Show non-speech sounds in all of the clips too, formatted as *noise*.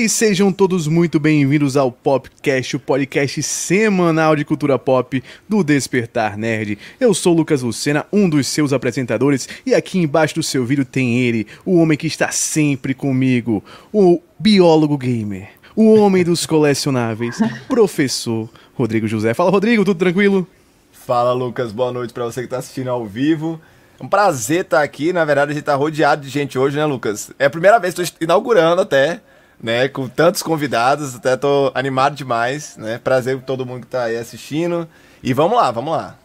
E sejam todos muito bem-vindos ao Popcast, o podcast semanal de cultura pop do Despertar Nerd. Eu sou Lucas Lucena, um dos seus apresentadores, e aqui embaixo do seu vídeo tem ele, o homem que está sempre comigo, o biólogo gamer, o homem dos colecionáveis, *laughs* professor Rodrigo José. Fala, Rodrigo, tudo tranquilo? Fala, Lucas, boa noite para você que está assistindo ao vivo. É um prazer estar aqui. Na verdade, a gente está rodeado de gente hoje, né, Lucas? É a primeira vez que estou inaugurando até né? Com tantos convidados, até tô animado demais, né? Prazer com todo mundo que tá aí assistindo. E vamos lá, vamos lá.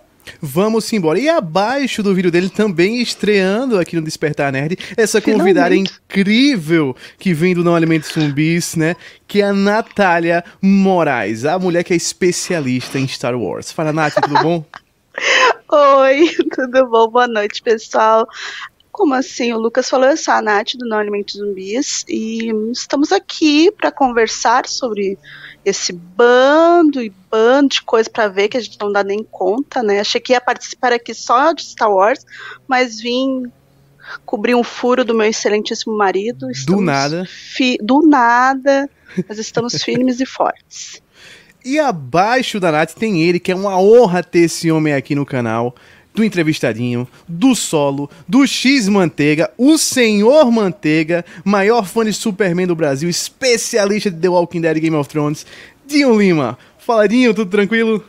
Vamos embora. E abaixo do vídeo dele, também estreando aqui no Despertar Nerd, essa convidada incrível que vem do Não Alimentos Zumbis, né? Que é a Natália Moraes, a mulher que é especialista em Star Wars. Fala, Nath, tudo bom? *laughs* Oi, tudo bom? Boa noite, pessoal. Como assim? O Lucas falou, eu sou a Nath do Não Alimentos Zumbis e estamos aqui para conversar sobre esse bando e bando de coisa para ver que a gente não dá nem conta, né? Achei que ia participar aqui só de Star Wars, mas vim cobrir um furo do meu excelentíssimo marido. do nada. do nada, mas estamos *laughs* firmes e fortes. E abaixo da Nath tem ele, que é uma honra ter esse homem aqui no canal do entrevistadinho, do solo, do X Manteiga, o Senhor Manteiga, maior fã de Superman do Brasil, especialista de The Walking Dead e Game of Thrones, Dinho Lima. Fala, Dinho, tudo tranquilo?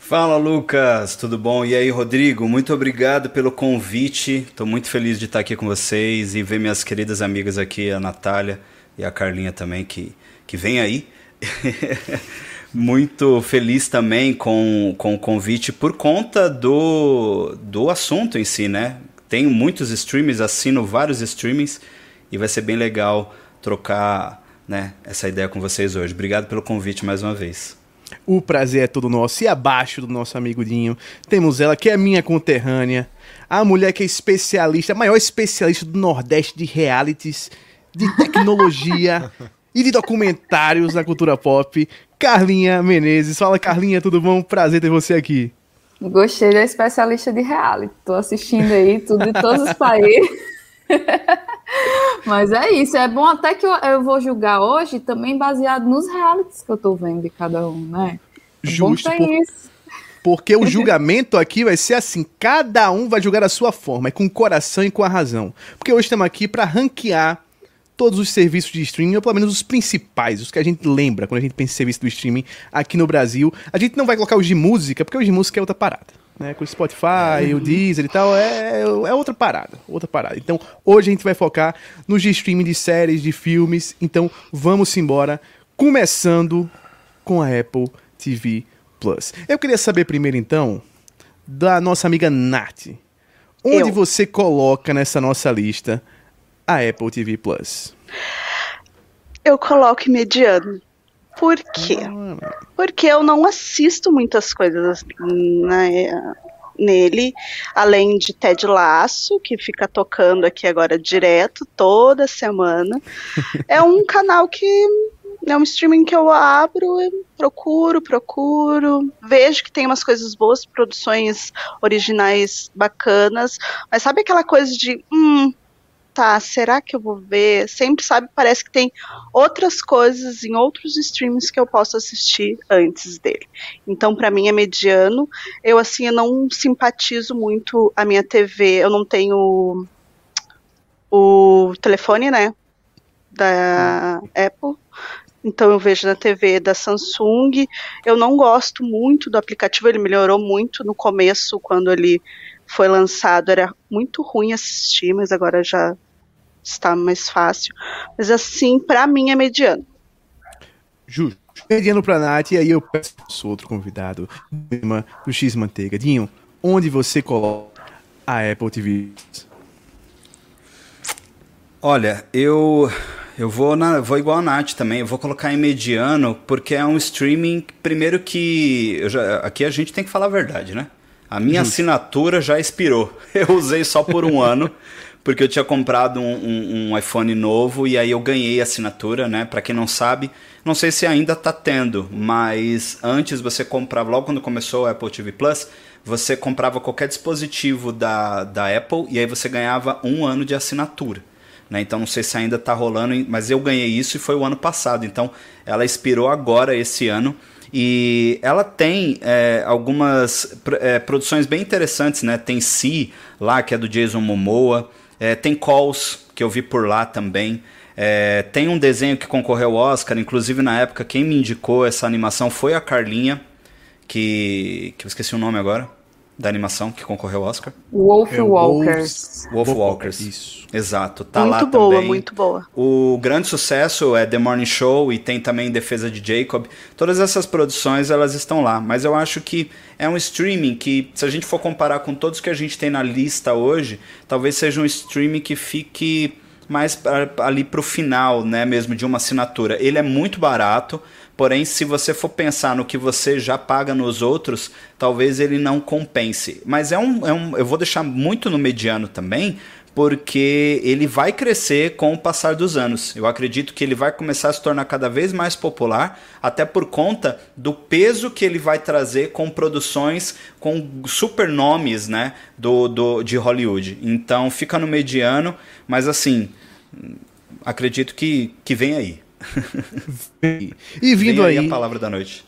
Fala, Lucas, tudo bom? E aí, Rodrigo, muito obrigado pelo convite. Estou muito feliz de estar aqui com vocês e ver minhas queridas amigas aqui, a Natália e a Carlinha também, que, que vem aí. *laughs* muito feliz também com, com o convite por conta do, do assunto em si, né? Tenho muitos streams, assino vários streamings e vai ser bem legal trocar né, essa ideia com vocês hoje. Obrigado pelo convite mais uma vez. O prazer é todo nosso. E abaixo do nosso amigo Dinho, temos ela que é minha conterrânea, a mulher que é especialista, a maior especialista do Nordeste de realities, de tecnologia *laughs* e de documentários na cultura pop, Carlinha Menezes. Fala, Carlinha, tudo bom? Prazer ter você aqui. Gostei da especialista de reality. Tô assistindo aí tudo de todos os países. *laughs* Mas é isso, é bom até que eu, eu, vou julgar hoje também baseado nos realities que eu tô vendo de cada um, né? É Justo. Por, isso. Porque o julgamento aqui vai ser assim: cada um vai julgar a sua forma, é com o coração e com a razão. Porque hoje estamos aqui para ranquear todos os serviços de streaming, ou pelo menos os principais, os que a gente lembra quando a gente pensa em serviço do streaming aqui no Brasil. A gente não vai colocar os de música, porque os de música é outra parada. Né, com o Spotify, o Deezer e tal, é, é outra parada, outra parada. Então, hoje a gente vai focar nos de streaming de séries, de filmes. Então, vamos embora, começando com a Apple TV Plus. Eu queria saber primeiro, então, da nossa amiga Nath. Onde Eu. você coloca nessa nossa lista a Apple TV Plus? Eu coloco mediano. Por quê? Ah. Porque eu não assisto muitas coisas né, nele, além de Ted Laço, que fica tocando aqui agora direto, toda semana. *laughs* é um canal que é um streaming que eu abro, eu procuro, procuro, vejo que tem umas coisas boas, produções originais bacanas, mas sabe aquela coisa de, hum, tá, será que eu vou ver? Sempre, sabe, parece que tem outras coisas em outros streams que eu posso assistir antes dele. Então, para mim é mediano. Eu, assim, eu não simpatizo muito a minha TV, eu não tenho o telefone, né, da Apple. Então eu vejo na TV da Samsung. Eu não gosto muito do aplicativo, ele melhorou muito no começo, quando ele foi lançado, era muito ruim assistir, mas agora já está mais fácil. Mas assim, para mim é mediano. Justo. Mediano pra Nath, e aí eu peço outro convidado do X Manteiga. Dinho, onde você coloca a Apple TV? Olha, eu eu vou, na, vou igual a Nath também, eu vou colocar em mediano, porque é um streaming, primeiro que. Já, aqui a gente tem que falar a verdade, né? A minha Justo. assinatura já expirou. *laughs* Eu usei só por um ano *laughs* porque eu tinha comprado um, um, um, iPhone novo e aí eu ganhei assinatura, né? Para quem não sabe, não sei se ainda tá tendo, mas antes você comprava, logo quando começou o Apple TV Plus, você comprava qualquer dispositivo da, da Apple e aí você ganhava um ano de assinatura. Né? Então não sei se ainda está rolando, mas eu ganhei isso e foi o ano passado. Então ela expirou agora esse ano. E ela tem é, algumas é, produções bem interessantes, né? Tem Si lá, que é do Jason Momoa. É, tem Calls, que eu vi por lá também. É, tem um desenho que concorreu ao Oscar, inclusive na época quem me indicou essa animação foi a Carlinha, que, que eu esqueci o nome agora da animação que concorreu ao Oscar. Wolf é, Walkers. Wolf, Walkers. Isso. Exato. Tá muito lá boa, também. muito boa. O grande sucesso é The Morning Show e tem também Defesa de Jacob. Todas essas produções elas estão lá, mas eu acho que é um streaming que, se a gente for comparar com todos que a gente tem na lista hoje, talvez seja um streaming que fique mais ali para o final, né, mesmo de uma assinatura. Ele é muito barato, Porém, se você for pensar no que você já paga nos outros, talvez ele não compense. Mas é um, é um eu vou deixar muito no mediano também, porque ele vai crescer com o passar dos anos. Eu acredito que ele vai começar a se tornar cada vez mais popular, até por conta do peso que ele vai trazer com produções com super nomes né, do, do, de Hollywood. Então fica no mediano, mas assim, acredito que, que vem aí. *laughs* e vindo aí, aí, a palavra da noite.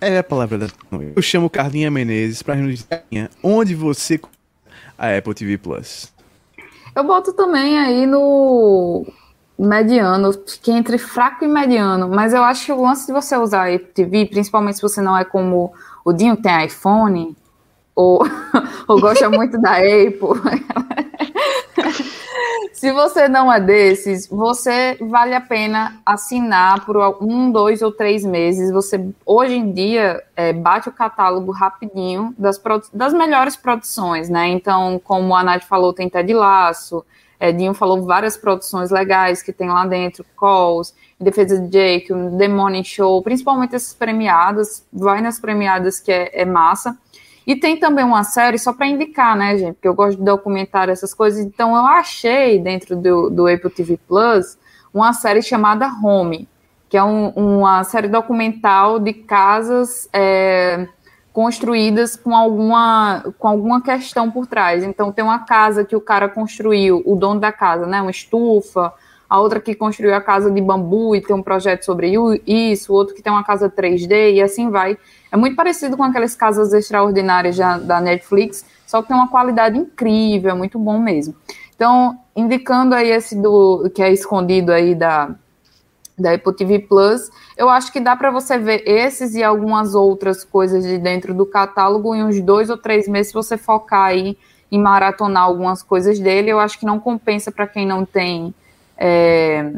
É a palavra da noite. Eu chamo Carlinha Menezes para nos dizer onde você a Apple TV Plus. Eu boto também aí no mediano, que entre fraco e mediano, mas eu acho que antes de você usar a Apple TV, principalmente se você não é como o Dinho tem iPhone, ou, *laughs* ou gosta muito da Apple, *laughs* Se você não é desses, você vale a pena assinar por um, dois ou três meses. Você hoje em dia é, bate o catálogo rapidinho das, das melhores produções, né? Então, como a Nath falou, tem Ted Laço, Edinho falou várias produções legais que tem lá dentro, Calls, Defesa de Jake, The Morning Show, principalmente essas premiadas, vai nas premiadas que é, é massa. E tem também uma série, só para indicar, né, gente, porque eu gosto de documentar essas coisas, então eu achei dentro do, do Apple TV Plus uma série chamada Home, que é um, uma série documental de casas é, construídas com alguma, com alguma questão por trás. Então tem uma casa que o cara construiu, o dono da casa, né, uma estufa, a outra que construiu a casa de bambu e tem um projeto sobre isso, outro que tem uma casa 3D e assim vai. É muito parecido com aquelas casas extraordinárias da, da Netflix, só que tem uma qualidade incrível, é muito bom mesmo. Então, indicando aí esse do que é escondido aí da, da Apple TV Plus, eu acho que dá para você ver esses e algumas outras coisas de dentro do catálogo em uns dois ou três meses, se você focar aí em maratonar algumas coisas dele, eu acho que não compensa para quem não tem é,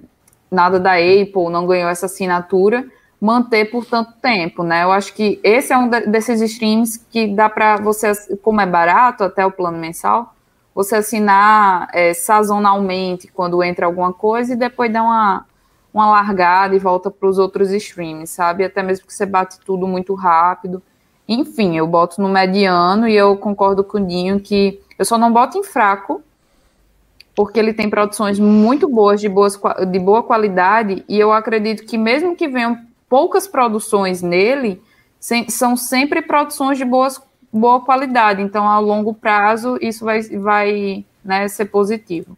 nada da Apple, não ganhou essa assinatura, manter por tanto tempo, né? Eu acho que esse é um desses streams que dá para você, como é barato até o plano mensal, você assinar é, sazonalmente quando entra alguma coisa e depois dar uma, uma largada e volta para os outros streams, sabe? Até mesmo que você bate tudo muito rápido. Enfim, eu boto no mediano e eu concordo com o Dinho que eu só não boto em fraco, porque ele tem produções muito boas, de, boas, de boa qualidade, e eu acredito que mesmo que venham poucas produções nele, sem, são sempre produções de boas, boa qualidade. Então, a longo prazo, isso vai, vai né, ser positivo.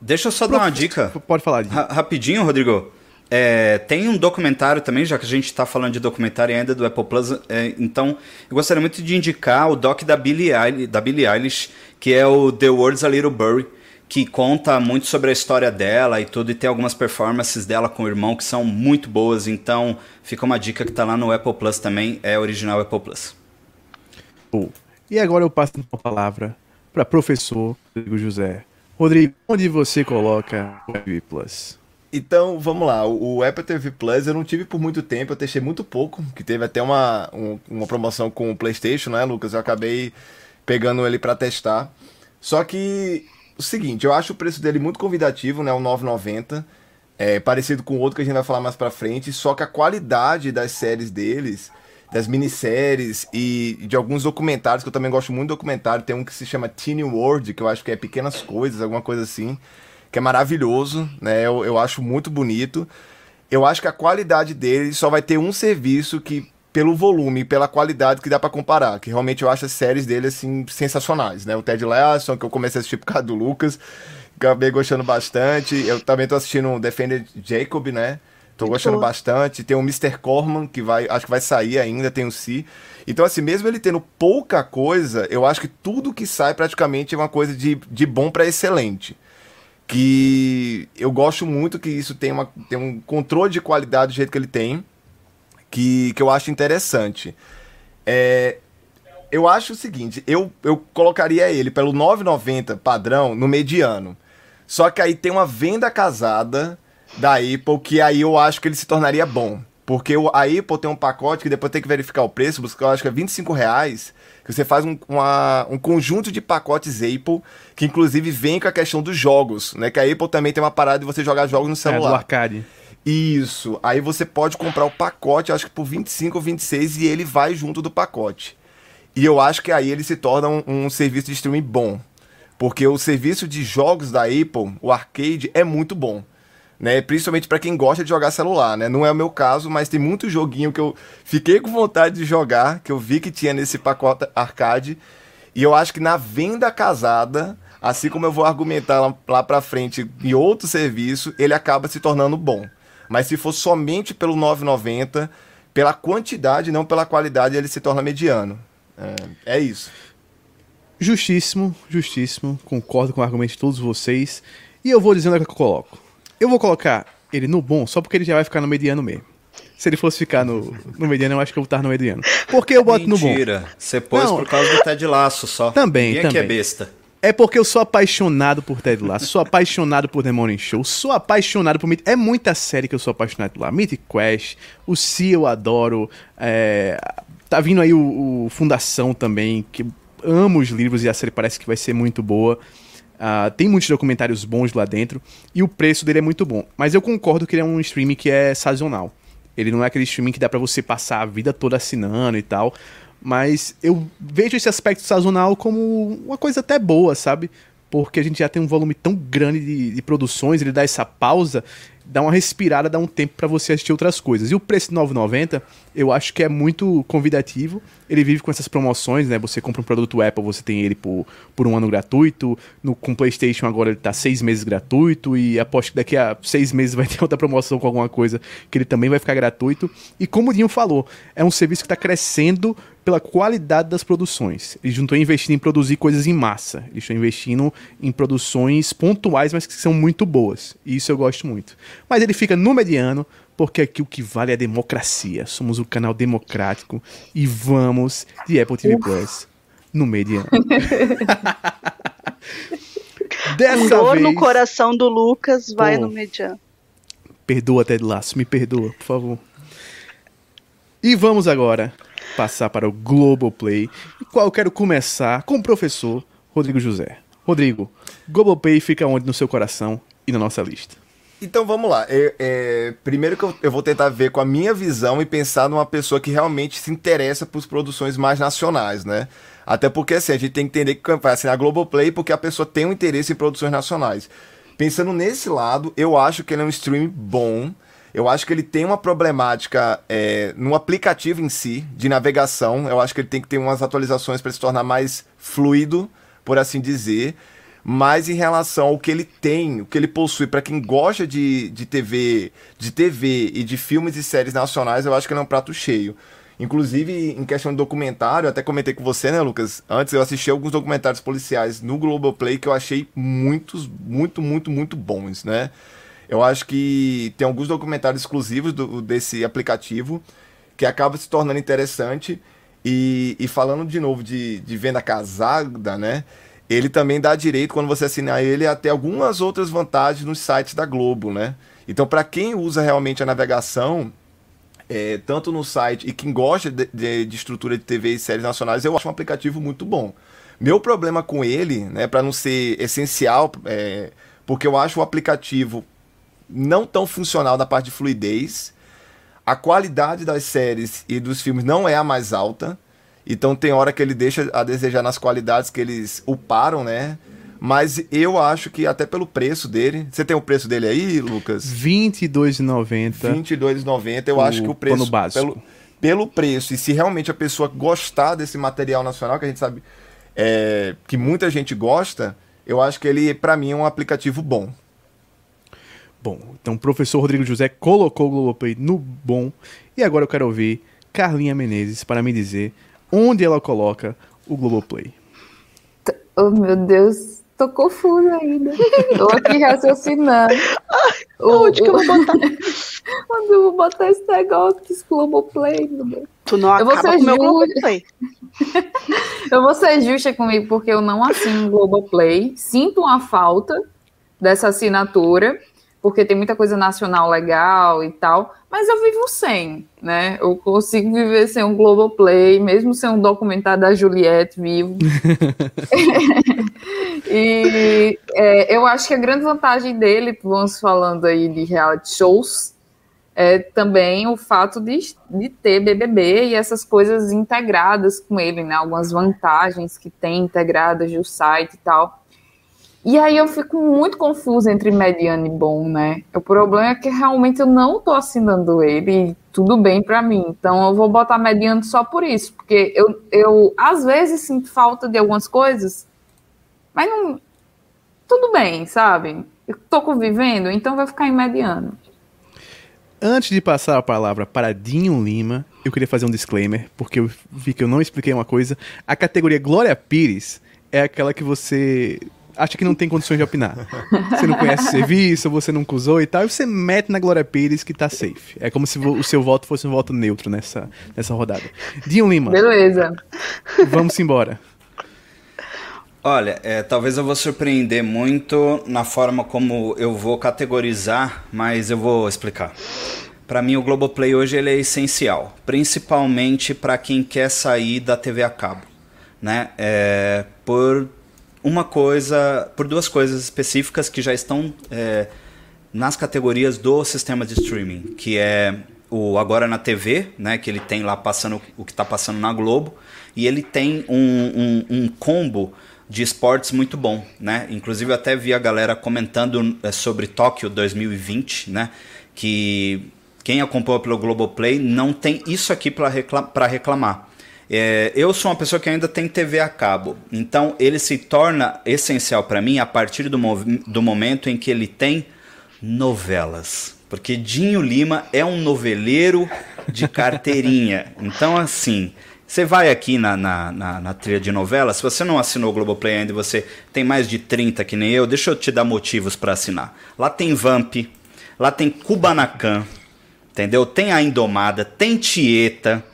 Deixa eu só dar uma dica. Pode falar. Ra rapidinho, Rodrigo. É, tem um documentário também, já que a gente está falando de documentário ainda do Apple Plus. É, então, eu gostaria muito de indicar o doc da Billie, Eilish, da Billie Eilish, que é o The World's a Little Blurry que conta muito sobre a história dela e tudo, e tem algumas performances dela com o irmão que são muito boas, então fica uma dica que está lá no Apple Plus também, é original Apple Plus. Oh. E agora eu passo a palavra para professor Rodrigo José. Rodrigo, onde você coloca o Apple Plus? Então, vamos lá. O Apple TV Plus eu não tive por muito tempo, eu testei muito pouco, que teve até uma, um, uma promoção com o PlayStation, né, Lucas? Eu acabei pegando ele para testar. Só que o seguinte, eu acho o preço dele muito convidativo, né? O 9,90. É parecido com outro que a gente vai falar mais pra frente, só que a qualidade das séries deles, das minisséries e de alguns documentários, que eu também gosto muito de documentário, tem um que se chama Teeny World, que eu acho que é Pequenas Coisas, alguma coisa assim, que é maravilhoso, né? Eu, eu acho muito bonito. Eu acho que a qualidade dele só vai ter um serviço que pelo volume e pela qualidade que dá para comparar, que realmente eu acho as séries dele assim sensacionais, né? O Ted Lasso, que eu comecei a assistir por causa do Lucas, acabei gostando bastante. Eu também tô assistindo o Defender Jacob, né? Tô gostando boa. bastante. Tem o Mr. Corman, que vai, acho que vai sair ainda, tem o Si. Então, assim, mesmo ele tendo pouca coisa, eu acho que tudo que sai praticamente é uma coisa de, de bom para excelente. Que eu gosto muito que isso tem, uma, tem um controle de qualidade do jeito que ele tem, que, que eu acho interessante. É, eu acho o seguinte, eu, eu colocaria ele pelo 9,90 padrão no mediano. Só que aí tem uma venda casada da Apple que aí eu acho que ele se tornaria bom. Porque a Apple tem um pacote que depois tem que verificar o preço, eu acho que é 25 reais, que você faz um, uma, um conjunto de pacotes Apple, que inclusive vem com a questão dos jogos, né? Que a Apple também tem uma parada de você jogar jogos no celular. É, do arcade. Isso. Aí você pode comprar o pacote, acho que por 25 ou 26, e ele vai junto do pacote. E eu acho que aí ele se torna um, um serviço de streaming bom. Porque o serviço de jogos da Apple, o arcade, é muito bom né? Principalmente para quem gosta de jogar celular, né? Não é o meu caso, mas tem muito joguinho que eu fiquei com vontade de jogar, que eu vi que tinha nesse pacote arcade. E eu acho que na venda casada, assim como eu vou argumentar lá, lá para frente em outro serviço, ele acaba se tornando bom. Mas se for somente pelo 9,90, pela quantidade, não pela qualidade, ele se torna mediano. É, é isso. Justíssimo, justíssimo. Concordo com o argumento de todos vocês. E eu vou dizendo o que eu coloco. Eu vou colocar ele no bom só porque ele já vai ficar no mediano mesmo. Se ele fosse ficar no, no mediano, eu acho que eu vou estar no mediano. Porque eu boto Mentira. no bom. Mentira. Você pôs Não, por causa do Ted Laço só. Também, Ninguém também. é besta. É porque eu sou apaixonado por Ted Lasso, sou apaixonado por The Morning Show, sou apaixonado por. É muita série que eu sou apaixonado lá. Mythic Quest, o Si eu adoro, é... tá vindo aí o, o, Fundação também, que amo os livros e a série parece que vai ser muito boa. Uh, tem muitos documentários bons lá dentro e o preço dele é muito bom. Mas eu concordo que ele é um streaming que é sazonal. Ele não é aquele streaming que dá para você passar a vida toda assinando e tal. Mas eu vejo esse aspecto sazonal como uma coisa até boa, sabe? Porque a gente já tem um volume tão grande de, de produções, ele dá essa pausa dá uma respirada, dá um tempo para você assistir outras coisas. E o preço de 9,90 eu acho que é muito convidativo. Ele vive com essas promoções, né? Você compra um produto Apple, você tem ele por, por um ano gratuito. No, com PlayStation agora ele tá seis meses gratuito. E aposto que daqui a seis meses vai *laughs* ter outra promoção com alguma coisa que ele também vai ficar gratuito. E como o Dinho falou, é um serviço que está crescendo pela qualidade das produções. Eles não estão investindo em produzir coisas em massa. Eles estão investindo em produções pontuais, mas que são muito boas. E isso eu gosto muito. Mas ele fica no mediano, porque aqui o que vale é a democracia. Somos um canal democrático e vamos de Apple TV Plus no mediano. *laughs* Dessa Dor vez... no coração do Lucas vai Pô, no mediano. Perdoa, Ted Laço, me perdoa, por favor. E vamos agora passar para o Globoplay, qual eu quero começar com o professor Rodrigo José. Rodrigo, Globoplay fica onde no seu coração e na nossa lista? Então vamos lá. É, é, primeiro que eu, eu, vou tentar ver com a minha visão e pensar numa pessoa que realmente se interessa por produções mais nacionais, né? Até porque assim, a gente tem que entender que assinar a Globoplay porque a pessoa tem um interesse em produções nacionais. Pensando nesse lado, eu acho que ele é um stream bom. Eu acho que ele tem uma problemática é, no aplicativo em si, de navegação. Eu acho que ele tem que ter umas atualizações para se tornar mais fluido, por assim dizer. Mas em relação ao que ele tem, o que ele possui, para quem gosta de, de TV, de TV e de filmes e séries nacionais, eu acho que ele é um prato cheio. Inclusive, em questão de documentário, até comentei com você, né, Lucas? Antes eu assisti alguns documentários policiais no Globoplay que eu achei muitos, muito, muito, muito bons, né? Eu acho que tem alguns documentários exclusivos do, desse aplicativo que acaba se tornando interessante. E, e falando de novo de, de venda casada, né? Ele também dá direito, quando você assinar ele, a ter algumas outras vantagens nos sites da Globo, né? Então, para quem usa realmente a navegação, é, tanto no site e quem gosta de, de, de, estrutura de TV e séries nacionais, eu acho um aplicativo muito bom. Meu problema com ele, né, para não ser essencial, é, porque eu acho o aplicativo não tão funcional na parte de fluidez. A qualidade das séries e dos filmes não é a mais alta. Então tem hora que ele deixa a desejar nas qualidades que eles uparam, né? Mas eu acho que até pelo preço dele. Você tem o preço dele aí, Lucas? R$22,90. R$22,90. Eu o acho que o preço. Pelo, pelo preço, e se realmente a pessoa gostar desse material nacional, que a gente sabe é, que muita gente gosta, eu acho que ele, para mim, é um aplicativo bom. Bom, então o professor Rodrigo José colocou o Globoplay no bom. E agora eu quero ouvir Carlinha Menezes para me dizer onde ela coloca o Globoplay. Oh, meu Deus, tô confusa ainda. Tô aqui raciocinando. *laughs* Onde que eu vou botar? *laughs* Onde eu vou botar esse negócio desse Globoplay, meu Deus? Tu não Eu vou acaba ser com o meu justa. Globoplay. *laughs* Eu vou ser justa comigo porque eu não assino o Globoplay. Sinto uma falta dessa assinatura, porque tem muita coisa nacional legal e tal, mas eu vivo sem, né? Eu consigo viver sem um Globoplay, mesmo sem um documentário da Juliette vivo. *laughs* e é, eu acho que a grande vantagem dele, vamos falando aí de reality shows, é também o fato de, de ter BBB e essas coisas integradas com ele, né? Algumas vantagens que tem integradas do site e tal. E aí eu fico muito confusa entre mediano e bom, né? O problema é que realmente eu não tô assinando ele e tudo bem pra mim. Então eu vou botar mediano só por isso, porque eu, eu às vezes sinto falta de algumas coisas, mas não. Tudo bem, sabe? Eu tô convivendo, então vai ficar em mediano. Antes de passar a palavra para Dinho Lima, eu queria fazer um disclaimer, porque eu vi que eu não expliquei uma coisa. A categoria Glória Pires é aquela que você acha que não tem condições de opinar. Você não conhece o serviço, você nunca usou e tal, e você mete na Glória Pires que tá safe. É como se o seu voto fosse um voto neutro nessa, nessa rodada. Dinho Lima, Beleza. vamos embora. Olha, é, talvez eu vou surpreender muito na forma como eu vou categorizar, mas eu vou explicar. Para mim, o Globoplay hoje ele é essencial, principalmente para quem quer sair da TV a cabo, né? É, por uma coisa, por duas coisas específicas que já estão é, nas categorias do sistema de streaming, que é o Agora na TV, né, que ele tem lá passando o que está passando na Globo, e ele tem um, um, um combo de esportes muito bom, né? Inclusive eu até vi a galera comentando é, sobre Tóquio 2020, né? Que quem acompanha pelo Globoplay não tem isso aqui para recla reclamar. É, eu sou uma pessoa que ainda tem TV a cabo, então ele se torna essencial para mim a partir do, do momento em que ele tem novelas. Porque Dinho Lima é um noveleiro de carteirinha. Então, assim, você vai aqui na, na, na, na trilha de novela, se você não assinou o Globoplay ainda e você tem mais de 30 que nem eu, deixa eu te dar motivos para assinar. Lá tem Vamp, lá tem Kubanacan, entendeu? Tem a Indomada, tem Tieta,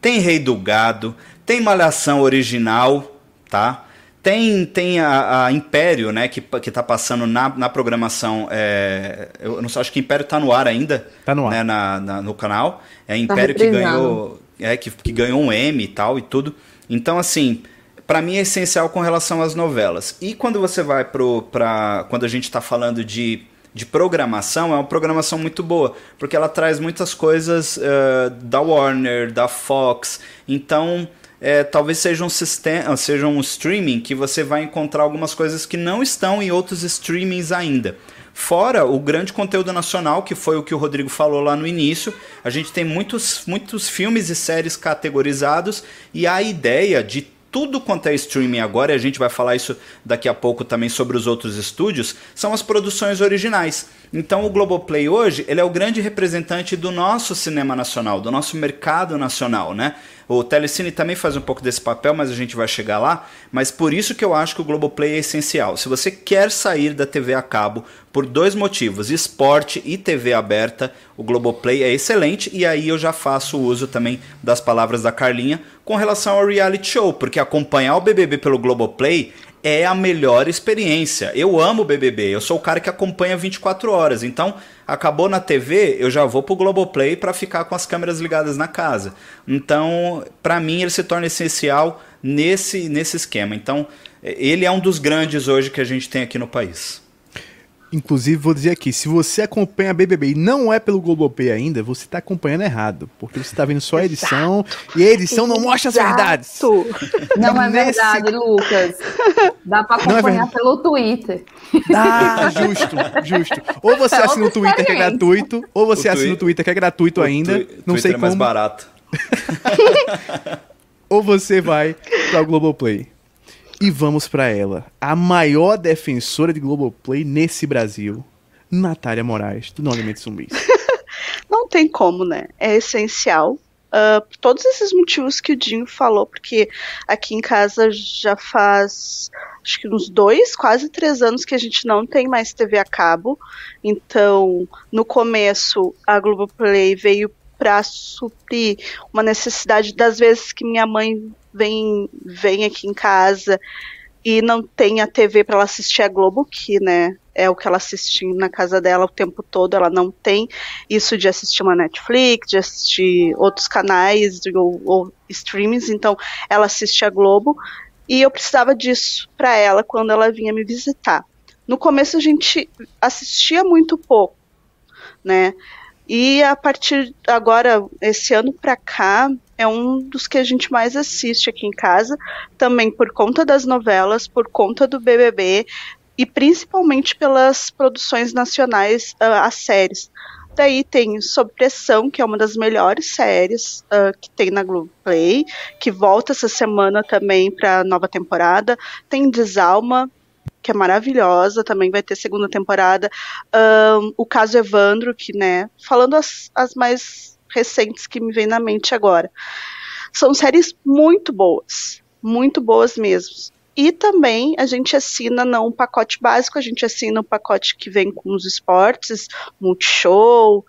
tem Rei do Gado, tem Malhação original, tá? Tem, tem a, a Império, né, que, que tá passando na, na programação. é, eu não sei, acho que Império tá no ar ainda. Tá no ar. Né, na, na- no canal. É Império que reprisando. ganhou. É, que, que ganhou um M e tal e tudo. Então, assim, pra mim é essencial com relação às novelas. E quando você vai pro. Pra, quando a gente tá falando de, de programação, é uma programação muito boa. Porque ela traz muitas coisas eh, da Warner, da Fox. Então. é, talvez seja um sistema, seja um streaming que você vai encontrar algumas coisas que não estão em outros streamings ainda. Fora o grande conteúdo nacional, que foi o que o Rodrigo falou lá no início, a gente tem muitos, muitos filmes e séries categorizados e a ideia de tudo quanto é streaming agora, e a gente vai falar isso daqui a pouco também sobre os outros estúdios, são as produções originais. Então o Globoplay hoje, ele é o grande representante do nosso cinema nacional, do nosso mercado nacional, né? O Telecine também faz um pouco desse papel, mas a gente vai chegar lá. Mas por isso que eu acho que o Globoplay é essencial. Se você quer sair da TV a cabo por dois motivos, esporte e TV aberta, o Globoplay é excelente. E aí eu já faço uso também das palavras da Carlinha com relação ao reality show, porque acompanhar o BBB pelo Globoplay é a melhor experiência. Eu amo o BBB, eu sou o cara que acompanha 24 horas. Então, acabou na TV, eu já vou pro Globoplay para ficar com as câmeras ligadas na casa. Então, para mim ele se torna essencial nesse nesse esquema. Então, ele é um dos grandes hoje que a gente tem aqui no país. Inclusive, vou dizer aqui, se você acompanha a BBB e não é pelo Globoplay ainda, você tá acompanhando errado. Porque você tá vendo só a edição e a edição não mostra as verdades. Exato. Não é Nesse- verdade, Lucas. Dá pra Não é acompanhar verdade. pelo Twitter. Ah, justo, justo. Ou você É assina o Twitter que é gratuito, ou você O assina o Twi- Twitter que é gratuito ainda, O não Twitter sei é mais como, barato. *laughs* ou você vai para o Globoplay. E vamos para ela, a maior defensora de Globoplay nesse Brasil, Natália Moraes, do Não Alimentos Zumbis. *laughs* Não tem como, né? É essencial. Uh, por todos esses motivos que o Dinho falou, porque aqui em casa já faz acho que uns dois, quase três anos que a gente não tem mais TV a cabo. Então, no começo, a Globoplay veio para suprir uma necessidade das vezes que minha mãe vem, vem aqui em casa e não tem a TV para ela assistir a Globo, que, né, é o que ela assiste na casa dela o tempo todo, ela não tem isso de assistir uma Netflix, de assistir outros canais ou, ou streamings, então ela assiste a Globo e eu precisava disso para ela quando ela vinha me visitar. No começo a gente assistia muito pouco, né? E a partir agora, esse ano para cá, é um dos que a gente mais assiste aqui em casa, também por conta das novelas, por conta do BBB e principalmente pelas produções nacionais, uh, as séries. Daí tem Sob Pressão, que é uma das melhores séries uh, que tem na Globoplay, que volta essa semana também para nova temporada. Tem Desalma, que é maravilhosa, também vai ter segunda temporada. Um, o caso Evandro, que, né, falando as, as mais recentes que me vem na mente agora. São séries muito boas, muito boas mesmo. E também a gente assina não um pacote básico, a gente assina o um pacote que vem com os esportes, Multishow,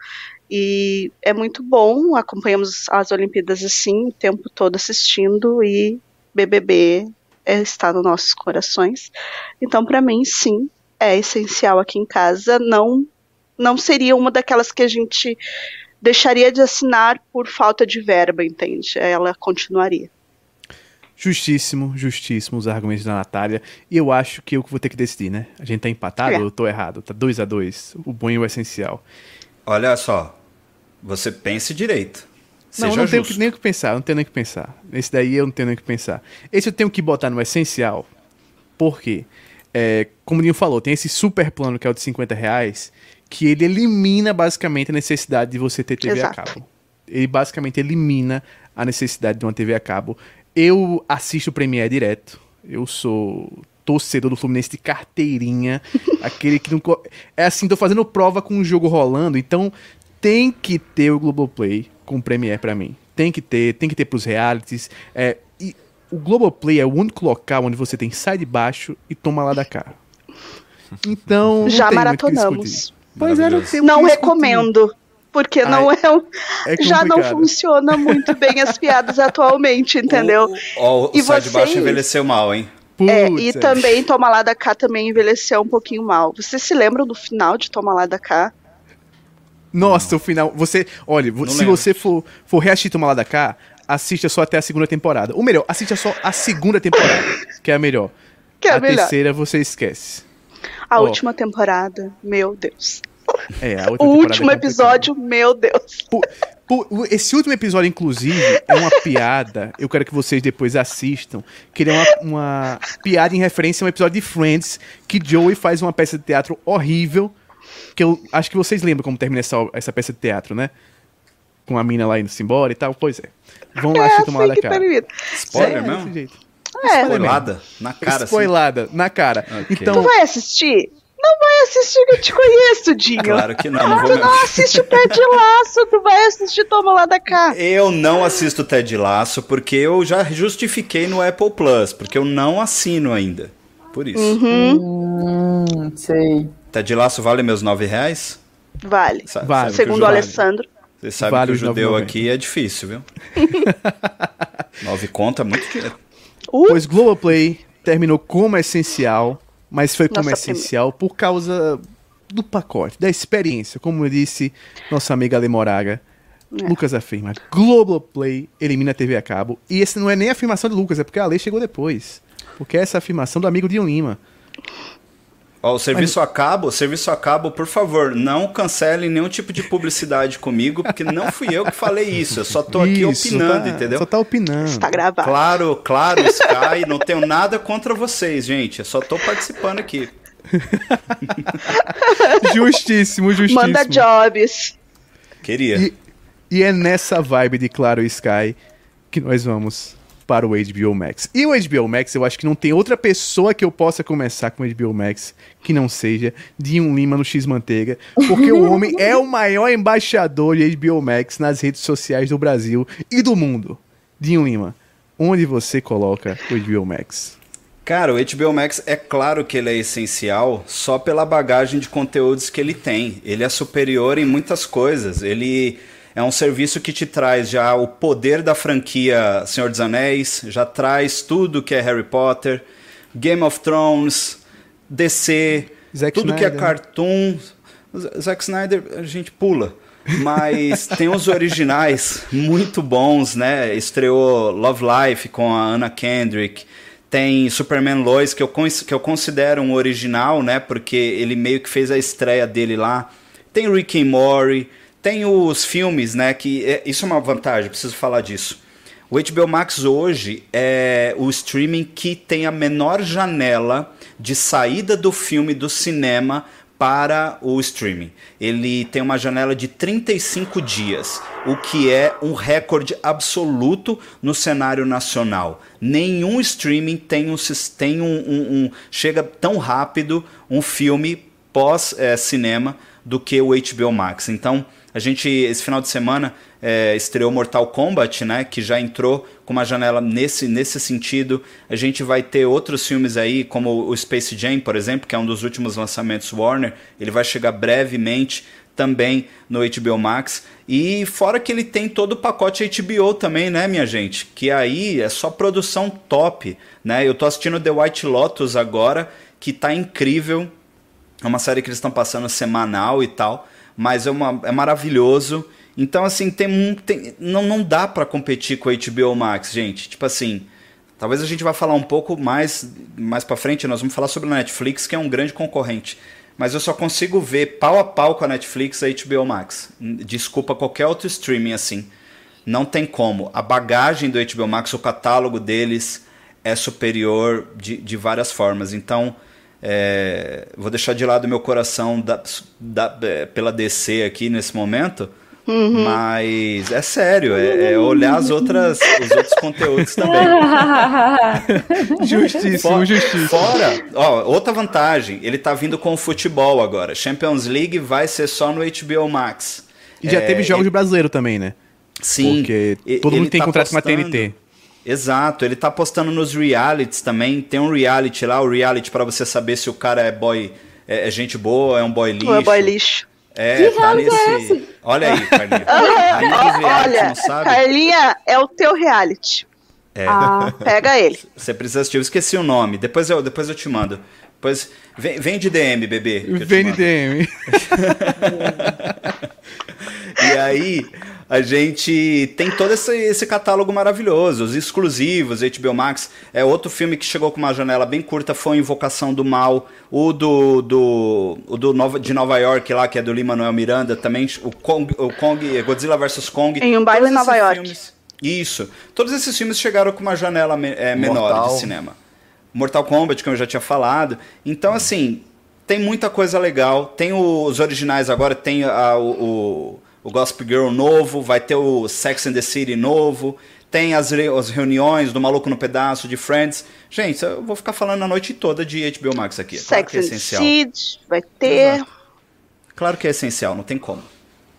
e é muito bom. Acompanhamos as Olimpíadas assim, o tempo todo assistindo, e BBB é, está nos nossos corações. Então, para mim, sim, é essencial aqui em casa. Não, não seria uma daquelas que a gente deixaria de assinar por falta de verba, entende? Ela continuaria. Justíssimo, justíssimo os argumentos da Natália. E eu acho que eu vou ter que decidir, né? A gente tá empatado é. ou eu tô errado? Tá 2 a 2 O bom e o essencial. Olha só, você pense direito. Seja não, não justo. tenho nem o que pensar, não tenho nem o que pensar. Esse daí eu não tenho nem o que pensar. Esse eu tenho que botar no essencial. Por quê? É, como o Ninho falou, tem esse super plano que é o de 50 reais, que ele elimina basicamente a necessidade de você ter TV Exato. a cabo. Ele basicamente elimina a necessidade de uma TV a cabo. Eu assisto o Premiere direto. Eu sou torcedor do Fluminense de carteirinha. *laughs* aquele que não. É assim, tô fazendo prova com o jogo rolando, então tem que ter o Globoplay com o Premiere para mim. Tem que ter, tem que ter pros realities. É, e o Globoplay é o único local onde você tem sai de baixo e toma lá da cá. *laughs* Então. Já maratonamos. Pois é, não, não recomendo porque Ai, não é, é já não funciona muito bem as piadas *laughs* atualmente, entendeu? O, o, o e sai de baixo envelheceu mal, hein? É, e também Toma Lá da Cá também envelheceu um pouquinho mal. Você se lembra do final de Toma Lá da Cá? Nossa, não. o final. Você. Olha, não se lembro. você for, for reassistir Toma Lá da Cá, assista só até a segunda temporada. Ou melhor, assista só a segunda temporada, *laughs* que é a melhor. Que é a, a melhor. terceira você esquece. A última temporada, meu Deus. É, o último é episódio, meu Deus. esse último episódio, inclusive, é uma piada. Eu quero que vocês depois assistam. Que ele é uma, uma piada em referência a um episódio de Friends que Joey faz uma peça de teatro horrível. Que eu acho que vocês lembram como termina essa, essa peça de teatro, né? Com a mina lá indo-se embora e tal. Pois é. Vão lá é, assistir tomar da cara. Spoiler é, mesmo? É. Spoilada na cara. Spoilada assim. na cara. Okay. Então, tu vai assistir? Não vai assistir que eu te conheço, Dinho. Claro que não. não tu não assiste o Ted Laço, tu vai assistir Toma Lá da Cá. Eu não assisto Ted Laço porque eu já justifiquei no Apple Plus, porque eu não assino ainda. Por isso. Uhum. Hum, sei. Ted Laço vale meus nove reais? Vale. Sa vale. Segundo o Alessandro. Você sabe vale que o judeu aqui é difícil, viu? *laughs* nove conta é muito dinheiro. Uh. Pois Globoplay terminou como essencial mas foi como nossa essencial por causa do pacote, da experiência. Como eu disse nossa amiga Ale Moraga, é. Lucas afirma: Globoplay elimina a TV a cabo. E esse não é nem a afirmação de Lucas, é porque a lei chegou depois. Porque é essa afirmação do amigo de Lima. Ó, o serviço Mas... a cabo, serviço a cabo, por favor, não cancele nenhum tipo de publicidade comigo, porque não fui eu que falei isso. Eu só tô aqui isso, opinando, tá, entendeu? Só tá opinando. Está gravado. Claro, claro, Sky, não tenho nada contra vocês, gente. Eu só tô participando aqui. *laughs* justíssimo, justíssimo. Manda jobs. Queria. E, e é nessa vibe de Claro Sky que nós vamos para o HBO Max. E o HBO Max, eu acho que não tem outra pessoa que eu possa começar com o HBO Max que não seja Dinho Lima no X-Manteiga, porque o homem é o maior embaixador de HBO Max nas redes sociais do Brasil e do mundo. Dinho Lima, onde você coloca o HBO Max? Cara, o HBO Max é claro que ele é essencial só pela bagagem de conteúdos que ele tem. Ele é superior em muitas coisas. Ele é um serviço que te traz já o poder da franquia Senhor dos Anéis, já traz tudo que é Harry Potter, Game of Thrones, DC, Zack tudo Snyder. que é cartoon. Zack Snyder a gente pula. Mas *laughs* tem os originais muito bons, né? Estreou Love Life com a Anna Kendrick. Tem Superman Lois, que eu, que eu considero um original, né? Porque ele meio que fez a estreia dele lá. Tem Rick and Morty. Tem os filmes, né? Que é, isso é uma vantagem, preciso falar disso. O HBO Max hoje é o streaming que tem a menor janela de saída do filme do cinema para o streaming. Ele tem uma janela de 35 dias, o que é um recorde absoluto no cenário nacional. Nenhum streaming tem um, tem um, um, um chega tão rápido um filme pós é, cinema do que o HBO Max. Então a gente, esse final de semana, é, estreou Mortal Kombat, né? Que já entrou com uma janela nesse, nesse sentido. A gente vai ter outros filmes aí, como o Space Jam, por exemplo, que é um dos últimos lançamentos Warner. Ele vai chegar brevemente também no HBO Max. E fora que ele tem todo o pacote HBO também, né, minha gente? Que aí é só produção top, né? Eu tô assistindo The White Lotus agora, que tá incrível. É uma série que eles estão passando semanal e tal mas é, uma, é maravilhoso. Então, assim, tem, tem não, não dá para competir com a HBO Max, gente. Tipo assim, talvez a gente vá falar um pouco mais mais para frente, nós vamos falar sobre a Netflix, que é um grande concorrente. Mas eu só consigo ver pau a pau com a Netflix a HBO Max. Desculpa qualquer outro streaming assim. Não tem como. A bagagem do HBO Max, o catálogo deles é superior de, de várias formas. Então, é, vou deixar de lado meu coração da, da, é, pela DC aqui nesse momento. Uhum. Mas é sério, é, é, olhar as outras, os outros conteúdos também. justíssimo, fora, justíssimo. Fora, ó, outra vantagem, ele tá vindo com o futebol agora. Champions League vai ser só no HBO Max. E já é, teve jogos ele... brasileiro também, né? Sim. Porque todo mundo tem tá contrato postando, com a TNT. Exato, ele tá postando nos realities também. Tem um reality lá, o reality para você saber se o cara é boy, é, é gente boa, é um boy lixo. Ou é boy lixo. É, que tá nesse. É Olha aí, Carlinha. *laughs* Olha, Carlinha é o teu reality. É. Ah, *laughs* pega ele. Você precisa assistir. Eu esqueci o nome. Depois eu, depois eu te mando. Depois, vem, vem de DM, bebê. Vem de DM. *laughs* e aí, a gente tem todo esse, esse catálogo maravilhoso, os exclusivos, HBO Max. É outro filme que chegou com uma janela bem curta foi Invocação do Mal, o do, do, o do Nova, de Nova York lá, que é do Lin-Manuel Miranda, também o Kong, o Kong, Godzilla vs Kong. Em um baile em Nova York. Filmes, isso. Todos esses filmes chegaram com uma janela é, menor Mortal. de cinema. Mortal Kombat, como eu já tinha falado. Então, assim, tem muita coisa legal. Tem os originais agora, tem a, o o Gossip Girl novo, vai ter o Sex and the City novo, tem as, re as reuniões do Maluco no Pedaço, de Friends. Gente, eu vou ficar falando a noite toda de HBO Max aqui. É claro Sex que é essencial. City, vai ter. Exato. Claro que é essencial, não tem como.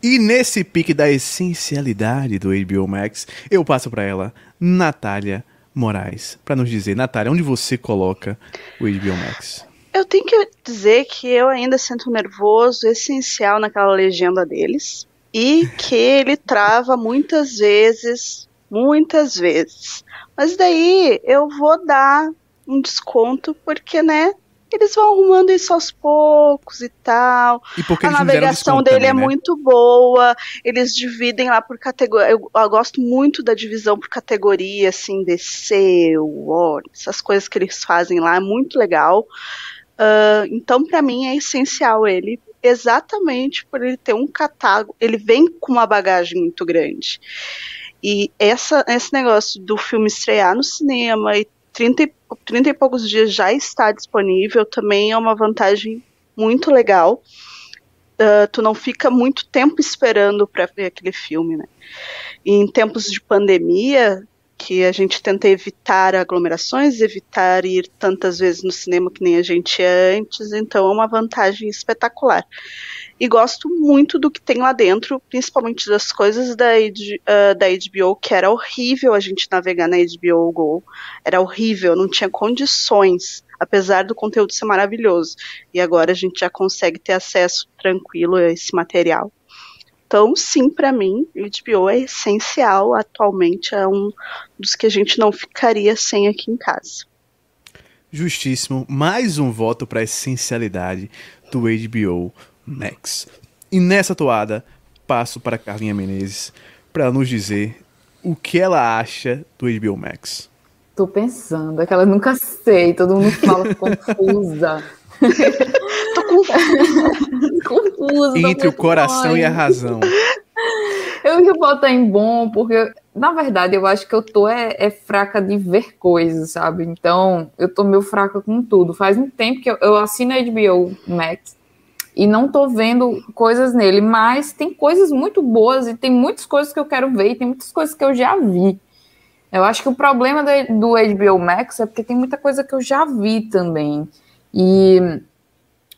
E nesse pique da essencialidade do HBO Max, eu passo para ela, Natália Moraes, para nos dizer, Natália, onde você coloca o HBO Max? Eu tenho que dizer que eu ainda sinto nervoso essencial naquela legenda deles e que ele trava muitas vezes, muitas vezes. Mas daí eu vou dar um desconto porque, né, eles vão arrumando isso aos poucos e tal. E a navegação dele é também, é né? muito boa. Eles dividem lá por categoria. Eu, eu, gosto muito da divisão por categoria, assim, DC, War, essas coisas que eles fazem lá, é muito legal. Uh, então, para mim, é essencial ele exatamente por ele ter um catálogo, ele vem com uma bagagem muito grande. E essa, esse negócio do filme estrear no cinema e 30 e, 30 e poucos dias já está disponível também é uma vantagem muito legal. Uh, tu não fica muito tempo esperando para ver aquele filme, né? E em tempos de pandemia, que a gente tenta evitar aglomerações, evitar ir tantas vezes no cinema que nem a gente ia antes, então é uma vantagem espetacular. E gosto muito do que tem lá dentro, principalmente das coisas da, uh, da HBO, que era horrível a gente navegar na HBO Go. Era horrível, não tinha condições, apesar do conteúdo ser maravilhoso. E agora a gente já consegue ter acesso tranquilo a esse material. Então, sim, para mim, o HBO é essencial atualmente, é um dos que a gente não ficaria sem aqui em casa. Justíssimo, mais um voto para a essencialidade do HBO Max. E nessa toada, passo para Carlinha Menezes para nos dizer o que ela acha do HBO Max. Tô pensando, é que ela nunca sei, todo mundo fala confusa. *laughs* *laughs* tô confusa. confusa Entre o coração e a razão. *laughs* Eu que botar em bom, porque, na verdade, eu acho que eu tô é, é, fraca de ver coisas, sabe? Então, eu tô meio fraca com tudo. Faz um tempo que eu, eu assino a HBO Max e não tô vendo coisas nele, mas tem coisas muito boas e tem muitas coisas que eu quero ver e tem muitas coisas que eu já vi. Eu acho que o problema do, do HBO Max é porque tem muita coisa que eu já vi também. E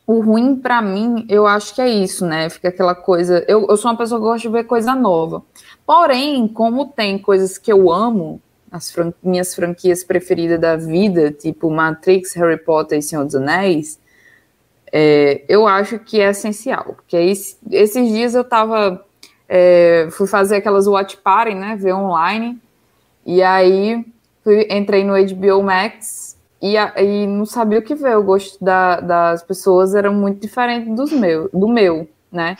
o ruim para mim, eu acho que é isso, né? Fica aquela coisa. Eu, eu sou uma pessoa que gosta de ver coisa nova. Porém, como tem coisas que eu amo, as fran minhas franquias preferidas da vida, tipo Matrix, Harry Potter e Senhor dos Anéis, é, eu acho que é essencial, porque esse, esses dias eu tava, é, fui fazer aquelas watch party, né, ver online, e aí fui, entrei no HBO Max e, e não sabia o que ver, o gosto da, das pessoas era muito diferente dos meu, do meu, né,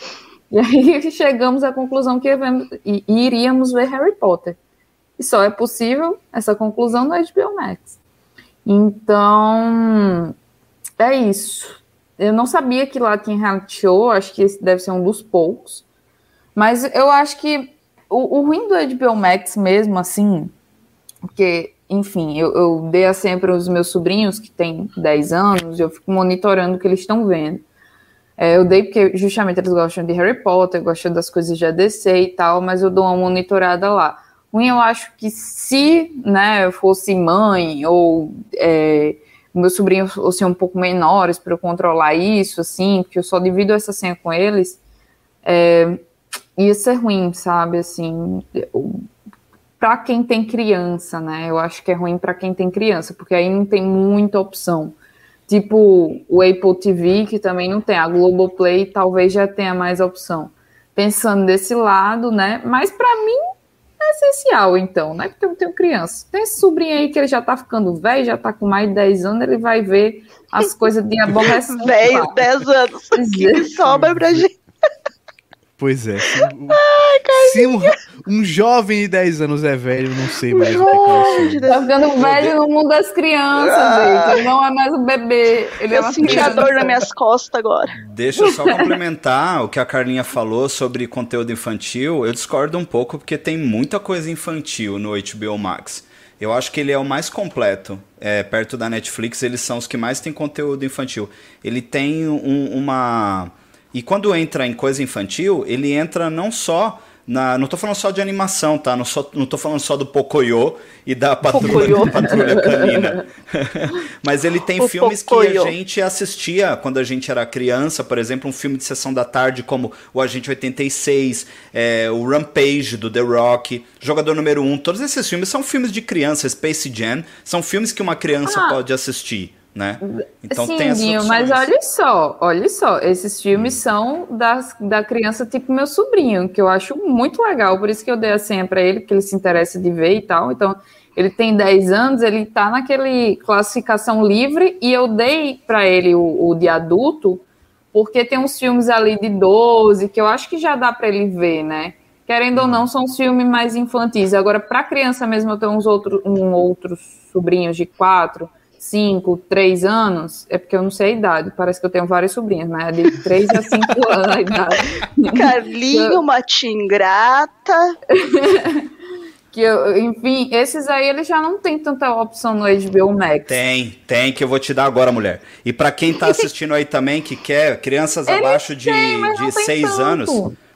e aí *laughs* chegamos à conclusão que iríamos ver Harry Potter, e só é possível essa conclusão no HBO Max. Então, é isso. Eu não sabia que lá tinha reality show, acho que esse deve ser um dos poucos. Mas eu acho que o, o ruim do HBO Max mesmo, assim, porque, enfim, eu, eu dei a sempre os meus sobrinhos, que têm 10 anos, eu fico monitorando o que eles estão vendo. É, eu dei porque justamente eles gostam de Harry Potter, gostam das coisas de ADC e tal, mas eu dou uma monitorada lá. Ruim, eu acho que se né, eu fosse mãe ou é, meus sobrinhos assim, um pouco menores para eu controlar isso, assim, porque eu só divido essa senha com eles, é, ia ser ruim, sabe? Assim, para quem tem criança, né? Eu acho que é ruim para quem tem criança, porque aí não tem muita opção. Tipo o Apple TV, que também não tem, a Globoplay talvez já tenha mais opção. Pensando desse lado, né? Mas para mim é essencial, então, né? Porque eu tenho criança. Tem esse sobrinho aí que ele já tá ficando velho, já tá com mais de 10 anos, ele vai ver as coisas de *laughs* aborrecimento. Velho, 10 anos. O que sobra pra gente? Pois é. Se, Ai, se um, um, jovem de 10 anos é velho, não sei mais o que é Tá ficando velho no mundo das crianças, ah. gente. Ele não é mais um bebê. Ele é eu uma senti a dor nas minhas costas agora. Deixa eu só complementar o que a Carlinha falou sobre conteúdo infantil. Eu discordo um pouco, porque tem muita coisa infantil no HBO Max. Eu acho que ele é o mais completo. É, perto da Netflix, eles são os que mais têm conteúdo infantil. Ele tem um, uma e quando entra em coisa infantil, ele entra não só na, não tô falando só de animação, tá? Não, só, não tô falando só do Pocoyo e da Patrulha, *laughs* patrulha Canina. *laughs* Mas ele tem o filmes Pocoyo. que a gente assistia quando a gente era criança, por exemplo, um filme de sessão da tarde como O Agente 86, é, o Rampage do The Rock, Jogador Número 1. Todos esses filmes são filmes de criança, Space Jam, são filmes que uma criança ah. pode assistir né? Então Sim, tem essas Dinho, mas olha só, olha só, esses filmes hum. são das, da criança tipo meu sobrinho, que eu acho muito legal, por isso que eu dei a senha para ele, que ele se interessa de ver e tal. Então, ele tem 10 anos, ele tá naquele classificação livre e eu dei para ele o, o de adulto, porque tem uns filmes ali de 12 que eu acho que já dá para ele ver, né? Querendo ou não, são os filmes mais infantis. Agora, para criança mesmo, eu tenho uns outros, um, outros sobrinhos de 4 5, 3 anos, é porque eu não sei a idade, parece que eu tenho várias sobrinhas, mas é de 3 a 5 *laughs* anos a idade. Carlinho, uma tia ingrata. que eu, enfim, esses aí eles já não tem tanta opção no HBO Max. Tem, tem, que eu vou te dar agora, mulher. E para quem tá assistindo aí também, que quer crianças abaixo de, tem, de 6 anos,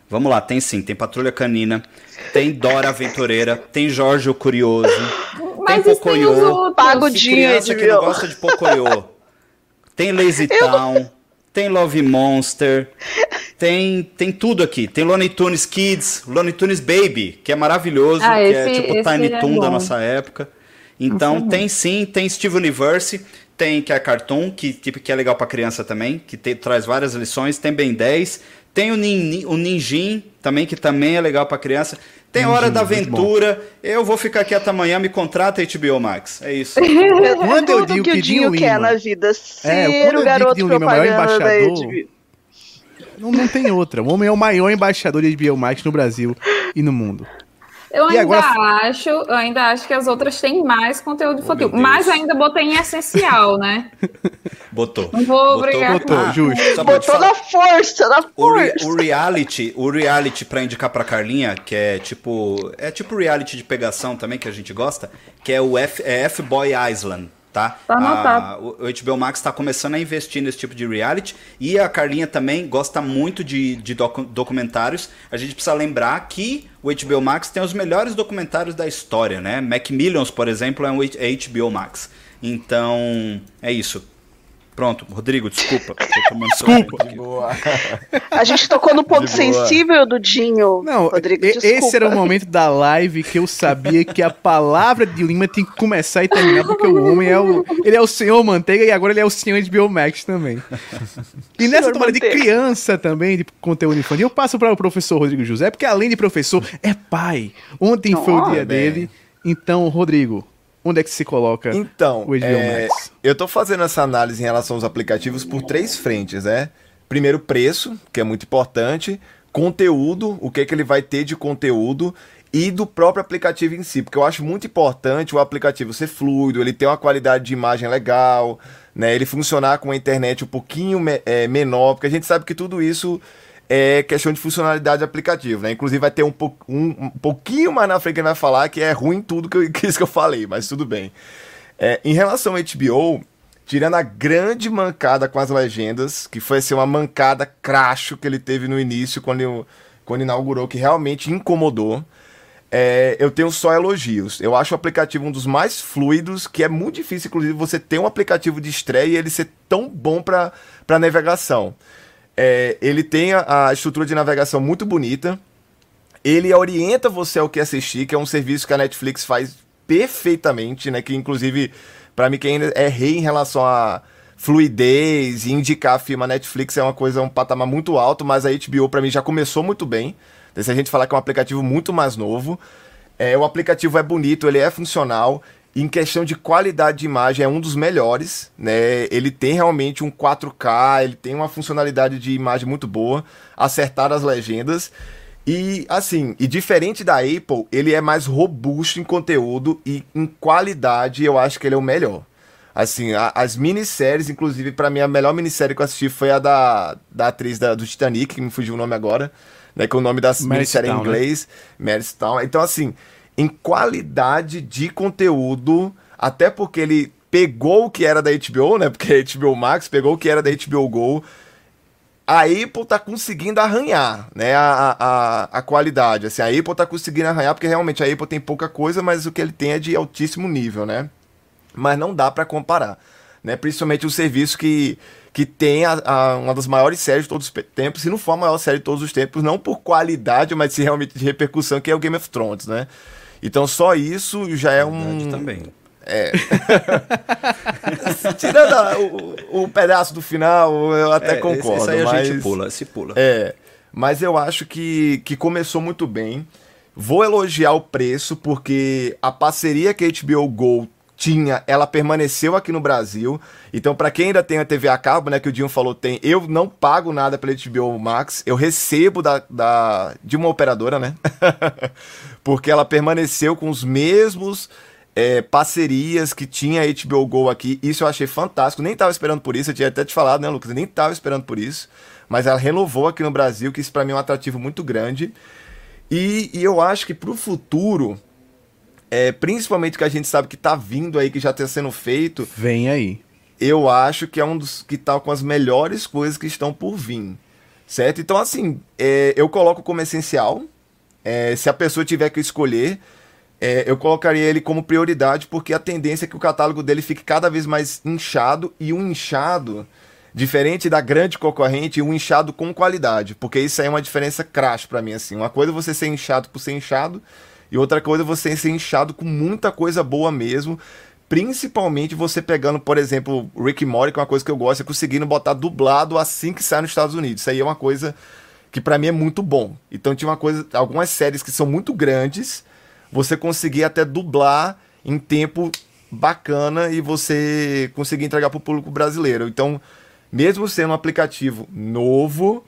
Vamos lá, tem sim, tem Patrulha Canina, tem Dora Aventureira, tem Jorge o Curioso, Mas tem isso tem os Pocoyo. Pago de criança que não gosta de Pocoyo, tem Lazy Town, tem Love Monster, tem, tem tudo aqui. Tem Looney Tunes Kids, Looney Tunes Baby, que é maravilhoso, Ah, que é esse- tipo esse Tiny é Toon da nossa época. Então tem sim, tem Steve Universe, tem que é Cartoon, que, tipo, que é legal pra criança também, que te- traz várias lições, tem Ben 10, tem o, Nin, o Ninjin também, que também é legal pra criança. Tem Hora da. Aventura. Eu vou ficar aqui até amanhã, me contrata HBO Max. É isso. *laughs* Quando eu digo que que o Dinho quer Lima- na vida. É, Ser quando eu o garoto Lima é o maior embaixador. Não, não tem outra. O homem é o maior embaixador de HBO Max no Brasil e no mundo. Eu E ainda agora- acho, eu ainda acho que as outras têm mais conteúdo infantil, Oh, mas ainda botei em essencial, né? *laughs* Botou. Não vou brigar botou, com- justo. Só Botou na força, na O, re- força. o reality, o reality pra indicar pra Carlinha, que é tipo, é tipo reality de pegação também que a gente gosta, que é o F, é F-Boy Island, tá? Tá A- anotado. o, o HBO Max tá começando a investir nesse tipo de reality e a Carlinha também gosta muito de, de docu- documentários. A gente precisa lembrar que o HBO Max tem os melhores documentários da história, né? Macmillions, por exemplo, é um HBO Max. Então, é isso. Pronto, Rodrigo, desculpa. *laughs* Boa. A gente tocou no ponto sensível do Dinho. Não, Rodrigo, e- desculpa. esse era o momento da live que eu sabia que a palavra de Lima tem que começar e terminar, porque o homem é o. Ele é o senhor Manteiga e agora ele é o senhor de Biomax também. E nessa Senhor tomada de criança também, de conteúdo infantil, eu passo para o professor Rodrigo José, porque além de professor, é pai. Ontem foi o dia Bem. dele. Então, Rodrigo, onde é que se coloca Então, o HBO é, Max? eu tô fazendo essa análise em relação aos aplicativos por três frentes, né? Primeiro, preço, que é muito importante. Conteúdo, o que, que ele vai ter de conteúdo. E do próprio aplicativo em si, porque eu acho muito importante o aplicativo ser fluido, ele ter uma qualidade de imagem legal, né? Ele funcionar com a internet um pouquinho me- é, menor, porque a gente sabe que tudo isso é questão de funcionalidade de aplicativo, né? Inclusive vai ter um, um- um pouquinho mais na frente que ele vai falar que é ruim tudo que, eu, *laughs* que isso que eu falei, mas tudo bem. É, em relação ao HBO, tirando a grande mancada com as legendas, que foi assim, uma mancada cracho que ele teve no início, quando, eu- quando inaugurou, que realmente incomodou, é, eu tenho só elogios. Eu acho o aplicativo um dos mais fluidos, que é muito difícil, inclusive, você ter um aplicativo de estreia e ele ser tão bom para navegação. É, ele tem a, a estrutura de navegação muito bonita, ele orienta você ao que assistir, que é um serviço que a Netflix faz perfeitamente, né? Que inclusive, pra mim, quem ainda é rei em relação a fluidez e indicar a Netflix é uma coisa, um patamar muito alto, mas a HBO pra mim já começou muito bem. Se a gente falar que é um aplicativo muito mais novo, é, o aplicativo é bonito, ele é funcional. Em questão de qualidade de imagem, é um dos melhores, né? Ele tem realmente um 4K, ele tem uma funcionalidade de imagem muito boa, acertar as legendas. E assim, e diferente da Apple, ele é mais robusto em conteúdo e em qualidade, eu acho que ele é o melhor. Assim, a- as minisséries, inclusive, pra mim, a melhor minissérie que eu assisti foi a da, da atriz da- do Titanic, que me fugiu o nome agora, né? Que o nome da minissérie é em né? inglês, Meryl Town. Então, assim, em qualidade de conteúdo, até porque ele pegou o que era da HBO, né? Porque *laughs* a HBO Max pegou o que era da HBO Go. A Apple tá conseguindo arranhar, né, a, a, a qualidade, assim, a Apple tá conseguindo arranhar, porque realmente a Apple tem pouca coisa, mas o que ele tem é de altíssimo nível, né, mas não dá para comparar, né, principalmente o serviço que, que tem a, a- uma das maiores séries de todos os tempos, se não for a maior série de todos os tempos, não por qualidade, mas se realmente de repercussão, que é o Game of Thrones, né, então só isso já é um... Também. *laughs* Tirando a- o, o pedaço do final, eu até É, concordo, Isso aí a mas... gente pula, se pula. É, mas eu acho que, que começou muito bem. Vou elogiar o preço, porque a parceria que a HBO Go tinha, ela permaneceu aqui no Brasil. Então, pra quem ainda tem a TV a cabo, né, que o Dinho falou tem, eu não pago nada pela HBO Max, eu recebo da, da de uma operadora, né? *laughs* porque ela permaneceu com os mesmos é, parcerias que tinha a HBO Go aqui. Isso eu achei fantástico. Nem tava esperando por isso. Eu tinha até te falado, né, Lucas? Nem tava esperando por isso. Mas ela renovou aqui no Brasil, que isso pra mim é um atrativo muito grande. E, e eu acho que pro futuro, é, principalmente que a gente sabe que tá vindo aí, que já tá sendo feito, Vem aí. eu acho que é um dos que tá com as melhores coisas que estão por vir. Certo? Então, assim, é, eu coloco como essencial. É, se a pessoa tiver que escolher, é, eu colocaria ele como prioridade, porque a tendência é que o catálogo dele fique cada vez mais inchado e um inchado diferente da grande concorrente, um inchado com qualidade, porque isso aí é uma diferença crash para mim assim. Uma coisa é você ser inchado por ser inchado e outra coisa é você ser inchado com muita coisa boa mesmo. Principalmente você pegando, por exemplo, Rick Mori, que é uma coisa que eu gosto, é conseguindo botar dublado assim que sai nos Estados Unidos. Isso aí é uma coisa que para mim é muito bom. Então tinha uma coisa, algumas séries que são muito grandes, você conseguir até dublar em tempo bacana e você conseguir entregar para o público brasileiro. Então, mesmo sendo um aplicativo novo,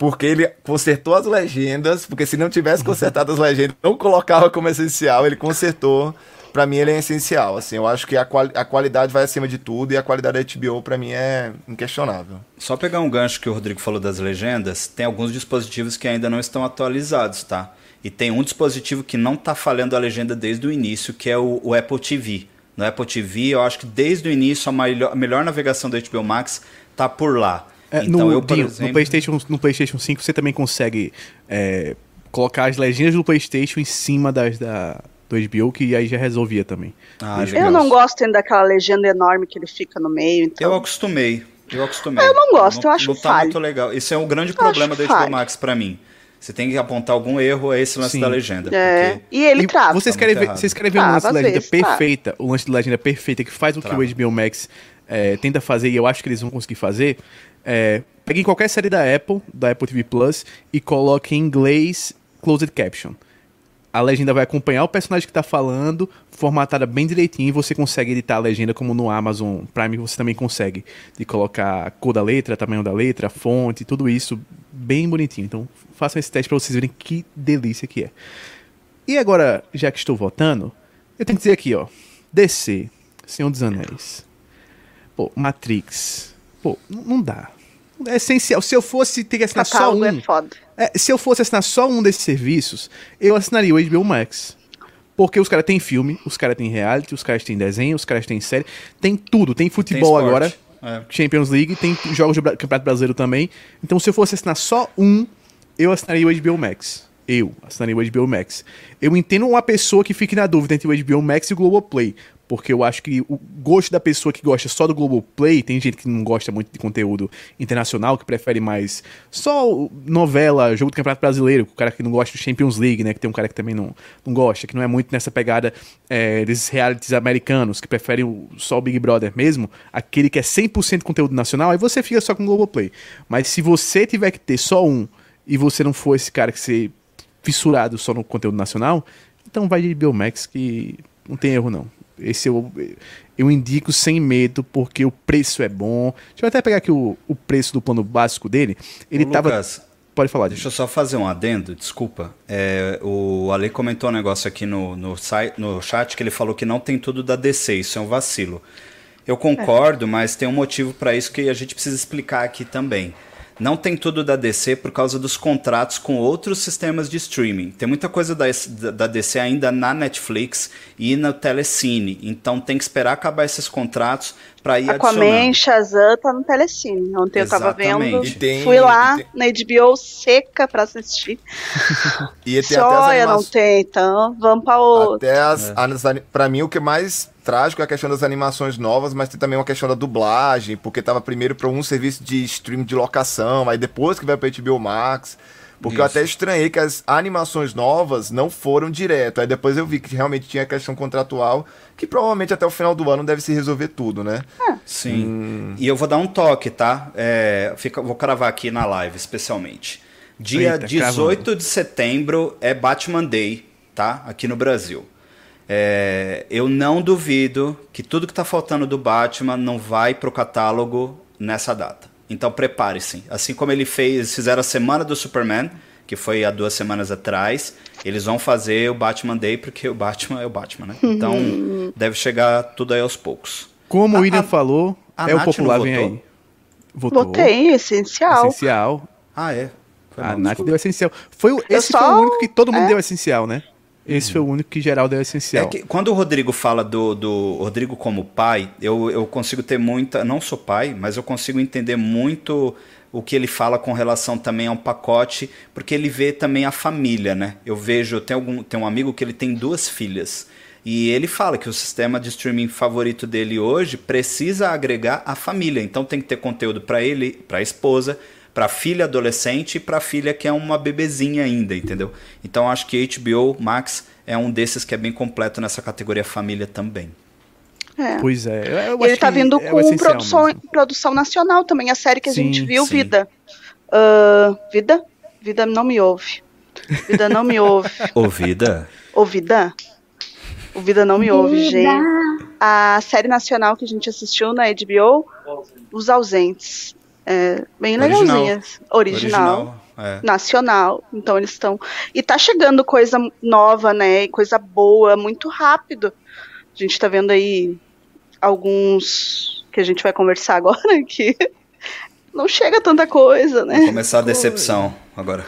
porque ele consertou as legendas, porque se não tivesse consertado as legendas, não colocava como essencial, ele consertou. Para mim ele é essencial, assim, eu acho que a, quali a qualidade vai acima de tudo e a qualidade da HBO para mim é inquestionável. Só pegar um gancho que o Rodrigo falou das legendas, tem alguns dispositivos que ainda não estão atualizados, tá? E tem um dispositivo que não está falhando a legenda desde o início, que é o, o Apple TV. No Apple TV, eu acho que desde o início a, melhor, a melhor navegação do HBO Max tá por lá. É, então, no, eu, por exemplo... no, PlayStation, no PlayStation 5 você também consegue é, colocar as legendas do PlayStation em cima das da, do HBO, que aí já resolvia também. Ah, eu não gosto ainda daquela legenda enorme que ele fica no meio. Então... Eu acostumei. Eu acostumei. Eu não gosto, não, eu acho Não tá muito legal. Isso é um grande eu problema do HBO Max para mim. Você tem que apontar algum erro a esse lance Sim. da legenda. É. Porque... E ele trava. Vocês querem, ver, vocês querem ver um lance de legenda vezes, perfeita, o lance de legenda perfeita que faz o trava. que o HBO Max é, tenta fazer, e eu acho que eles vão conseguir fazer, é, pegue qualquer série da Apple, da Apple TV Plus, e coloque em inglês closed caption. A legenda vai acompanhar o personagem que está falando, formatada bem direitinho, e você consegue editar a legenda como no Amazon Prime você também consegue. De colocar cor da letra, tamanho da letra, fonte, tudo isso bem bonitinho. Então façam esse teste para vocês verem que delícia que é. E agora, já que estou votando, eu tenho que dizer aqui, ó. DC, Senhor dos Anéis. Pô, Matrix. Pô, não dá. É essencial. Se eu fosse ter que assinar só um. É foda. É, se eu fosse assinar só um desses serviços, eu assinaria o HBO Max. Porque os caras têm filme, os caras têm reality, os caras têm desenho, os caras têm série, tem tudo, tem futebol tem agora. É. Champions League, tem jogos do Campeonato Brasileiro também. Então, se eu fosse assinar só um, eu assinaria o HBO Max. Eu assinaria o HBO Max. Eu entendo uma pessoa que fique na dúvida entre o HBO Max e o Globoplay porque eu acho que o gosto da pessoa que gosta só do Globoplay, tem gente que não gosta muito de conteúdo internacional, que prefere mais só novela, jogo do Campeonato Brasileiro, o cara que não gosta do Champions League, né, que tem um cara que também não, não gosta, que não é muito nessa pegada é, desses realities americanos, que preferem só o Big Brother mesmo, aquele que é 100% conteúdo nacional, aí você fica só com o Globoplay. Mas se você tiver que ter só um, e você não for esse cara que ser fissurado só no conteúdo nacional, então vai de Biomax que não tem erro não. Esse eu, eu indico sem medo, porque o preço é bom. Deixa eu até pegar aqui o, o preço do plano básico dele. Ele Ô, tava. Lucas, Pode falar. Deixa eu só fazer um adendo, desculpa. É, o Ale comentou um negócio aqui no, no, site, no chat que ele falou que não tem tudo da DC, isso é um vacilo. Eu concordo, é. mas tem um motivo para isso que a gente precisa explicar aqui também não tem tudo da DC por causa dos contratos com outros sistemas de streaming. Tem muita coisa da, da DC ainda na Netflix e na Telecine. Então tem que esperar acabar esses contratos para ir Aquaman, adicionando. Shazam tá no Telecine. Ontem Exatamente. eu tava vendo. Tem, fui lá tem... na HBO seca para assistir. *laughs* e tem Só eu não tem, então vamos para outro. Até as, é. para mim o que mais trágico é a questão das animações novas, mas tem também uma questão da dublagem, porque tava primeiro para um serviço de stream de locação, aí depois que vai para HBO Max. Porque Isso. eu até estranhei que as animações novas não foram direto. Aí depois eu vi que realmente tinha a questão contratual, que provavelmente até o final do ano deve se resolver tudo, né? É. Sim. Hum. E eu vou dar um toque, tá? É, fica, vou cravar aqui na live, especialmente. Dia Eita, 18 cravando. de setembro é Batman Day, tá? Aqui no Brasil. É, eu não duvido que tudo que está faltando do Batman não vai para o catálogo nessa data. Então prepare-se. Assim como ele fez, eles fizeram a semana do Superman, que foi há duas semanas atrás, eles vão fazer o Batman Day porque o Batman é o Batman, né? *laughs* Então deve chegar tudo aí aos poucos. Como o William a, falou, a é Nath o popular vem aí. Votou. Votei, essencial. Essencial. Ah, é. Foi a Nath deu essencial. Foi, esse só... foi o único que todo mundo é. deu essencial, né? Esse foi o único que geral deu essencial. É que quando o Rodrigo fala do, do Rodrigo como pai, eu, eu consigo ter muita. Não sou pai, mas eu consigo entender muito o que ele fala com relação também ao pacote, porque ele vê também a família, né? Eu vejo, tem, algum, tem um amigo que ele tem duas filhas. E ele fala que o sistema de streaming favorito dele hoje precisa agregar a família. Então tem que ter conteúdo para ele, para a esposa, para a filha adolescente e para a filha que é uma bebezinha ainda, entendeu? Então acho que HBO Max é um desses que é bem completo nessa categoria família também. É. Pois é. Ele tá vindo é com produção, produção nacional também. A série que a sim, gente viu, sim. Vida. Uh, vida? Vida não me ouve. Vida não me ouve. *laughs* Ouvida? Ouvida? O Vida não me ouve, gente. A série nacional que a gente assistiu na HBO, Os Ausentes. É, bem legalzinhas. Original. Original. É. Nacional. Então eles estão. E tá chegando coisa nova, né? Coisa boa, muito rápido. A gente tá vendo aí alguns que a gente vai conversar agora *laughs* que não chega tanta coisa, né? Vai começar a decepção agora.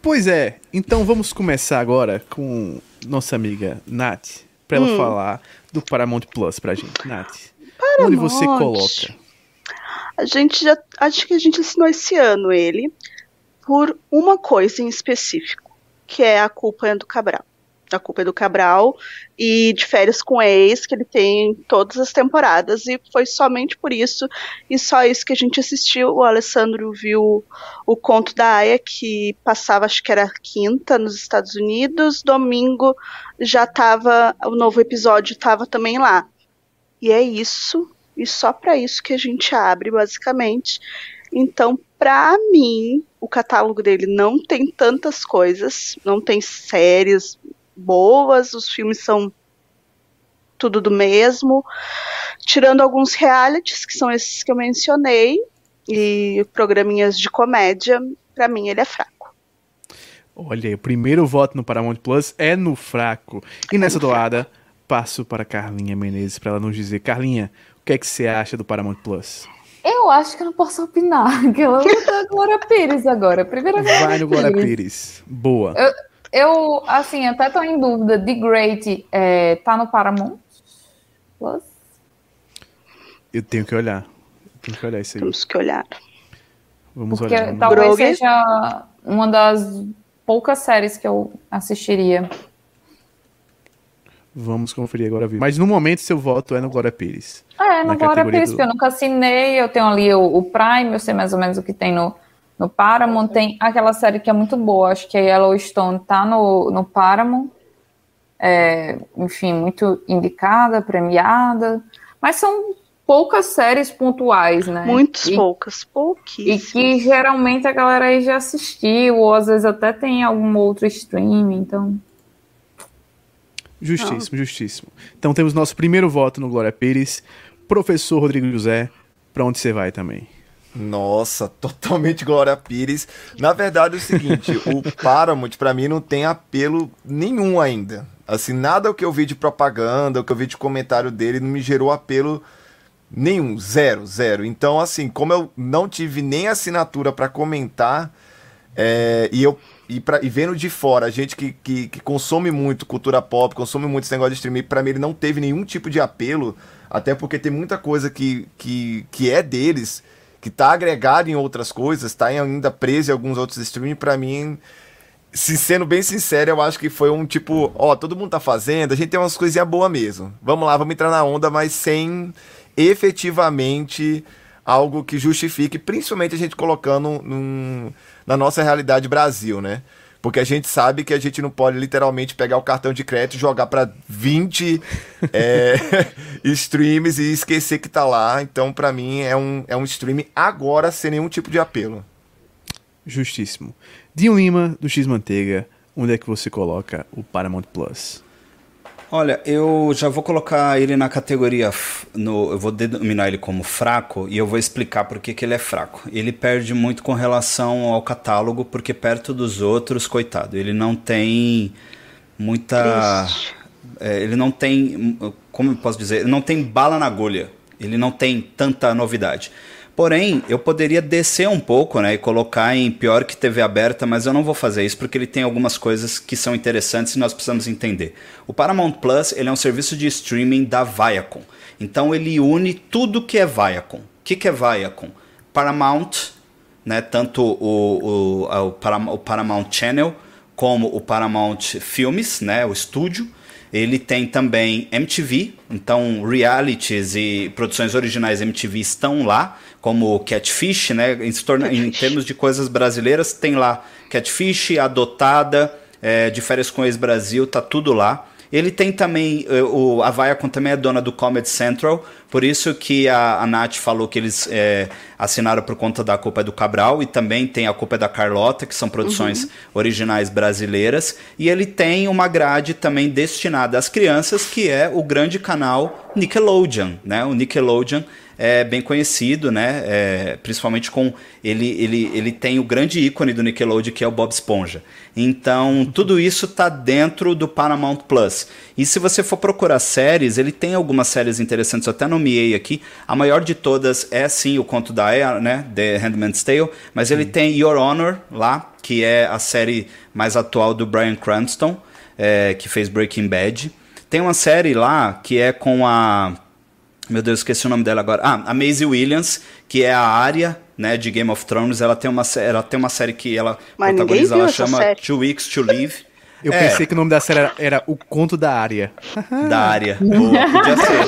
Pois é, então vamos começar agora com nossa amiga Nath, para ela hum. falar do Paramount Plus pra gente. Nath, Paramount. onde você coloca? A gente já, acho que a gente assinou esse ano ele por uma coisa em específico, que é a culpa é do Cabral. A culpa é do Cabral e de férias com ex, que ele tem todas as temporadas, e foi somente por isso, e só isso que a gente assistiu. O Alessandro viu o conto da Aya, que passava, acho que era quinta nos Estados Unidos, domingo já estava, o novo episódio estava também lá. E é isso, e só para isso que a gente abre, basicamente. Então, para mim, o catálogo dele não tem tantas coisas, não tem séries boas, os filmes são tudo do mesmo, tirando alguns realities, que são esses que eu mencionei, e programinhas de comédia, para mim ele é fraco. Olha, o primeiro voto no Paramount Plus é no fraco. E é nessa doada, fraco. passo para Carlinha Menezes para ela nos dizer, Carlinha, que é que você acha do Paramount Plus? Eu acho que eu não posso opinar, que ela tá Glória Pires agora. Primeira vez. Vai no Glória Pires. Boa. Eu, eu, assim, até tô em dúvida. The Great é, tá no Paramount Plus? Eu tenho que olhar. tenho que olhar isso aí. Temos que olhar. Vamos Porque olhar. Talvez Brogue. seja uma das poucas séries que eu assistiria. Vamos conferir agora. Mas no momento seu voto é no Glória Pires. É, no Glória Pires, do... porque eu nunca assinei, eu tenho ali o, o Prime, eu sei mais ou menos o que tem no, no Paramount. Tem aquela série que é muito boa, acho que a Yellowstone tá no, no Paramount. É, enfim, muito indicada, premiada. Mas são poucas séries pontuais, né? Muitas poucas, pouquíssimas. E que geralmente a galera aí já assistiu, ou às vezes até tem algum outro streaming, então. Justíssimo, Não. justíssimo. Então temos nosso primeiro voto no Glória Pires. Professor Rodrigo José, para onde você vai também? Nossa, totalmente Glória Pires. Na verdade é o seguinte, o *laughs* Paramount para mim não tem apelo nenhum ainda. Assim, nada o que eu vi de propaganda, o que eu vi de comentário dele não me gerou apelo nenhum, zero, zero. Então, assim, como eu não tive nem assinatura para comentar, é, e eu e, pra, e vendo de fora, a gente que, que, que, consome muito cultura pop, consome muito esse negócio de streaming, pra mim ele não teve nenhum tipo de apelo, até porque tem muita coisa que, que, que é deles que tá agregado em outras coisas, tá ainda preso em alguns outros streaming, para mim, se sendo bem sincero, eu acho que foi um tipo, ó, todo mundo tá fazendo, a gente tem umas coisinhas boas mesmo. Vamos lá, vamos entrar na onda, mas sem efetivamente algo que justifique, principalmente a gente colocando num, na nossa realidade Brasil, né? Porque a gente sabe que a gente não pode literalmente pegar o cartão de crédito jogar para 20 é, *laughs* streams e esquecer que tá lá. Então, para mim, é um, é um stream agora sem nenhum tipo de apelo. Justíssimo. Dinho Lima, do X Manteiga, onde é que você coloca o Paramount Plus? Olha, eu já vou colocar ele na categoria. No, eu vou denominar ele como fraco e eu vou explicar por que, que ele é fraco. Ele perde muito com relação ao catálogo, porque perto dos outros, coitado, ele não tem muita. É, ele não tem. Como eu posso dizer? Ele não tem bala na agulha. Ele não tem tanta novidade. Porém, eu poderia descer um pouco, né, e colocar em pior que TV aberta, mas eu não vou fazer isso porque ele tem algumas coisas que são interessantes e nós precisamos entender. O Paramount Plus, ele é um serviço de streaming da Viacom. Então ele une tudo que é Viacom. O que, que é Viacom? Paramount, né? Tanto o, o, o Paramount Channel como o Paramount Filmes, né? O estúdio. Ele tem também MTV, então realities e produções originais MTV estão lá, como Catfish, né? Em, torna, em termos de coisas brasileiras, tem lá Catfish, Adotada, é, de Férias com Ex-Brasil, tá tudo lá. Ele tem também, eh, o, a Viacom também é dona do Comedy Central, por isso que a, a Nath falou que eles é, assinaram por conta da Culpa é do Cabral, e também tem a Culpa é da Carlota, que são produções uhum. originais brasileiras, e ele tem uma grade também destinada às crianças, que é o grande canal Nickelodeon, né? O Nickelodeon é bem conhecido, né? É, principalmente com ele, ele, ele tem o grande ícone do Nickelodeon que é o Bob Esponja. Então tudo isso está dentro do Paramount Plus. E se você for procurar séries, ele tem algumas séries interessantes. Eu até nomeei aqui. A maior de todas é sim o Conto da Aya, né? The Handmaid's Tale. Mas ele tem Your Honor lá, que é a série mais atual do Bryan Cranston, é, que fez Breaking Bad. Tem uma série lá que é com a meu Deus, esqueci o nome dela agora. Ah, a Maisie Williams, que é a área né, de Game of Thrones. Ela tem uma, ela tem uma série que ela Mas protagoniza, ela chama série. Two Weeks to Live. *laughs* Eu é. pensei que o nome da série era, era O Conto da Área. Da Área. Boa, podia ser.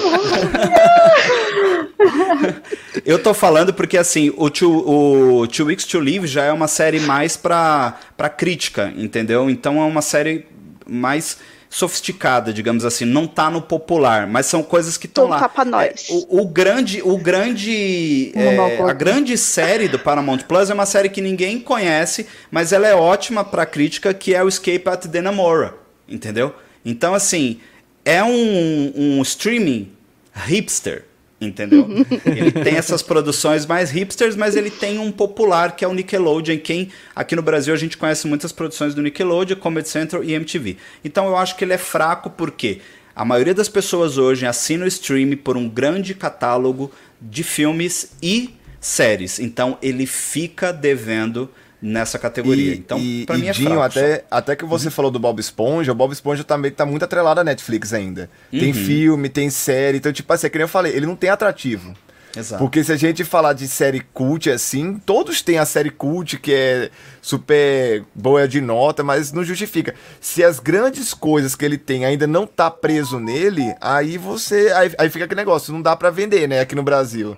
*laughs* Eu tô falando porque, assim, o Two, o Two Weeks to Live já é uma série mais pra, pra crítica, entendeu? Então é uma série mais sofisticada, digamos assim, não tá no popular, mas são coisas que estão lá. Pra nós. É, o, o, grande, o grande, é, a grande série do Paramount Plus é uma série que ninguém conhece, mas ela é ótima para crítica, que é o Escape at Denamora, entendeu? Então assim, é um, um streaming hipster entendeu? ele tem essas produções mais hipsters, mas ele tem um popular que é o Nickelodeon, quem aqui no Brasil a gente conhece muitas produções do Nickelodeon, Comedy Central e MTV. Então eu acho que ele é fraco porque a maioria das pessoas hoje assina o stream por um grande catálogo de filmes e séries. Então ele fica devendo nessa categoria. E, então, para mim é Dinho. Até, até que você uhum. falou do Bob Esponja, o Bob Esponja também tá muito atrelado à Netflix ainda. Uhum. Tem filme, tem série, então tipo assim, é que nem eu falei, ele não tem atrativo. Exato. Porque se a gente falar de série cult assim, todos têm a série cult que é super boa de nota, mas não justifica. Se as grandes coisas que ele tem ainda não tá preso nele, aí você aí, aí fica aquele negócio, não dá para vender, né, aqui no Brasil.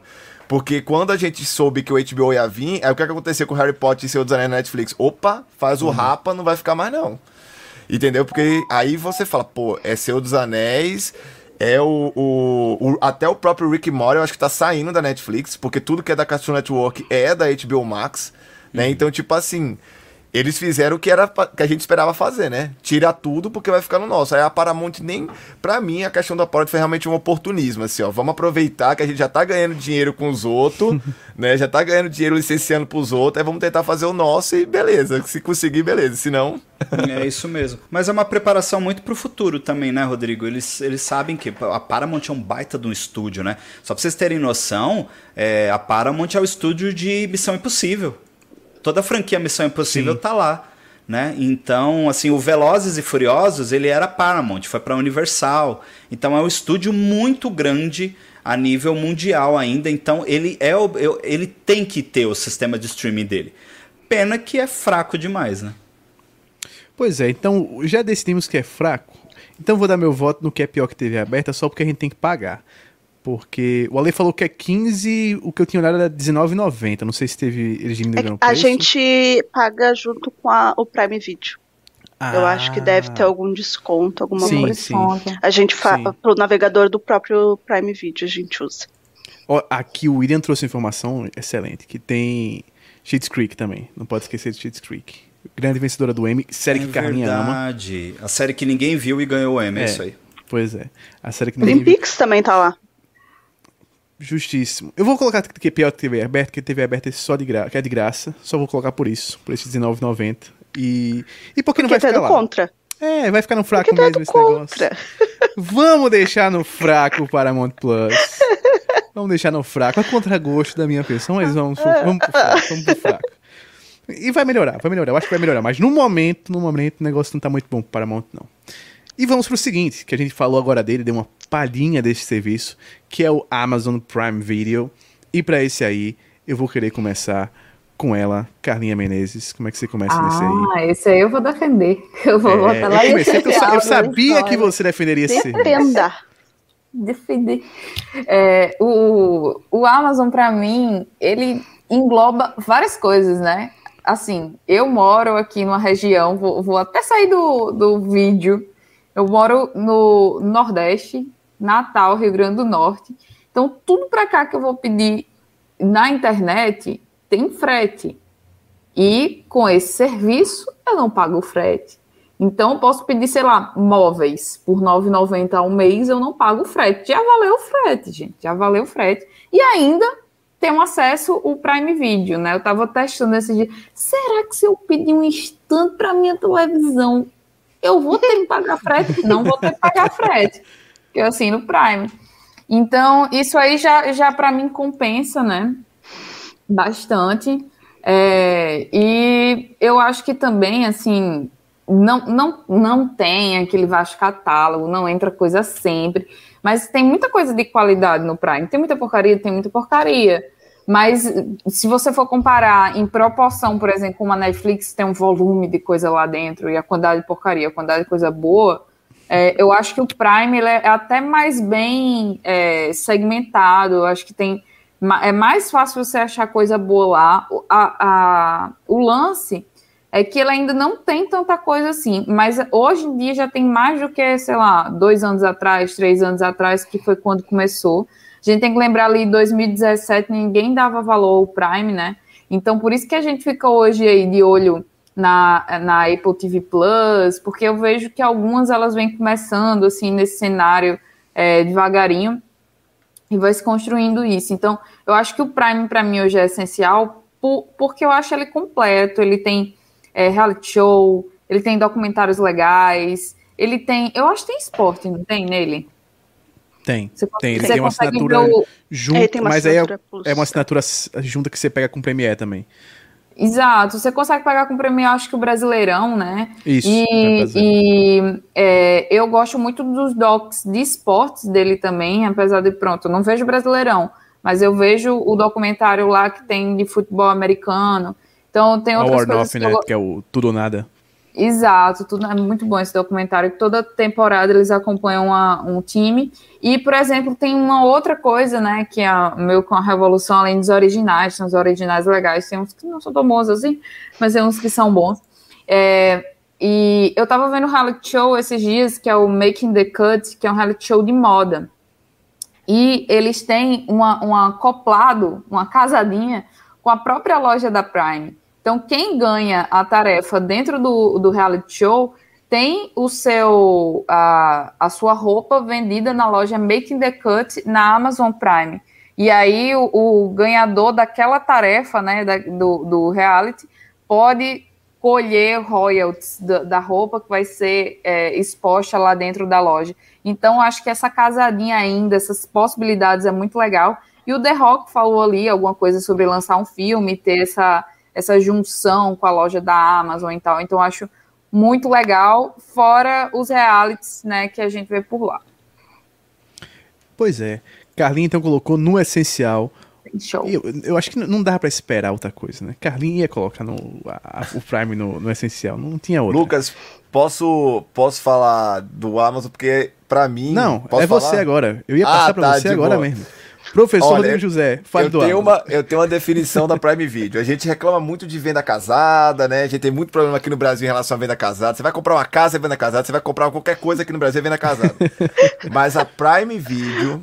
Porque quando a gente soube que o HBO ia vir, aí o que, é que aconteceu com o Harry Potter e seu design na Netflix? Opa, faz o uhum. rapa, não vai ficar mais não. Entendeu? Porque aí você fala, pô, é Seu dos Anéis, é o, o, o, Até o próprio Rick Mori, eu acho que tá saindo da Netflix, porque tudo que é da Cartoon Network é da HBO Max, né? Uhum. Então, tipo assim, eles fizeram o que era que a gente esperava fazer, né? Tira tudo porque vai ficar no nosso. Aí a Paramount nem, para mim, a questão da Paramount foi realmente um oportunismo, assim, ó. Vamos aproveitar que a gente já tá ganhando dinheiro com os outros, *laughs* né? Já tá ganhando dinheiro licenciando pros outros, aí vamos tentar fazer o nosso e beleza. Se conseguir, beleza. Se não. é isso mesmo. Mas é uma preparação muito pro futuro também, né, Rodrigo? Eles, eles sabem que a Paramount é um baita de um estúdio, né? Só pra vocês terem noção, é, a Paramount é o estúdio de Missão Impossível toda a franquia Missão Impossível Sim. tá lá. Né? Então, assim, o Velozes e Furiosos, ele era Paramount, foi para Universal. Então é um estúdio muito grande a nível mundial ainda, então ele é o, ele tem que ter o sistema de streaming dele. Pena que é fraco demais, né? Pois é, então já decidimos que é fraco. Então vou dar meu voto no que é pior que TV aberta só porque a gente tem que pagar. Porque o Ale falou que é 15, o que eu tinha olhado era 19,90. Não sei se teve eles diminuíram é, A gente paga junto com a, o Prime Video. Ah. Eu acho que deve ter algum desconto, alguma sim, coisa. Sim. A gente fala pro navegador do próprio Prime Video a gente usa. Aqui o William trouxe informação excelente, que tem Cheats Creek também. Não pode esquecer de Cheats Creek. Grande vencedora do Emmy, série é que Carminha verdade. ama. A série que ninguém viu e ganhou o Emmy, é, é isso aí. Pois é. A série que ninguém Twin Peaks também tá lá. Justíssimo. Eu vou colocar que pior que TV aberta, que TV aberta é só de graça, que é de graça. Só vou colocar por isso, por esse R$19,90. E e por que não vai ficar lá? contra. É, vai ficar no fraco Porque mesmo esse contra. negócio. *laughs* Vamos deixar no fraco o Paramount Plus. Vamos deixar no fraco. É contra gosto da minha pessoa, mas vamos, vamos pro fraco, vamos pro fraco. E vai melhorar, vai melhorar. Eu acho que vai melhorar. Mas no momento, no momento, o negócio não tá muito bom pro Paramount, não. E vamos pro seguinte, que a gente falou agora dele, deu uma palhinha desse serviço, que é o Amazon Prime Video. E para esse aí, eu vou querer começar com ela, Carlinha Menezes. Como é que você começa ah, nesse aí? Ah, esse aí eu vou defender. *laughs* Eu vou é, botar lá eu, comecei, eu, eu sabia que você defenderia esse Defenda. Defender. É, o, o Amazon, para mim, ele engloba várias coisas, né? Assim, eu moro aqui numa região, vou, vou até sair do, do vídeo. Eu moro no Nordeste, Natal, Rio Grande do Norte. Então, tudo para cá que eu vou pedir na internet tem frete. E com esse serviço, eu não pago o frete. Então, eu posso pedir, sei lá, móveis por R$ 9,90 ao mês, eu não pago frete. Já valeu o frete, gente. Já valeu o frete. E ainda tem acesso o Prime Video, né? Eu estava testando esse dia. Será que se eu pedir um stand para minha televisão, eu vou ter que pagar frete? Não vou ter que pagar frete. Porque eu assino Prime. Então, isso aí já, já para mim compensa, né? Bastante. É, e eu acho que também, assim, não, não, não tem aquele vasto catálogo, não entra coisa sempre. Mas tem muita coisa de qualidade no Prime. Tem muita porcaria, tem muita porcaria. Mas se você for comparar em proporção, por exemplo, com a Netflix tem um volume de coisa lá dentro e a quantidade de porcaria, a quantidade de coisa boa, é, eu acho que o Prime é até mais bem é, segmentado. Eu acho que tem é mais fácil você achar coisa boa lá. A, a, o lance é que ele ainda não tem tanta coisa assim, mas hoje em dia já tem mais do que, sei lá, dois anos atrás, três anos atrás, que foi quando começou. A gente tem que lembrar ali, em 2017, ninguém dava valor ao Prime, né? Então, por isso que a gente fica hoje aí de olho na, na Apple TV Plus, porque eu vejo que algumas elas vêm começando, assim, nesse cenário é, devagarinho, e vai se construindo isso. Então, eu acho que o Prime, para mim, hoje é essencial, por, porque eu acho ele completo, ele tem é, reality show, ele tem documentários legais, ele tem. Eu acho que tem esporte, não tem nele? Tem, você tem. Ele tem uma assinatura o... junto, é, uma mas assinatura aí é, é, uma assinatura junta que você pega com o Premiere também. Exato, você consegue pagar com o Premiere, acho que o Brasileirão, né? Isso. E, e é, eu gosto muito dos docs de esportes dele também, apesar de, pronto, eu não vejo Brasileirão, mas eu vejo o documentário lá que tem de futebol americano, então tem outras coisas. Off, né? Que é o Tudo ou Nada. Exato, tudo é muito bom esse documentário. Toda temporada eles acompanham uma, um time. E, por exemplo, tem uma outra coisa, né? Que é meio com a Revolução, além dos originais, tem os originais legais, tem uns que não são tão assim, mas tem uns que são bons. É, e eu tava vendo um reality show esses dias, que é o Making the Cut, que é um reality show de moda. E eles têm uma, um acoplado, uma casadinha com a própria loja da Prime. Então, quem ganha a tarefa dentro do, do reality show tem o seu a, a sua roupa vendida na loja Making the Cut na Amazon Prime. E aí o, o ganhador daquela tarefa, né, da, do, do reality, pode colher royalties da, da roupa que vai ser é, exposta lá dentro da loja. Então, acho que essa casadinha ainda, essas possibilidades é muito legal. E o The Rock falou ali alguma coisa sobre lançar um filme, ter essa essa junção com a loja da Amazon e tal. Então, acho muito legal, fora os realities, né, que a gente vê por lá. Pois é. Carlinhos então colocou no essencial. Show. Eu, eu acho que não dá para esperar outra coisa, né? Carlinhos ia colocar no, a, o Prime no, no, essencial, não tinha outra. Lucas, posso posso falar do Amazon porque para mim Não, é falar? você agora. Eu ia passar ah, para tá, você agora boa. mesmo. Professor Olha, Rodrigo José, fale eu do tenho uma Eu tenho uma definição da Prime Video. A gente reclama muito de venda casada, né? A gente tem muito problema aqui no Brasil em relação à venda casada. Você vai comprar uma casa é venda casada, você vai comprar qualquer coisa aqui no Brasil é venda casada. *laughs* Mas a Prime Video,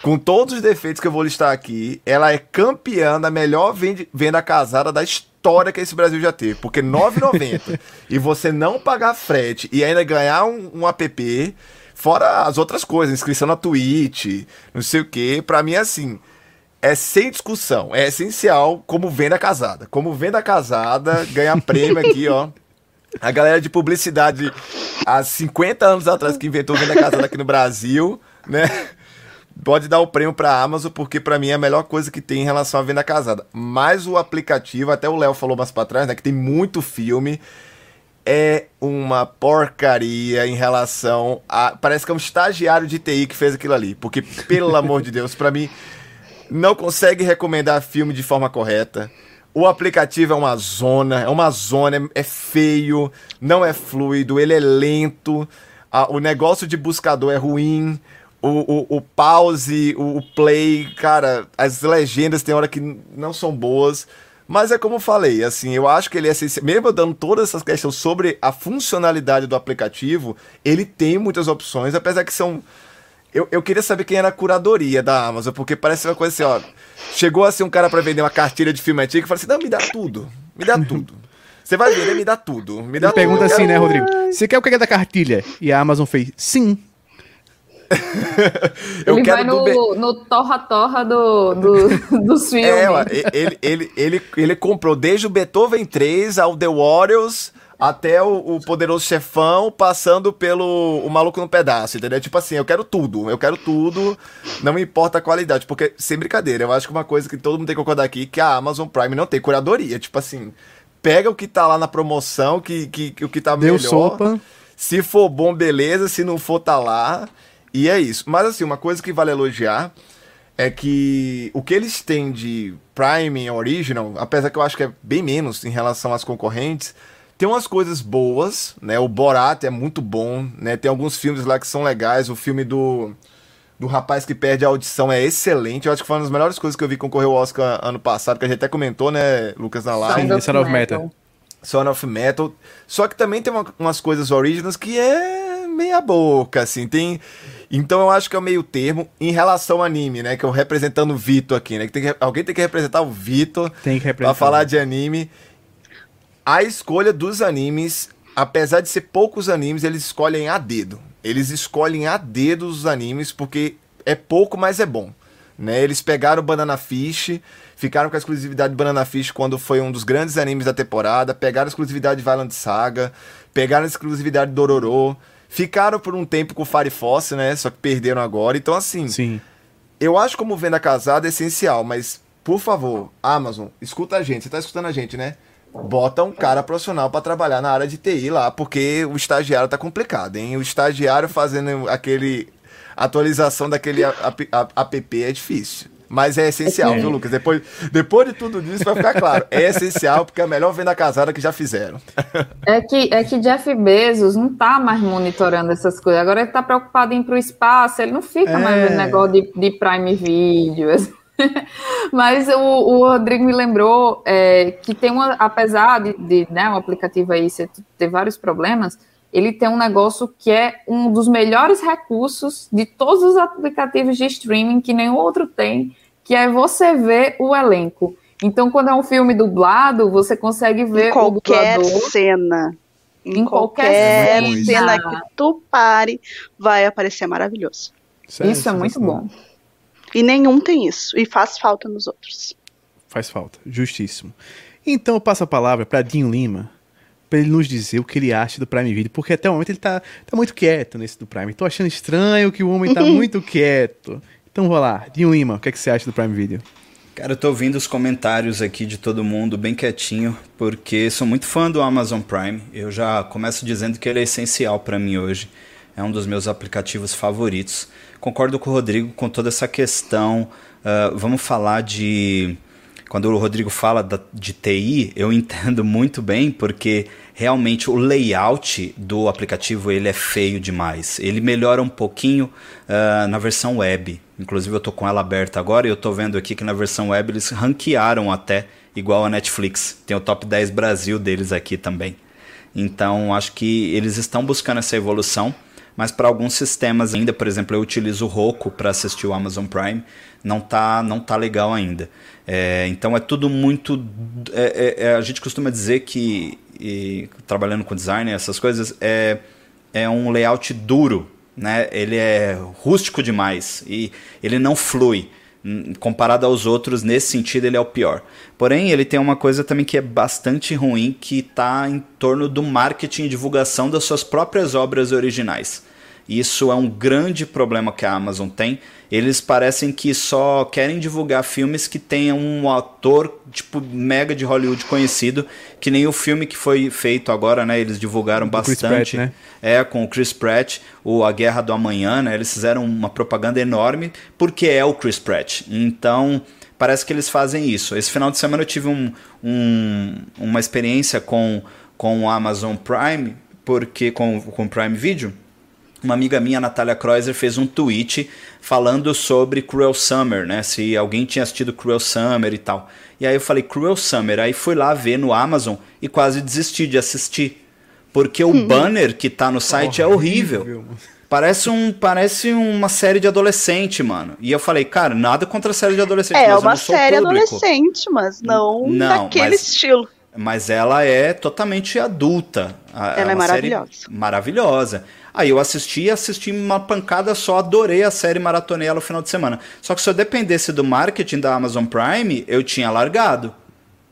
com todos os defeitos que eu vou listar aqui, ela é campeã da melhor venda casada da história que esse Brasil já teve. Porque 9,90 *laughs* e você não pagar frete e ainda ganhar um, um app Fora as outras coisas, inscrição na Twitch, não sei o que. Pra mim, é assim, é sem discussão. É essencial como venda casada. Como venda casada, ganha prêmio aqui, ó. A galera de publicidade há 50 anos atrás que inventou venda casada aqui no Brasil, né? Pode dar o prêmio pra Amazon, porque para mim é a melhor coisa que tem em relação à venda casada. Mas o aplicativo, até o Léo falou mais pra trás, né? Que tem muito filme é uma porcaria em relação a. Parece que é um estagiário de TI que fez aquilo ali. Porque, pelo amor de Deus, para mim, não consegue recomendar filme de forma correta. O aplicativo é uma zona, é uma zona, é, é feio, não é fluido, ele é lento, a, o negócio de buscador é ruim, o, o, o pause, o, o, play, cara, as legendas tem hora que não são boas. Mas é como eu falei, assim, eu acho que ele é essencial. Mesmo dando todas essas questões sobre a funcionalidade do aplicativo, ele tem muitas opções, apesar que são. Eu, eu queria saber quem era a curadoria da Amazon, porque parece uma coisa assim, ó. Chegou assim um cara para vender uma cartilha de filme antigo e falou assim: não, me dá tudo, me dá tudo. Você vai vender, me dá tudo. Me dá Ele pergunta assim, né, Rodrigo? Você quer o que é da cartilha? E a Amazon fez, sim. *laughs* eu ele vai no, no torra-torra do, do, *laughs* dos filmes. É, ele, ele, ele, ele comprou desde o Beethoven 3 ao The Warriors até o, o, Poderoso Chefão, passando pelo o Maluco no Pedaço, entendeu? Tipo assim, eu quero tudo, eu quero tudo, não me importa a qualidade, porque, sem brincadeira, eu acho que uma coisa que todo mundo tem que concordar aqui, que a Amazon Prime não tem curadoria, tipo assim, pega o que tá lá na promoção, que, que, que o que tá Deu melhor, sopa. se for bom, beleza, se não for, tá lá, e é isso. Mas assim, uma coisa que vale elogiar é que o que eles têm de Prime Original, apesar que eu acho que é bem menos em relação às concorrentes, tem umas coisas boas, né? O Borat é muito bom, né? Tem alguns filmes lá que são legais. O filme do, do rapaz que perde a audição é excelente. Eu acho que foi uma das melhores coisas que eu vi concorrer ao Oscar ano passado, que a gente até comentou, né, Lucas, na live. Sim, Son of Metal. Son of Metal. Só que também tem uma, umas coisas originais que é meia boca, assim. Tem então eu acho que é o meio termo em relação ao anime, né? Que eu representando o Vitor aqui, né? Que, tem que alguém tem que representar o Vitor pra falar de anime. A escolha dos animes, apesar de ser poucos animes, eles escolhem a dedo. Eles escolhem a dedo os animes porque é pouco, mas é bom. Né? Eles pegaram Banana Fish, ficaram com a exclusividade de Banana Fish quando foi um dos grandes animes da temporada, pegaram a exclusividade de Violent Saga, pegaram a exclusividade de Dororo, Ficaram por um tempo com o Fire Force, né? Só que perderam agora. Então, assim. Sim. Eu acho como venda casada é essencial, mas, por favor, Amazon, escuta a gente. Você tá escutando a gente, né? Bota um cara profissional para trabalhar na área de TI lá, porque o estagiário tá complicado, hein? O estagiário fazendo aquele atualização daquele app é difícil. Mas é essencial, é. viu, Lucas? Depois, depois de tudo isso, vai ficar claro. É essencial, porque é a melhor venda casada que já fizeram. É que, é que Jeff Bezos não tá mais monitorando essas coisas. Agora ele tá preocupado em ir pro espaço, ele não fica é. mais vendo negócio de, de Prime Video. *laughs* Mas o, o, Rodrigo me lembrou é, que tem uma, apesar de, de né, o aplicativo aí ter vários problemas, ele tem um negócio que é um dos melhores recursos de todos os aplicativos de streaming que nenhum outro tem, que é você ver o elenco. Então, quando é um filme dublado, você consegue ver em qualquer cena. Em, em qualquer, qualquer cena que tu pare, vai aparecer maravilhoso. Sério, isso é muito bom. E nenhum tem isso. E faz falta nos outros. Faz falta. Justíssimo. Então eu passo a palavra para Dinho Lima, para ele nos dizer o que ele acha do Prime Video, porque até o momento ele tá, tá muito quieto nesse do Prime. Tô achando estranho que o homem tá *laughs* muito quieto. Então vou lá, Dinho Lima, o que, é que você acha do Prime Video? Cara, eu tô ouvindo os comentários aqui de todo mundo bem quietinho, porque sou muito fã do Amazon Prime. Eu já começo dizendo que ele é essencial para mim hoje. É um dos meus aplicativos favoritos. Concordo com o Rodrigo com toda essa questão. Uh, vamos falar de. Quando o Rodrigo fala da, de TI, eu *laughs* entendo muito bem, porque realmente o layout do aplicativo ele é feio demais. Ele melhora um pouquinho uh, na versão web. Inclusive eu estou com ela aberta agora e eu estou vendo aqui que na versão web eles ranquearam até igual a Netflix. Tem o top 10 Brasil deles aqui também. Então acho que eles estão buscando essa evolução, mas para alguns sistemas ainda, por exemplo, eu utilizo o Roku para assistir o Amazon Prime, não tá não tá legal ainda. É, então é tudo muito. É, é, é a gente costuma dizer que e trabalhando com design, essas coisas, é, é um layout duro, né? Ele é rústico demais e ele não flui. Comparado aos outros, nesse sentido, ele é o pior. Porém, ele tem uma coisa também que é bastante ruim, que está em torno do marketing e divulgação das suas próprias obras originais. Isso é um grande problema que a Amazon tem. Eles parecem que só querem divulgar filmes que tenham um ator tipo mega de Hollywood conhecido, que nem o filme que foi feito agora, né? Eles divulgaram bastante. Pratt, né? É, com o Chris Pratt, o A Guerra do Amanhã, né? Eles fizeram uma propaganda enorme porque é o Chris Pratt. Então, parece que eles fazem isso. Esse final de semana eu tive um, um, uma experiência com, com o Amazon Prime, porque com, com o Prime Video. Uma amiga minha, Natália Kreuzer, fez um tweet falando sobre Cruel Summer, né? Se alguém tinha assistido Cruel Summer e tal. E aí eu falei, Cruel Summer. Aí fui lá ver no Amazon e quase desisti de assistir. Porque o banner que tá no site é horrível. Parece, um, parece uma série de adolescente, mano. E eu falei, cara, nada contra a série de adolescente. É mas uma série adolescente, mas não, Não, daquele mas- estilo. Mas ela é totalmente adulta. A- Ela é série maravilhosa. Maravilhosa. Aí eu assisti, assisti uma pancada só, adorei a série, maratonei ela no final de semana. Só que se eu dependesse do marketing da Amazon Prime, eu tinha largado.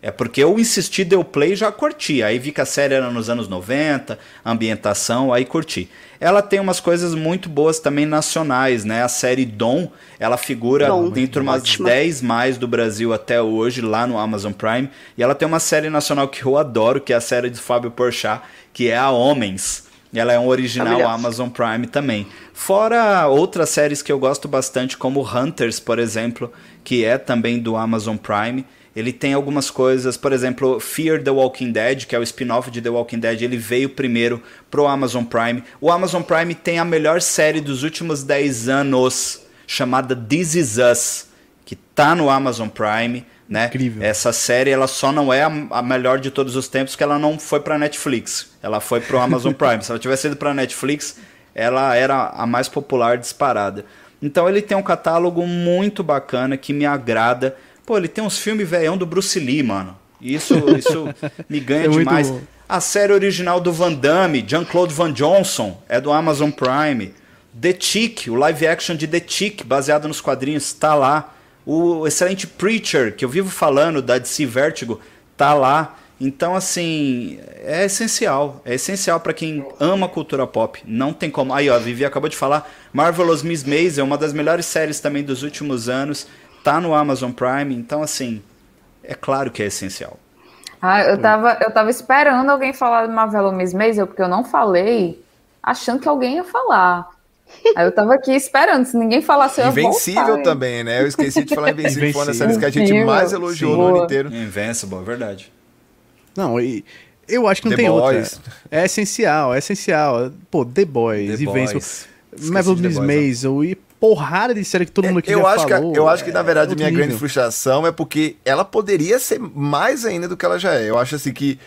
É porque eu insisti, deu play e já curti. Aí vi que a série era nos anos 90, ambientação, aí curti. Ela tem umas coisas muito boas também nacionais, né? A série Dom, ela figura Dom, dentro umas ótima. 10 mais do Brasil até hoje, lá no Amazon Prime. E ela tem uma série nacional que eu adoro, que é a série de Fábio Porchat, que é a Homens. E ela é um original Maravilhosa. Amazon Prime também. Fora outras séries que eu gosto bastante, como Hunters, por exemplo, que é também do Amazon Prime. Ele tem algumas coisas, por exemplo, Fear the Walking Dead, que é o spin-off de The Walking Dead, ele veio primeiro pro Amazon Prime. O Amazon Prime tem a melhor série dos últimos 10 anos, chamada This Is Us, que tá no Amazon Prime, né? Incrível. Essa série ela só não é a, a melhor de todos os tempos, que ela não foi pra Netflix. Ela foi pro Amazon *laughs* Prime. Se ela tivesse ido pra Netflix, ela era a mais popular disparada. Então ele tem um catálogo muito bacana que me agrada. Pô, ele tem uns filmes velhão do Bruce Lee, mano. Isso, isso *laughs* me ganha É demais. A série original do Van Damme, Jean-Claude Van Johnson, é do Amazon Prime. The Tick, o live action de The Tick, baseado nos quadrinhos, está lá. O excelente Preacher, que eu vivo falando, da DC Vertigo, tá lá. Então, assim, é essencial. É essencial para quem ama cultura pop. Não tem como. Aí, ó, a Vivi acabou de falar. Marvelous Miss Maisel, uma das melhores séries também dos últimos anos. Tá no Amazon Prime. Então, assim, é claro que é essencial. Ah, eu tava, eu tava esperando alguém falar de Marvel Miss Maisel, porque eu não falei, achando que alguém ia falar. Aí eu tava aqui esperando, se ninguém falasse, eu ia Invencível voltar, hein? também, né? Eu esqueci de falar Invencível, foi uma das séries que a gente mais elogiou Sim. no ano inteiro. Invincible, é verdade. Não, e eu acho que não The tem Boys. outra. É essencial, é essencial. Pô, The Boys, The Invincible, Boys. Esqueci Marvel de The Miss Boys, ó. Maisel e porrada de série que todo mundo aqui eu já acho falou. que, eu acho que, na verdade, é minha grande nível. frustração é porque ela poderia ser mais ainda do que ela já é. Eu acho assim que,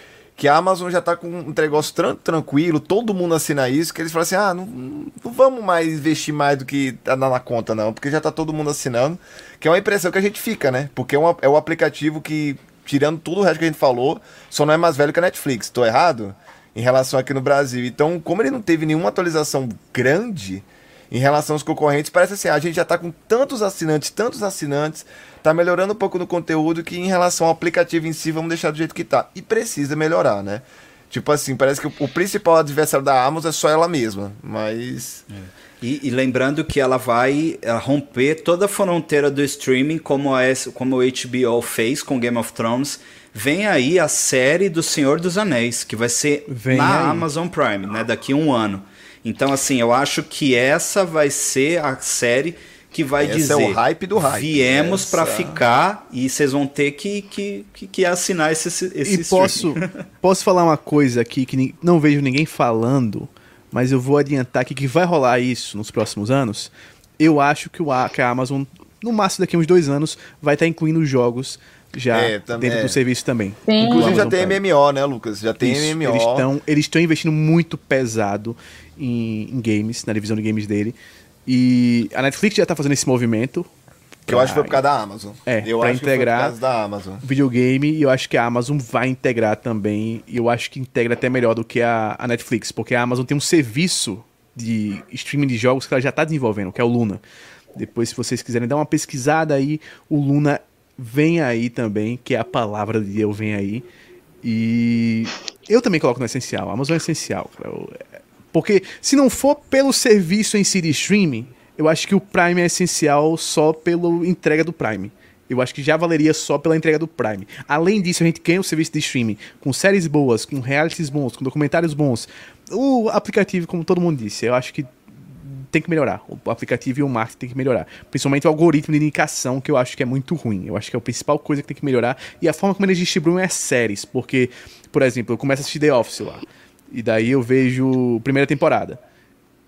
que a Amazon já tá com um negócio tran tranquilo, todo mundo assina isso, que eles falam assim: ah, não, não vamos mais investir mais do que tá na, conta, não, porque já tá todo mundo assinando. Que é uma impressão que a gente fica, né? Porque é, uma, é o aplicativo que, tirando tudo o resto que a gente falou, só não é mais velho que a Netflix. Tô errado? Em relação aqui no Brasil. Então, como ele não teve nenhuma atualização grande em relação aos concorrentes, parece assim, a gente já tá com tantos assinantes, tantos assinantes, tá melhorando um pouco no conteúdo que em relação ao aplicativo em si, vamos deixar do jeito que tá. E precisa melhorar, né? Tipo assim, parece que o, o principal adversário da Amazon é só ela mesma, mas... E, e lembrando que ela vai romper toda a fronteira do streaming, como, a, como o HBO fez com Game of Thrones. Vem aí a série do Senhor dos Anéis, que vai ser Vem na aí. Amazon Prime, né? Daqui a um ano. Então, assim, eu acho que essa vai ser a série que vai Esse é dizer... o hype do hype. Viemos pra ficar e vocês vão ter que, que, que, que assinar esse, esse E posso, *laughs* posso falar uma coisa aqui que não vejo ninguém falando, mas eu vou adiantar aqui que vai rolar isso nos próximos anos. Eu acho que, o, A- que a Amazon, no máximo daqui a uns dois anos, vai estar incluindo jogos já É, dentro é. do serviço também. Sim. Inclusive já tem Prime. MMO, né, Lucas? Já tem Isso, MMO. Eles estão eles estão investindo muito pesado em, em games, na divisão de games dele. E a Netflix já tá fazendo esse movimento. Que eu acho que foi por causa da Amazon. É, eu pra acho que foi integrar- por causa da Amazon. videogame e eu acho que a Amazon vai integrar também. E eu acho que integra até melhor do que a, a Netflix, porque a Amazon tem um serviço de streaming de jogos que ela já está desenvolvendo, que é o Luna. Depois, se vocês quiserem dar uma pesquisada aí, o Luna vem aí também, que é a palavra de Deus vem aí. E eu também coloco no essencial. A Amazon é essencial, cara. Porque se não for pelo serviço em si de streaming, eu acho que o Prime é essencial só pela entrega do Prime. Eu acho que já valeria só pela entrega do Prime. Além disso, a gente ganha o serviço de streaming com séries boas, com realities bons, com documentários bons. O aplicativo, como todo mundo disse, eu acho que tem que melhorar. O aplicativo e o marketing tem que melhorar. Principalmente o algoritmo de indicação, que eu acho que é muito ruim. Eu acho que é a principal coisa que tem que melhorar. E a forma como eles distribuem é séries. Porque, por exemplo, eu começo a assistir The Office lá. E daí eu vejo primeira temporada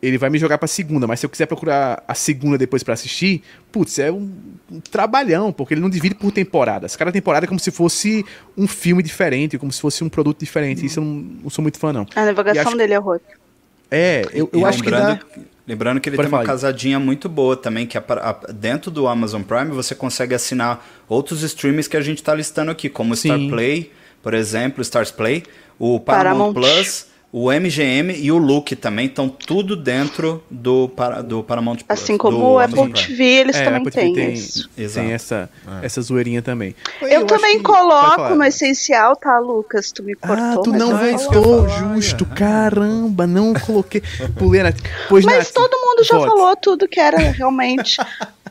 ele vai me jogar pra segunda, mas se eu quiser procurar a segunda depois para assistir, putz, é um, um, trabalhão, porque ele não divide por temporadas. Cada temporada é como se fosse um filme diferente, como se fosse um produto diferente. Isso eu não, não, sou muito fã, não. A navegação acho... dele é horror. É, eu, eu acho que dá... Lembrando que ele Pode tem uma casadinha muito boa também, que a, a, dentro do Amazon Prime você consegue assinar outros streams que a gente está listando aqui, como o Star Play, por exemplo, Stars Play, o Paramount, Paramount. Plus o MGM e o Look também estão tudo dentro do, do Paramount Plus. Assim como o Apple TV, eles é, também têm tem, isso. Tem essa, é. essa zoeirinha também. Eu, eu também coloco no essencial, tá, Lucas? Tu me cortou. Ah, tu não voltou, justo. Caramba, não coloquei. Pulei na... Pois, mas Nath, todo mundo já vote. falou tudo que era realmente. *laughs*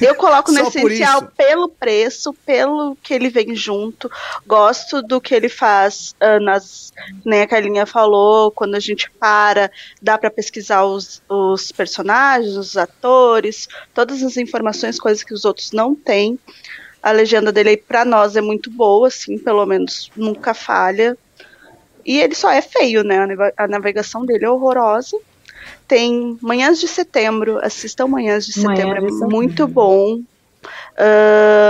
Eu coloco no essencial pelo preço, pelo que ele vem junto. Gosto do que ele faz uh, nas. Nem a Carlinha falou, quando a gente para, dá para pesquisar os, os personagens, os atores, todas as informações, coisas que os outros não têm. A legenda dele para nós é muito boa, assim, pelo menos nunca falha. E ele só é feio, né? A navegação dele é horrorosa tem Manhãs de Setembro, assistam Manhãs de Setembro, Manhã é muito bom.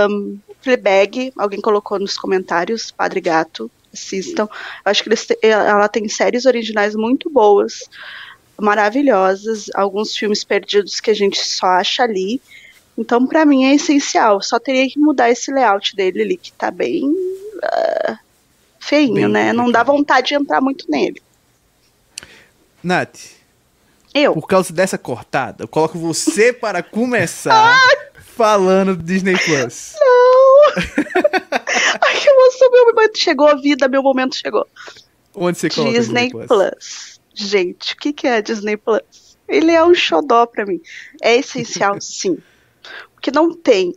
Um, Fleabag, alguém colocou nos comentários, Padre Gato, assistam. Eu acho que eles ela tem séries originais muito boas, maravilhosas, alguns filmes perdidos que a gente só acha ali. Então, para mim, é essencial. Só teria que mudar esse layout dele ali, que tá bem uh, feinho, bem né? Não dá vontade de entrar muito nele. Nath, eu. Por causa dessa cortada, eu coloco você *laughs* para começar falando do Disney Plus. Não! Ai, que emoção, meu momento chegou, a vida, meu momento chegou. Onde você coloca Disney, Disney Plus? Plus? Gente, o que, que é Disney Plus? Ele é um xodó pra mim. É essencial, *laughs* sim. Porque não tem.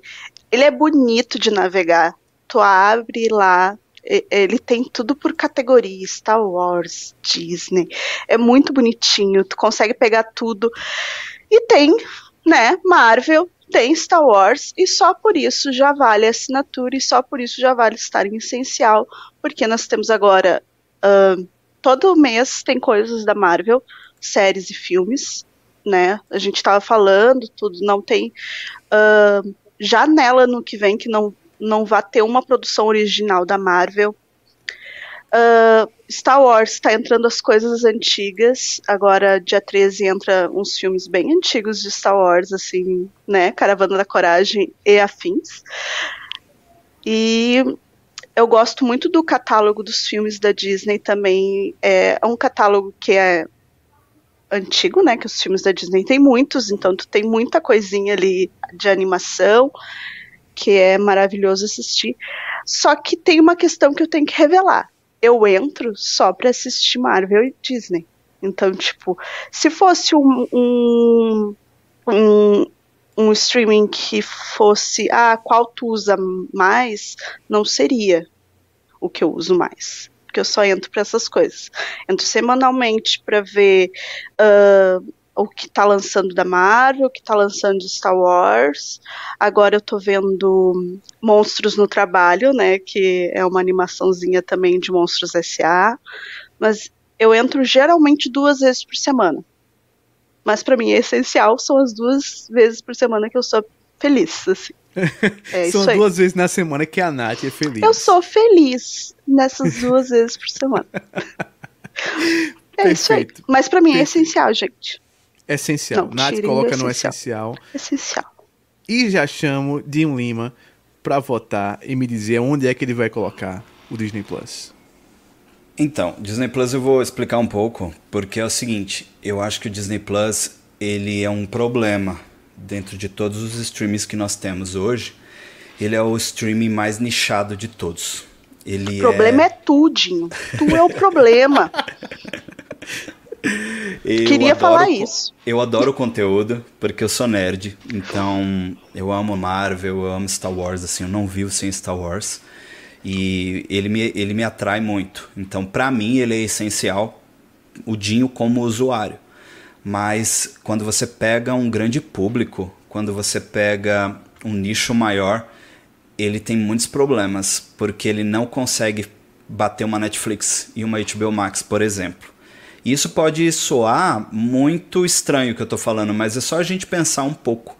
Ele é bonito de navegar. Tu abre lá, ele tem tudo por categoria, Star Wars, Disney. É muito bonitinho, tu consegue pegar tudo. E tem, né, Marvel, tem Star Wars, e só por isso já vale a assinatura, e só por isso já vale estar em essencial, porque nós temos agora. Uh, todo mês tem coisas da Marvel, séries e filmes, né? A gente tava falando, tudo, não tem. Uh, janela no que vem que não não vá ter uma produção original da Marvel. Uh, Star Wars está entrando as coisas antigas. Agora, dia 13, entra uns filmes bem antigos de Star Wars, assim, né? Caravana da Coragem e afins. E eu gosto muito do catálogo dos filmes da Disney também. É um catálogo que é antigo, né? Que os filmes da Disney tem muitos, então tu tem muita coisinha ali de animação que é maravilhoso assistir. Só que tem uma questão que eu tenho que revelar. Eu entro só para assistir Marvel e Disney. Então, tipo, se fosse um, um, um, um streaming que fosse, ah, qual tu usa mais, não seria o que eu uso mais. Porque eu só entro para essas coisas. Entro semanalmente para ver uh, o que tá lançando da Marvel, o que tá lançando de Star Wars. Agora eu tô vendo Monstros no Trabalho, né, que é uma animaçãozinha também de Monstros S.A. Mas eu entro geralmente duas vezes por semana. Mas para mim é essencial, são as duas vezes por semana que eu sou feliz, assim. *laughs* É São duas vezes na semana que a Nath é feliz. Eu sou feliz nessas duas vezes por semana. *laughs* é Perfeito. isso aí. Mas para mim é essencial, gente. Essencial. Não, Nath coloca no essencial. Essencial. E já chamo Dinho Lima para votar e me dizer onde é que ele vai colocar o Disney Plus. Então, Disney Plus eu vou explicar um pouco, porque é o seguinte, eu acho que o Disney Plus ele é um problema dentro de todos os streams que nós temos hoje. Ele é o streaming mais nichado de todos. Ele o problema é, é tu, Dinho. Tu é o problema. *laughs* *laughs* Eu Queria adoro, falar isso. Eu adoro o conteúdo, porque eu sou nerd. Então, eu amo Marvel, eu amo Star Wars, assim, eu não vivo sem Star Wars. E ele me, ele me atrai muito. Então, para mim, ele é essencial, o Dinho como usuário. Mas quando você pega um grande público, quando você pega um nicho maior, ele tem muitos problemas, porque ele não consegue bater uma Netflix e uma HBO Max, por exemplo. Isso pode soar muito estranho que eu estou falando, mas é só a gente pensar um pouco.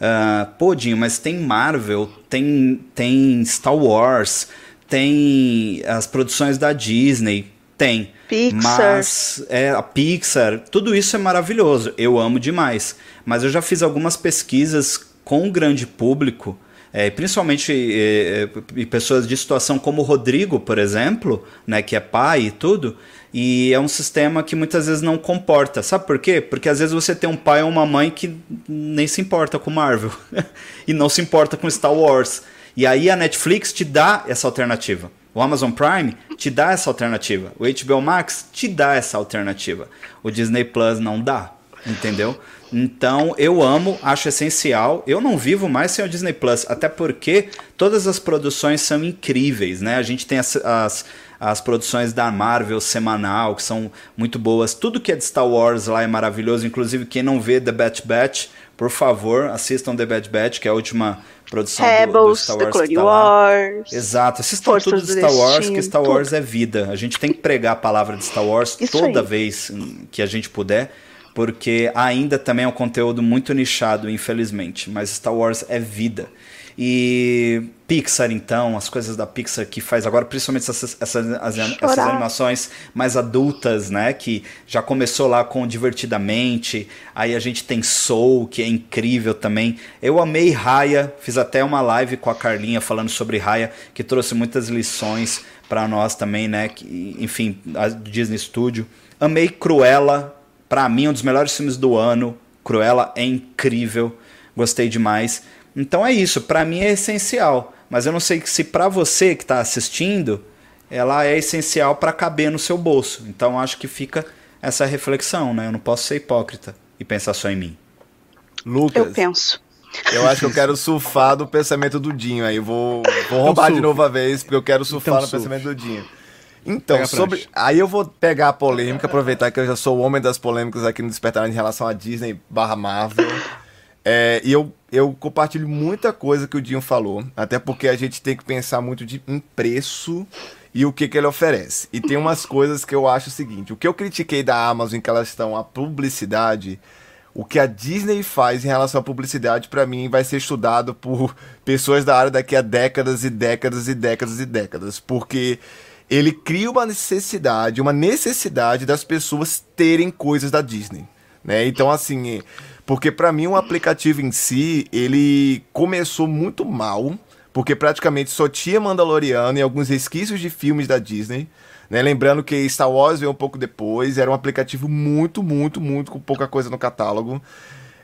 Uh, pô, Dinho, mas tem Marvel, tem, tem Star Wars, tem as produções da Disney, tem. Pixar. Mas é, a Pixar, tudo isso é maravilhoso. Eu amo demais. Mas eu já fiz algumas pesquisas com o grande público é, principalmente é, é pessoas de situação como o Rodrigo, por exemplo, né, que é pai e tudo, e é um sistema que muitas vezes não comporta. Sabe por quê? Porque às vezes você tem um pai ou uma mãe que nem se importa com Marvel *laughs* e não se importa com Star Wars. E aí a Netflix te dá essa alternativa. O Amazon Prime te dá essa alternativa. O HBO Max te dá essa alternativa. O Disney Plus não dá, entendeu? Então eu amo, acho essencial. Eu não vivo mais sem o Disney Plus, até porque todas as produções são incríveis, né? A gente tem as, as, as produções da Marvel semanal, que são muito boas. Tudo que é de Star Wars lá é maravilhoso. Inclusive, quem não vê The Bad Batch, por favor, assistam The Bad Batch, que é a última produção Rebels, do, do Star Wars. The Clone tá Wars. Exato, assistam tudo de Star Wars, Destino, que Star Wars tudo. é vida. A gente tem que pregar a palavra de Star Wars Isso toda aí. vez que a gente puder porque ainda também é um conteúdo muito nichado, infelizmente. Mas Star Wars é vida. E Pixar, então, as coisas da Pixar que faz agora, principalmente essas, essas, essas animações mais adultas, né? Que já começou lá com Divertidamente. Aí a gente tem Soul, que é incrível também. Eu amei Raya, fiz até uma live com a Carlinha falando sobre Raya, que trouxe muitas lições para nós também, né? Que, enfim, a Disney Studio. Amei Cruella, para mim, um dos melhores filmes do ano. Cruella é incrível, gostei demais. Então é isso, para mim é essencial. Mas eu não sei se para você que está assistindo, ela é essencial para caber no seu bolso. Então acho que fica essa reflexão, né? Eu não posso ser hipócrita e pensar só em mim. Lucas. Eu penso. Eu acho que eu quero surfar do pensamento do Dinho aí. Vou, vou roubar de novo a vez, porque eu quero surfar então, no surf. pensamento do Dinho. Então, sobre. Aí eu vou pegar a polêmica, aproveitar que eu já sou o homem das polêmicas aqui no Despertar em relação a Disney barra Marvel. É, e eu, eu compartilho muita coisa que o Dinho falou, até porque a gente tem que pensar muito de, em preço e o que, que ele oferece. E tem umas *laughs* coisas que eu acho o seguinte: o que eu critiquei da Amazon em que elas estão a publicidade, o que a Disney faz em relação à publicidade, para mim, vai ser estudado por pessoas da área daqui a décadas e décadas e décadas e décadas. Porque ele cria uma necessidade, uma necessidade das pessoas terem coisas da Disney, né? Então assim, porque para mim o aplicativo em si, ele começou muito mal, porque praticamente só tinha Mandaloriano e alguns resquícios de filmes da Disney. Né? Lembrando que Star Wars veio um pouco depois, era um aplicativo muito, muito, muito com pouca coisa no catálogo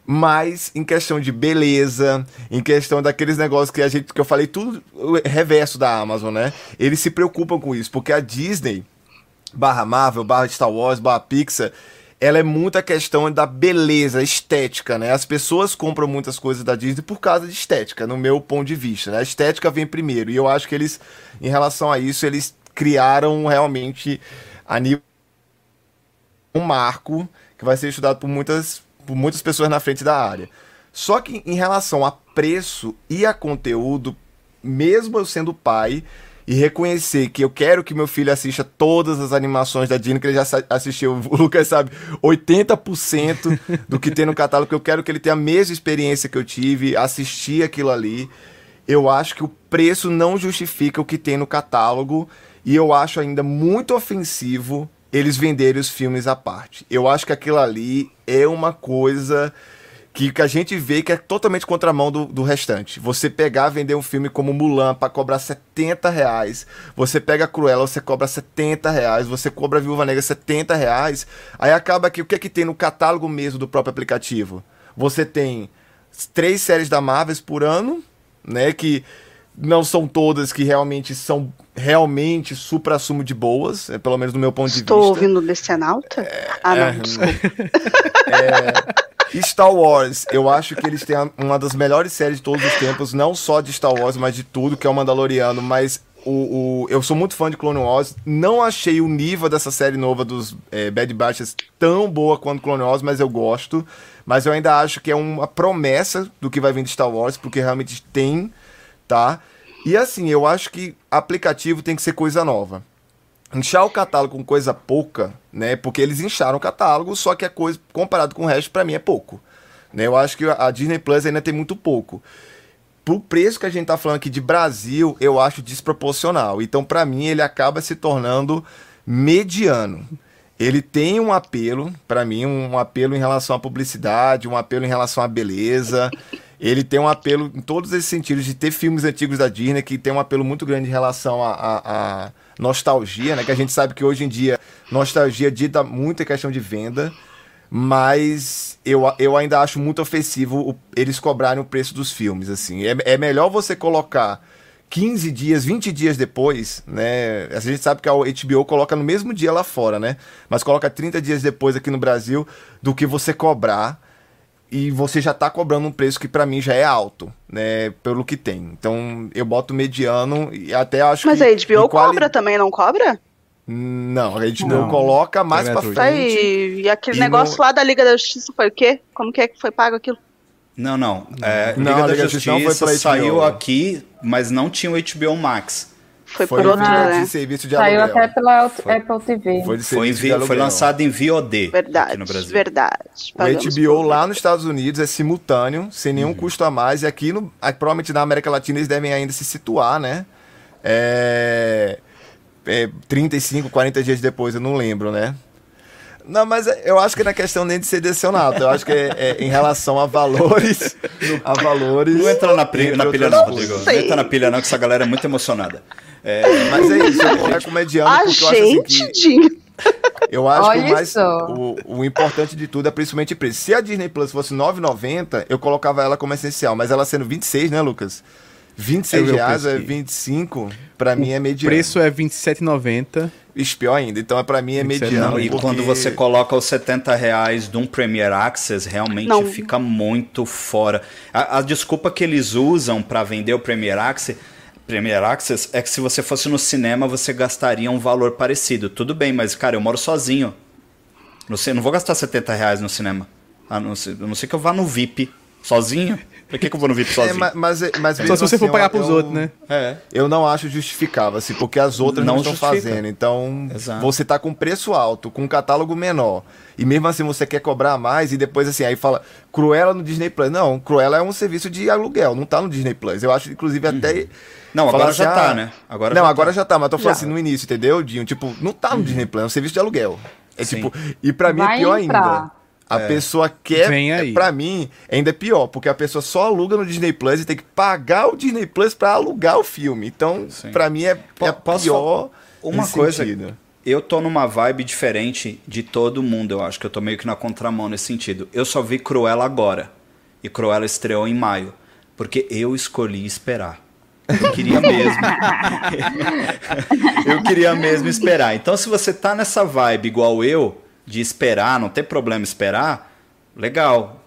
mas em questão de beleza, em questão daqueles negócios que a gente que eu falei tudo reverso da Amazon, né? Eles se preocupam com isso, porque a Disney barra Marvel, barra Star Wars, barra Pixar, ela é muita questão da beleza, estética, né? As pessoas compram muitas coisas da Disney por causa de estética, no meu ponto de vista, né? A estética vem primeiro, e eu acho que eles, em relação a isso, eles criaram realmente a nível um marco que vai ser estudado por muitas por muitas pessoas na frente da área. Só que em relação a preço e a conteúdo, mesmo eu sendo pai e reconhecer que eu quero que meu filho assista todas as animações da Disney, que ele já assistiu, *laughs* o Lucas sabe, 80% do que tem no catálogo, que eu quero que ele tenha a mesma experiência que eu tive, assistir aquilo ali. Eu acho que o preço não justifica o que tem no catálogo e eu acho ainda muito ofensivo eles venderem os filmes à parte. Eu acho que aquilo ali é uma coisa que, que a gente vê que é totalmente contramão do, do restante. Você pegar, vender um filme como Mulan para cobrar 70 reais, você pega Cruella, você cobra 70 reais, você cobra Viúva Negra 70 reais, aí acaba que o que é que tem no catálogo mesmo do próprio aplicativo? Você tem três séries da Marvel por ano, né, que não são todas que realmente são realmente supra-sumo de boas, é, pelo menos do meu ponto Estou de vista. Estou ouvindo Decenalta? ah, não, é, desculpa. *laughs* É, Star Wars, eu acho que eles têm uma das melhores séries de todos os tempos, não só de Star Wars, mas de tudo, que é o Mandaloriano, mas o, o, eu sou muito fã de Clone Wars. Não achei o nível dessa série nova dos é, Bad Batches tão boa quanto Clone Wars, mas eu gosto. Mas eu ainda acho que é uma promessa do que vai vir de Star Wars, porque realmente tem, tá? E assim, eu acho que aplicativo tem que ser coisa nova. Inchar o catálogo com coisa pouca, né? Porque eles incharam o catálogo, só que a coisa, comparado com o resto, para mim é pouco. Né? Eu acho que a Disney Plus ainda tem muito pouco pro preço que a gente tá falando aqui de Brasil, eu acho desproporcional. Então, para mim, ele acaba se tornando mediano. Ele tem um apelo, para mim, um apelo em relação à publicidade, um apelo em relação à beleza. Ele tem um apelo em todos esses sentidos de ter filmes antigos da Disney que tem um apelo muito grande em relação à nostalgia, né? Que a gente sabe que hoje em dia nostalgia dita muito em questão de venda mas eu, eu ainda acho muito ofensivo eles cobrarem o preço dos filmes, assim. É, é melhor você colocar 15 dias, 20 dias depois, né? A gente sabe que a HBO coloca no mesmo dia lá fora, né? Mas coloca 30 dias depois aqui no Brasil do que você cobrar e você já tá cobrando um preço que para mim já é alto, né, pelo que tem. Então, eu boto mediano e até acho Mas que Mas a HBO quali... cobra também, não cobra? Não, a gente não, coloca mais é pra frente. Aí, e aquele e negócio no... lá da Liga da Justiça foi o quê? Como que é que foi pago aquilo? Não, não. É, não Liga, da Justiça, Justiça saiu aqui, mas não tinha o HBO Max. Foi, foi por outro, né? de serviço de Saiu aluguel. até pela foi, Apple TV. Foi, foi, foi, lançado em VOD verdade, aqui no Brasil. Verdade. O HBO lá nos Estados Unidos é simultâneo, sem nenhum uhum. custo a mais. E aqui, no, provavelmente na América Latina, eles devem ainda se situar, né? É é, 35, 40 dias depois, eu não lembro, né? Não, mas eu acho que não é questão nem de ser decepcionado. Eu acho que é, é em relação a valores. a valores. Não entra na, pilha, na pilha, não, Rodrigo. Não entra na pilha, não, que essa galera é muito emocionada. É, mas é isso, eu é comediano a porque eu acho assim que. Eu acho Olha que o mais. O, o, importante de tudo é principalmente preço. Se a Disney Plus fosse 9,90, eu colocava ela como essencial. Mas ela sendo 26, né, Lucas? 26 reais é 25, para mim é mediano. O preço é 27,90. Isso, pior ainda. Então, é para mim, é mediano. E porque... quando você coloca os 70 reais de um Premier Access, realmente não. fica muito fora. A, a desculpa que eles usam para vender o Premier Access, Premier Access é que se você fosse no cinema, você gastaria um valor parecido. Tudo bem, mas, cara, eu moro sozinho. Não, sei, não vou gastar 70 reais no cinema. A não ser, a não ser que eu vá no VIP sozinho. Pra que, que eu vou no VIP é, sozinho? É, mas, mas, Só se você assim, for pagar pros eu, outros, né? É. Eu não acho justificável, assim, porque as outras não, não estão fazendo. Então, Exato. você tá com preço alto, com um catálogo menor. E mesmo assim você quer cobrar mais e depois assim, aí fala Cruella no Disney Plus. Não, Cruella é um serviço de aluguel, não tá no Disney Plus. Eu acho, inclusive, uhum. até. Não, agora assim, já tá, ah, né? Agora não, já agora tá. já tá, mas tô falando já. assim no início, entendeu, Dinho? Tipo, não tá no uhum. Disney Plus, é um serviço de aluguel. É Sim. tipo, e para mim é pior entrar. ainda. A é. pessoa quer. Vem aí. Pra mim, ainda é pior, porque a pessoa só aluga no Disney Plus e tem que pagar o Disney Plus para alugar o filme. Então, Sim. pra mim, é, é pior. Uma coisa. Sentido. Eu tô numa vibe diferente de todo mundo, eu acho que eu tô meio que na contramão nesse sentido. Eu só vi Cruella agora. E Cruella estreou em maio. Porque eu escolhi esperar. Eu queria *laughs* mesmo. eu queria mesmo esperar. Então, se você tá nessa vibe igual eu, de esperar, não tem problema esperar, legal.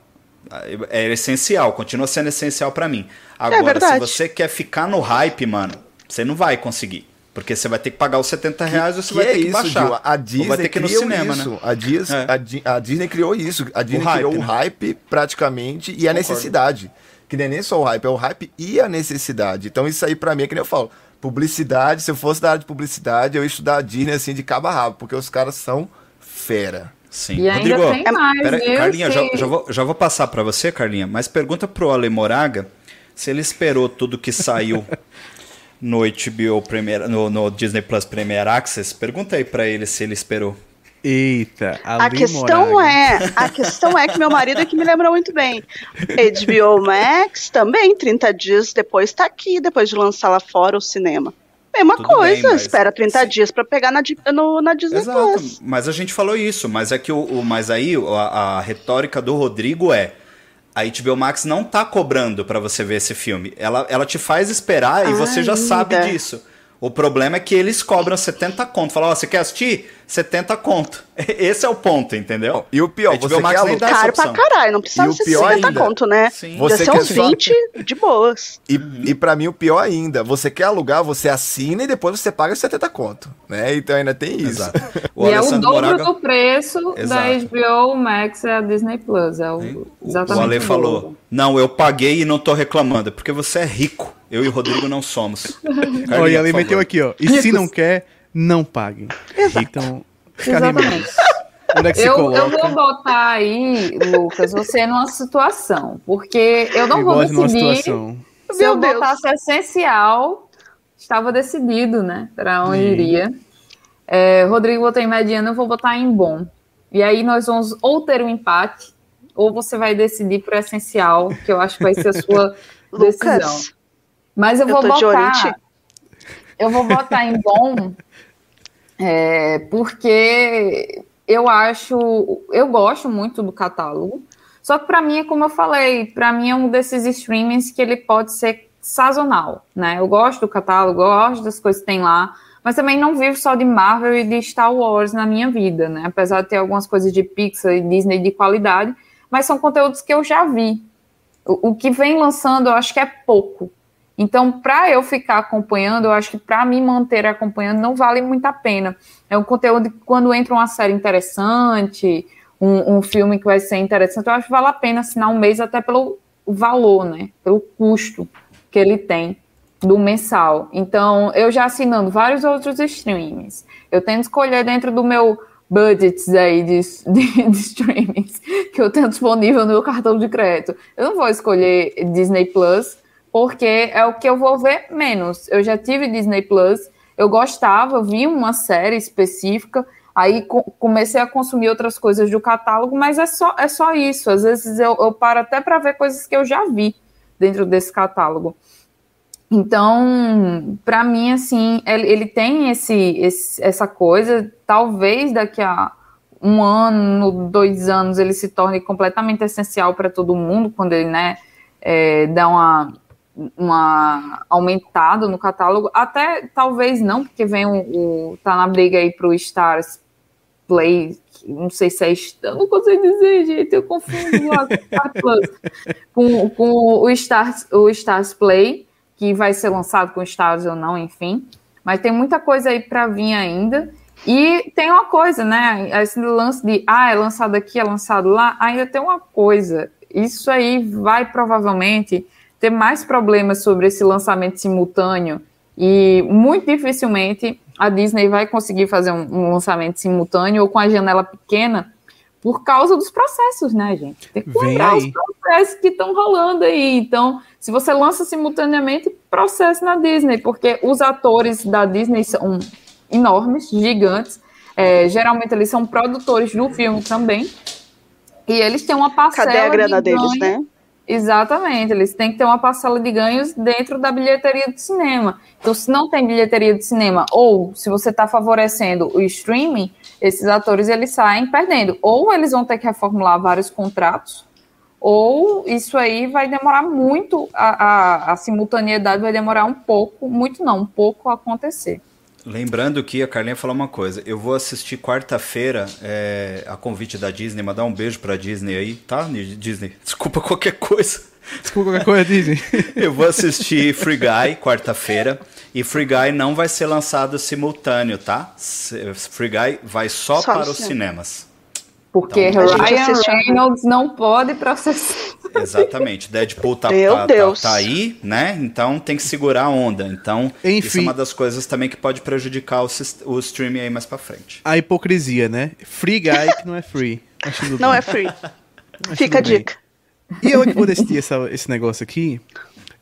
É essencial, continua sendo essencial para mim. Agora, é se você quer ficar no hype, mano, você não vai conseguir. Porque você vai ter que pagar os 70 reais ou você vai ter que isso, baixar. Gil? A Disney vai ter que ir no cinema, isso. né? A, Disney, é. a, a, Disney criou isso. A Disney o criou hype, o né? hype praticamente e a Concordo. necessidade. Que nem, nem só o hype, é o hype e a necessidade. Então isso aí para mim é que nem eu falo. Publicidade, se eu fosse da área de publicidade, eu ia estudar a Disney assim de cabo a rabo, porque os caras são fera. Sim. E Rodrigo, ainda tem mais, pera, Carlinha, já, já, vou, já vou passar para você, Carlinha, mas pergunta pro Ale Moraga se ele esperou tudo que saiu *laughs* no HBO Premier, no, no, Disney Plus Premier Access. Pergunta aí para ele se ele esperou. Eita, a questão Moraga. é, a questão é que meu marido é que me lembra muito bem. HBO Max também 30 dias depois está aqui, depois de lançar lá fora o cinema. Mesma Tudo coisa, bem, mas... espera 30 Sim. dias para pegar na, no, na Disney Exato, Plus. Mas a gente falou isso, mas é que o, o mas aí a, a retórica do Rodrigo é A HBO Max não tá cobrando para você ver esse filme. Ela, ela te faz esperar e você já sabe disso. O problema é que eles cobram 70 conto. Fala, ó, oh, você quer assistir? 70 conto. *laughs* Esse é o ponto, entendeu? E o pior, você Max quer alugar... Caro pra caralho, não precisa ser 70 ainda, conto, né? Sim. Você quer uns 20 só... de boas. E, e pra mim o pior ainda, você quer alugar, você assina e depois você paga 70 conto, né? Então ainda tem isso. *laughs* O e é o dobro Moraga... do preço Exato. da HBO Max e a Disney Plus. É o, exatamente o Ale falou, não, eu paguei e não tô reclamando, porque você é rico. Eu e o Rodrigo não somos. *laughs* Olha, ele meteu aqui, ó. E se não quer, não pague. Exato. Então, Exatamente. Onde é que eu, eu vou botar aí, Lucas, você numa situação. Porque eu não eu vou decidir. Se eu Deus. botasse essencial, estava decidido, né? Para onde hum. iria. É, Rodrigo botou em mediano, eu vou botar em bom. E aí nós vamos ou ter um empate, ou você vai decidir por essencial, que eu acho que vai ser a *laughs* sua decisão. Lucas, mas eu vou eu botar. Eu vou botar em bom, é, porque eu acho, eu gosto muito do catálogo. Só que para mim é como eu falei, para mim é um desses streamings que ele pode ser sazonal, né? Eu gosto do catálogo, gosto das coisas que tem lá, mas também não vivo só de Marvel e de Star Wars na minha vida, né? Apesar de ter algumas coisas de Pixar e Disney de qualidade, mas são conteúdos que eu já vi. O, o que vem lançando, eu acho que é pouco. Então, para eu ficar acompanhando, eu acho que para me manter acompanhando não vale muito a pena. É um conteúdo que quando entra uma série interessante, um, um, filme que vai ser interessante, eu acho que vale a pena assinar um mês até pelo valor, né? Pelo custo que ele tem do mensal. Então, eu já assinando vários outros streams, eu tento escolher dentro do meu budgets aí de, de, de streamings que eu tenho disponível no meu cartão de crédito. Eu não vou escolher Disney Plus porque é o que eu vou ver menos. Eu já tive Disney Plus, eu gostava, vi uma série específica, aí co comecei a consumir outras coisas do catálogo, mas é só, é só isso. Às vezes eu, eu paro até para ver coisas que eu já vi dentro desse catálogo. Então, para mim, assim, ele, ele tem esse, esse, essa coisa, talvez daqui a um ano, dois anos, ele se torne completamente essencial para todo mundo, quando ele, né, é, dá uma uma aumentado no catálogo, até talvez não, porque vem o, o tá na briga aí pro Stars Play, não sei se é não consigo dizer, gente, eu confundo lá *laughs* com, com o Stars, o Stars Play, que vai ser lançado com Stars ou não, enfim. Mas tem muita coisa aí para vir ainda. E tem uma coisa, né? Esse lance de ah, é lançado aqui, é lançado lá, ainda tem uma coisa. Isso aí vai provavelmente ter mais problemas sobre esse lançamento simultâneo e muito dificilmente a Disney vai conseguir fazer um, um lançamento simultâneo ou com a janela pequena por causa dos processos, né, gente? Tem que lembrar os processos que estão rolando aí. Então, se você lança simultaneamente, processo na Disney, porque os atores da Disney são enormes, gigantes. É, geralmente eles são produtores do filme também. E eles têm uma parcela. Cadê a grana de deles, né? Exatamente, eles têm que ter uma parcela de ganhos dentro da bilheteria do cinema. Então, se não tem bilheteria de cinema, ou se você está favorecendo o streaming, esses atores eles saem perdendo. Ou eles vão ter que reformular vários contratos, ou isso aí vai demorar muito, a, a, a simultaneidade vai demorar um pouco, muito não, um pouco a acontecer. Lembrando que a Carlinha falou uma coisa. Eu vou assistir quarta-feira é, a convite da Disney, mandar um beijo pra Disney aí, tá? Disney, *laughs* desculpa qualquer coisa. Desculpa qualquer coisa, Disney. *laughs* Eu vou assistir Free Guy quarta-feira. E Free Guy não vai ser lançado simultâneo, tá? Free Guy vai só, só para os cinemas. Porque então, Ryan Reynolds não pode processar. Exatamente. Deadpool tá, tá, tá, tá, aí, né? Então tem que segurar a onda. Então, Enfim, isso é uma das coisas também que pode prejudicar o, o streaming aí mais pra frente. A hipocrisia, né? Free guy que não é free. *laughs* Não é free. Fica a dica. E eu que vou decidir essa, esse negócio aqui.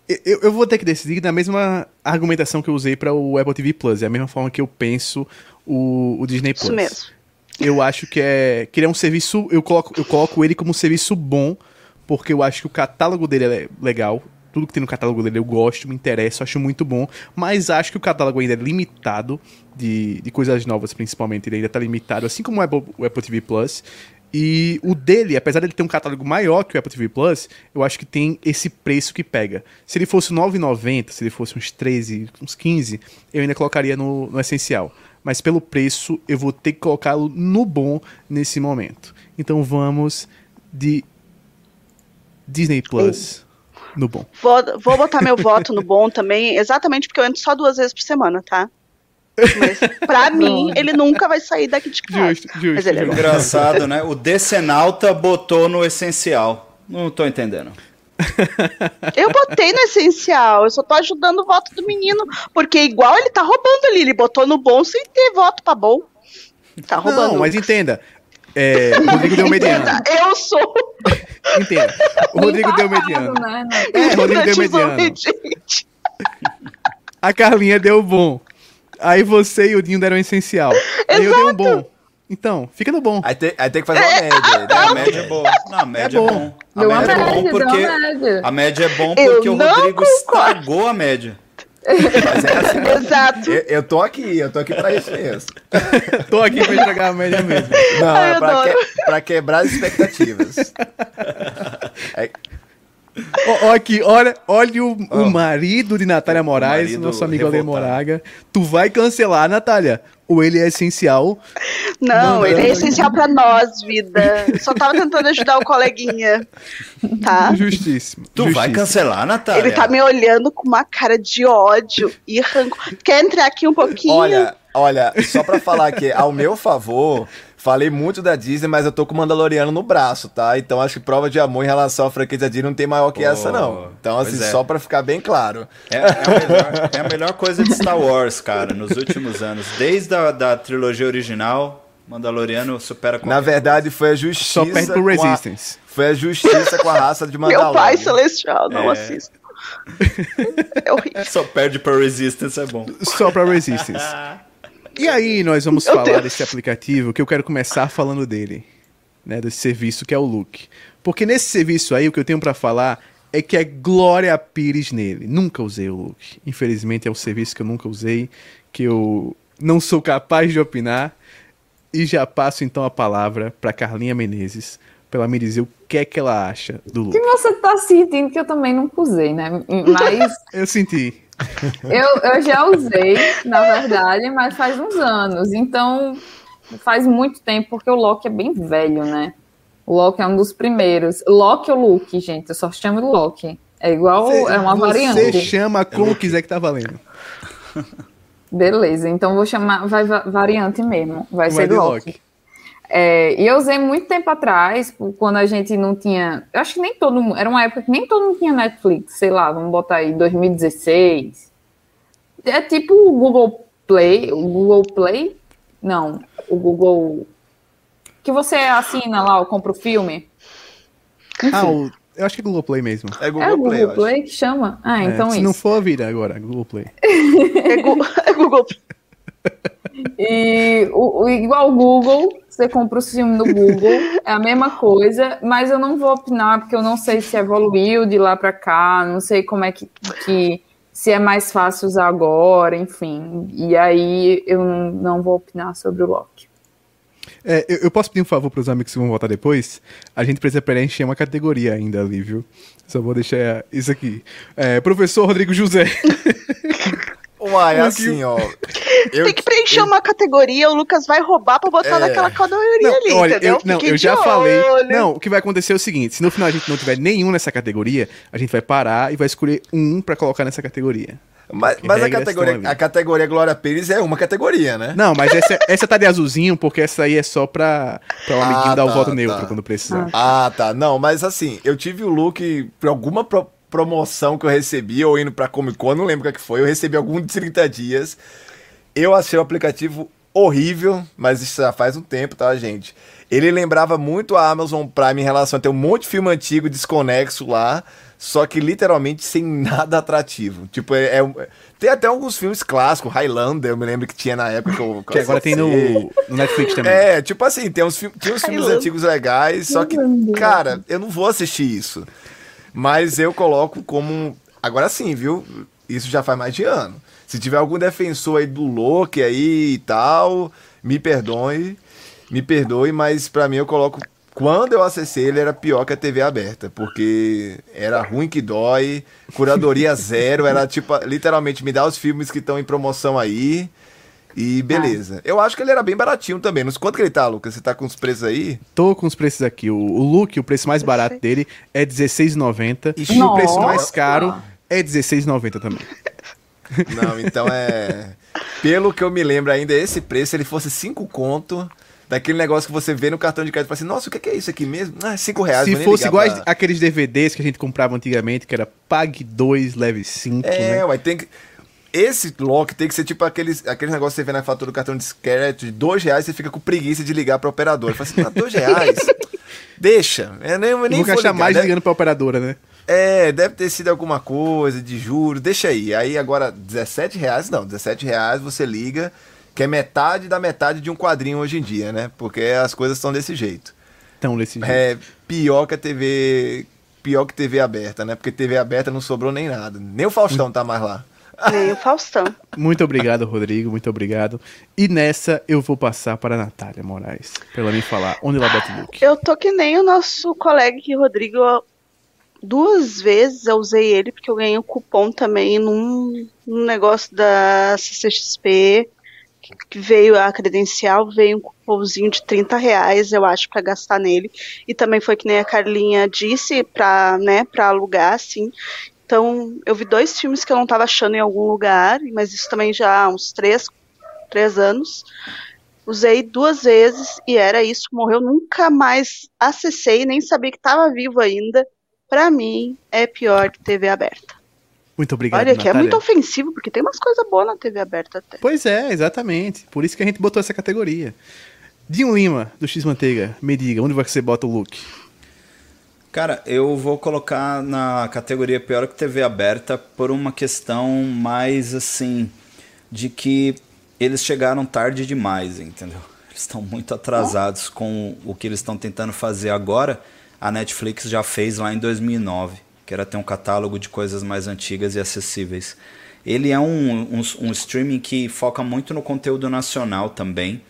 Eu, eu, vou ter que decidir na mesma argumentação que eu usei para o Apple TV Plus. É a mesma forma que eu penso o, o Disney Plus. Isso mesmo eu acho que é que ele é um serviço, eu coloco, eu coloco ele como um serviço bom, porque eu acho que o catálogo dele é legal. Tudo que tem no catálogo dele eu gosto, me interessa, acho muito bom, mas acho que o catálogo ainda é limitado de, de coisas novas, principalmente. Ele ainda está limitado, assim como o Apple, o Apple TV Plus. E o dele, apesar de ele ter um catálogo maior que o Apple TV Plus, eu acho que tem esse preço que pega. Se ele fosse R$ 9,90, se ele fosse uns 13, uns 15, eu ainda colocaria no, no essencial. Mas pelo preço, eu vou ter que colocá-lo no bom nesse momento. Então vamos de Disney Plus no bom. Vou, vou botar meu voto no bom também, exatamente porque eu entro só duas vezes por semana, tá? Mas pra *laughs* mim, ele nunca vai sair daqui de casa. Justo, justo. Mas ele é. Engraçado, né? O Decenalta botou no essencial. Não tô entendendo. Eu botei no essencial, eu só tô ajudando o voto do menino, porque igual ele tá roubando ali, ele botou no bom sem ter voto pra bom. Tá roubando. Não, mas entenda. É, o *laughs* Rodrigo deu mediano. Eu sou *laughs* Entenda. O Rodrigo deu mediano. Né? É, Rodrigo deu mediano. A Carlinha deu bom. Aí você e o Dinho deram essencial. Aí eu dei um bom. Então, fica no bom. Aí tem, aí tem que fazer uma média. né? A média é boa. Não, a média é bom. bom. A Deu uma média é bom porque. uma média. A média é bom Eu porque o não Rodrigo concordo. estragou a média. Mas é assim. *laughs* Exato. Eu, eu tô aqui, eu tô aqui pra isso mesmo. *laughs* Tô aqui pra entregar a média mesmo. Não, Ai, é eu pra, que- pra quebrar as expectativas. É, *laughs* Ó, ó aqui, olha, olha o, o Ó. marido de Natália Moraes, marido nosso amigo Ale. Moraga. Tu vai cancelar, Natália? Ou ele é essencial? Não, Não, ele é essencial pra nós, vida. Só tava tentando ajudar o coleguinha. Tá? Justíssimo. Tu vai justíssimo. cancelar, Natália? Ele tá me olhando com uma cara de ódio e rancor. Quer entrar aqui um pouquinho? olha, olha, só pra falar que ao meu favor, falei muito da Disney, mas eu tô com o Mandaloriano no braço, tá? Então acho que prova de amor em relação à franquia da Disney não tem maior que Pô, essa, não. Então, assim, é. só pra ficar bem claro. É, é a melhor, é a melhor coisa de Star Wars, cara, nos últimos anos. Desde a da trilogia original, Mandaloriano supera Na verdade, foi a justiça. Só perde pro com a- Resistance. Foi a justiça com a raça de Mandalorian. *laughs* Meu pai celestial, não É. assisto. É horrível. coisa. Só perde pra Resistance, é bom. Só pra Resistance. *laughs* E aí, nós vamos Meu falar Deus. desse aplicativo que eu quero começar falando dele, né? Desse serviço que é o Look. Porque nesse serviço aí, o que eu tenho pra falar é que é Glória Pires nele. Nunca usei o Look. Infelizmente, é um serviço que eu nunca usei, que eu não sou capaz de opinar. E já passo então a palavra pra Carlinha Menezes, pra ela me dizer o que é que ela acha do O que Look. você tá sentindo que eu também nunca usei, né? *laughs* Mas Eu senti. Eu, eu já usei, na verdade, mas faz uns anos. Então, faz muito tempo, porque o Loki é bem velho, né? O Loki é um dos primeiros. Loki ou Luke, gente? Eu só chamo de Loki. É igual, é uma Você variante. chama como quiser que tá valendo. Beleza, então vou chamar, vai va- variante mesmo. Vai, Vai ser Loki. Loki. É, e eu usei muito tempo atrás, quando a gente não tinha. Eu acho que nem todo mundo. Era uma época que nem todo mundo tinha Netflix, sei lá, vamos botar aí 2016. É tipo o Google Play. O Google Play? Não, o Google. Que você assina lá, ou compra o filme. Ah, o- eu acho que é Google Play mesmo. É Google é o Play, Google. Play que chama? Ah, É, então se isso. não for, vira agora, Google Play. É, Gu- *laughs* é Google. *laughs* E o, o- igual o Google, você compra o filme no Google, é a mesma coisa, mas eu não vou opinar porque eu não sei se evoluiu de lá para cá, não sei como é que, que se é mais fácil usar agora, enfim. E aí eu não, não vou opinar sobre o Loki. É, eu, eu posso pedir um favor para os amigos que vão votar depois? A gente precisa preencher uma categoria ainda ali, viu? Só vou deixar isso aqui. É, professor Rodrigo José. *laughs* Uai, Aqui- assim, ó. Eu, Tem que preencher uma categoria, o Lucas vai roubar pra botar É. naquela categoria Não, ali, olha, entendeu? eu, não, Fiquem eu já falei. olho. Não, o que vai acontecer é o seguinte: se no final a gente não tiver nenhum nessa categoria, a gente vai parar e vai escolher um para colocar nessa categoria. mas mas a categoria, a categoria Glória Pires é uma categoria, né? Não, mas essa, essa tá de azulzinho, porque essa aí é só pra, pra o amiguinho Ah, dar o tá, voto tá. neutro quando precisar. Ah, tá. Não, mas assim, eu tive o look por alguma pro- promoção que eu recebi, ou indo pra Comic Con, não lembro o que foi. Eu recebi algum de 30 dias. Eu achei o aplicativo horrível, mas isso já faz um tempo, tá, gente? Ele lembrava muito a Amazon Prime em relação a ter um monte de filme antigo desconexo lá, só que literalmente sem *laughs* nada atrativo. Tipo, é, é- tem até alguns filmes clássicos, Highlander, eu me lembro que tinha na época que eu Que agora tem no, no Netflix também. É, tipo assim, tem uns, tinha uns filmes antigos legais, só que, cara, eu não vou assistir isso. Mas eu coloco como. Agora sim, viu? Isso já faz mais de ano. Se tiver algum defensor aí do Loki aí e tal, me perdoe. Me perdoe, mas pra mim eu coloco quando eu acessei, ele era pior que a TV aberta, porque era ruim que dói, curadoria *laughs* zero, era tipo, literalmente, me dá os filmes que estão em promoção aí. E beleza. Ah. Eu acho que ele era bem baratinho também. Não sei quanto que ele tá, Lucas? Você tá com os preços aí? Tô com os preços aqui. O, o Look, o preço mais barato dele é R$16,90. E o preço mais caro é R$16,90 também. *laughs* Não, então é. Pelo que eu me lembro ainda, esse preço, se ele fosse 5 conto, daquele negócio que você vê no cartão de crédito e fala assim, nossa, o que é isso aqui mesmo? Ah, 5 reais. Se fosse igual pra... aqueles DVDs que a gente comprava antigamente, que era pague 2, leve 5. É, né? ué, tem que. Esse lock tem que ser tipo aqueles, aqueles negócios que você vê na fatura do cartão de crédito de 2 reais, você fica com preguiça de ligar pra operadora. Fala assim, 2 *laughs* reais? Deixa. Eu nem, eu nem Nunca achar mais ligando pra operadora, né? É, deve ter sido alguma coisa de juros, deixa aí. Aí agora, 17 reais, não, 17 reais você liga, que é metade da metade de um quadrinho hoje em dia, né? Porque as coisas estão desse jeito. Estão desse jeito. É pior que a TV. Pior que TV aberta, né? Porque TV aberta não sobrou nem nada. Nem o Faustão tá mais lá. Nem o Faustão. Muito obrigado, Rodrigo. Muito obrigado. E nessa eu vou passar para a Natália Moraes, para ela me falar onde ela bate o look. Eu tô que nem o nosso colega aqui, Rodrigo duas vezes eu usei ele, porque eu ganhei um cupom também num, num negócio da CCXP, que veio a credencial, veio um cupomzinho de 30 reais, eu acho, para gastar nele. E também foi que nem a Carlinha disse, para né, pra alugar, assim. Então, eu vi dois filmes que eu não estava achando em algum lugar, mas isso também já há uns três, três anos. Usei duas vezes e era isso, morreu. Nunca mais acessei, nem sabia que estava vivo ainda para mim, é pior que TV aberta. Muito obrigado. Olha, que é muito ofensivo, porque tem umas coisas boas na TV aberta até. Pois é, exatamente. Por isso que a gente botou essa categoria. Dinho Lima, do X Manteiga, me diga, onde você bota o look? Cara, eu vou colocar na categoria pior que TV aberta por uma questão mais assim, de que eles chegaram tarde demais, entendeu? Eles estão muito atrasados com o que eles estão tentando fazer agora a Netflix já fez lá em 2009, que era ter um catálogo de coisas mais antigas e acessíveis. Ele é um, um, um streaming que foca muito no conteúdo nacional também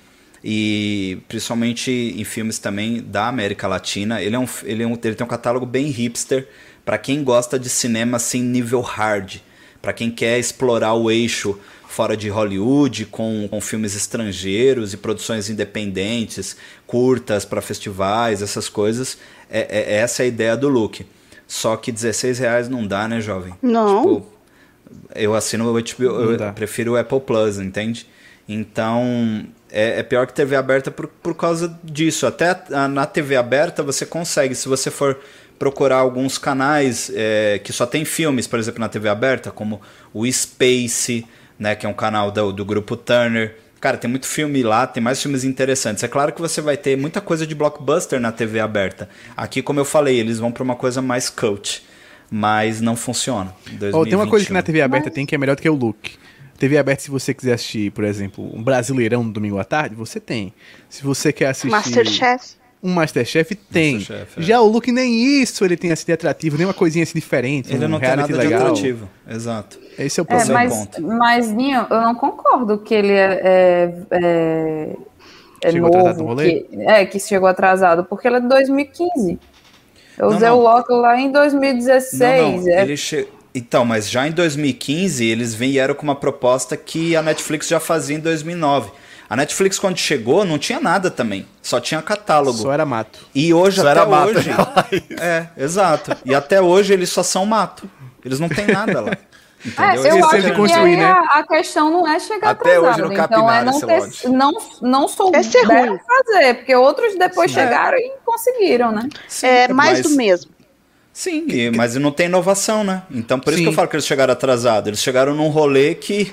e principalmente em filmes também da América Latina. Ele, é um, ele, é um, ele tem um catálogo bem hipster para quem gosta de cinema assim nível hard, para quem quer explorar o eixo fora de Hollywood, com, com filmes estrangeiros e produções independentes, curtas para festivais, essas coisas. É, é, é, essa é a ideia do look. Só que 16 reais não dá, né, jovem? Não. Tipo, eu assino o HBO, eu prefiro o Apple Plus, entende? Então, é, é, pior que TV aberta por, por causa disso. Até na TV aberta você consegue, se você for procurar alguns canais é, que só tem filmes, por exemplo, na TV aberta, como o Space, né, que é um canal do, do grupo Turner. Cara, tem muito filme lá, tem mais filmes interessantes. É claro que você vai ter muita coisa de blockbuster na TV aberta. Aqui, como eu falei, eles vão para uma coisa mais cult, mas não funciona. Oh, tem uma coisa que na TV aberta mas... tem que é melhor do que o look. TV aberta, se você quiser assistir, por exemplo, um Brasileirão no domingo à tarde, você tem. Se você quer assistir. Masterchef um Masterchef tem. Masterchef, é. Já o Luke nem isso ele tem assim de atrativo, nem uma coisinha assim diferente. Ele um não tem nada legal. de atrativo. Exato. Esse é o próximo é, mas, ponto. Mas, Ninho, eu não concordo que ele é, é, é, é novo. Que, é, que chegou atrasado, porque ele é de 2015. Eu não, usei não. o Loki lá em 2016. Não, não. É... Ele che... Então, mas já em 2015 eles vieram com uma proposta que a Netflix já fazia em 2009 a Netflix, quando chegou, não tinha nada também. Só tinha catálogo. Só era mato. E hoje, só até era hoje. *laughs* é, exato. E até hoje eles só são mato. Eles não têm nada lá. *laughs* Entendeu? É, eu acho que construir, né? a, a, questão não é chegar Até atrasado, hoje no então é não ter, não, não souberam fazer, porque outros depois Sim, chegaram é. e conseguiram, né? Sim, é mais mas, do mesmo. Sim, mas não tem inovação, né? Então por isso Sim. que eu falo que eles chegaram atrasados. Eles chegaram num rolê que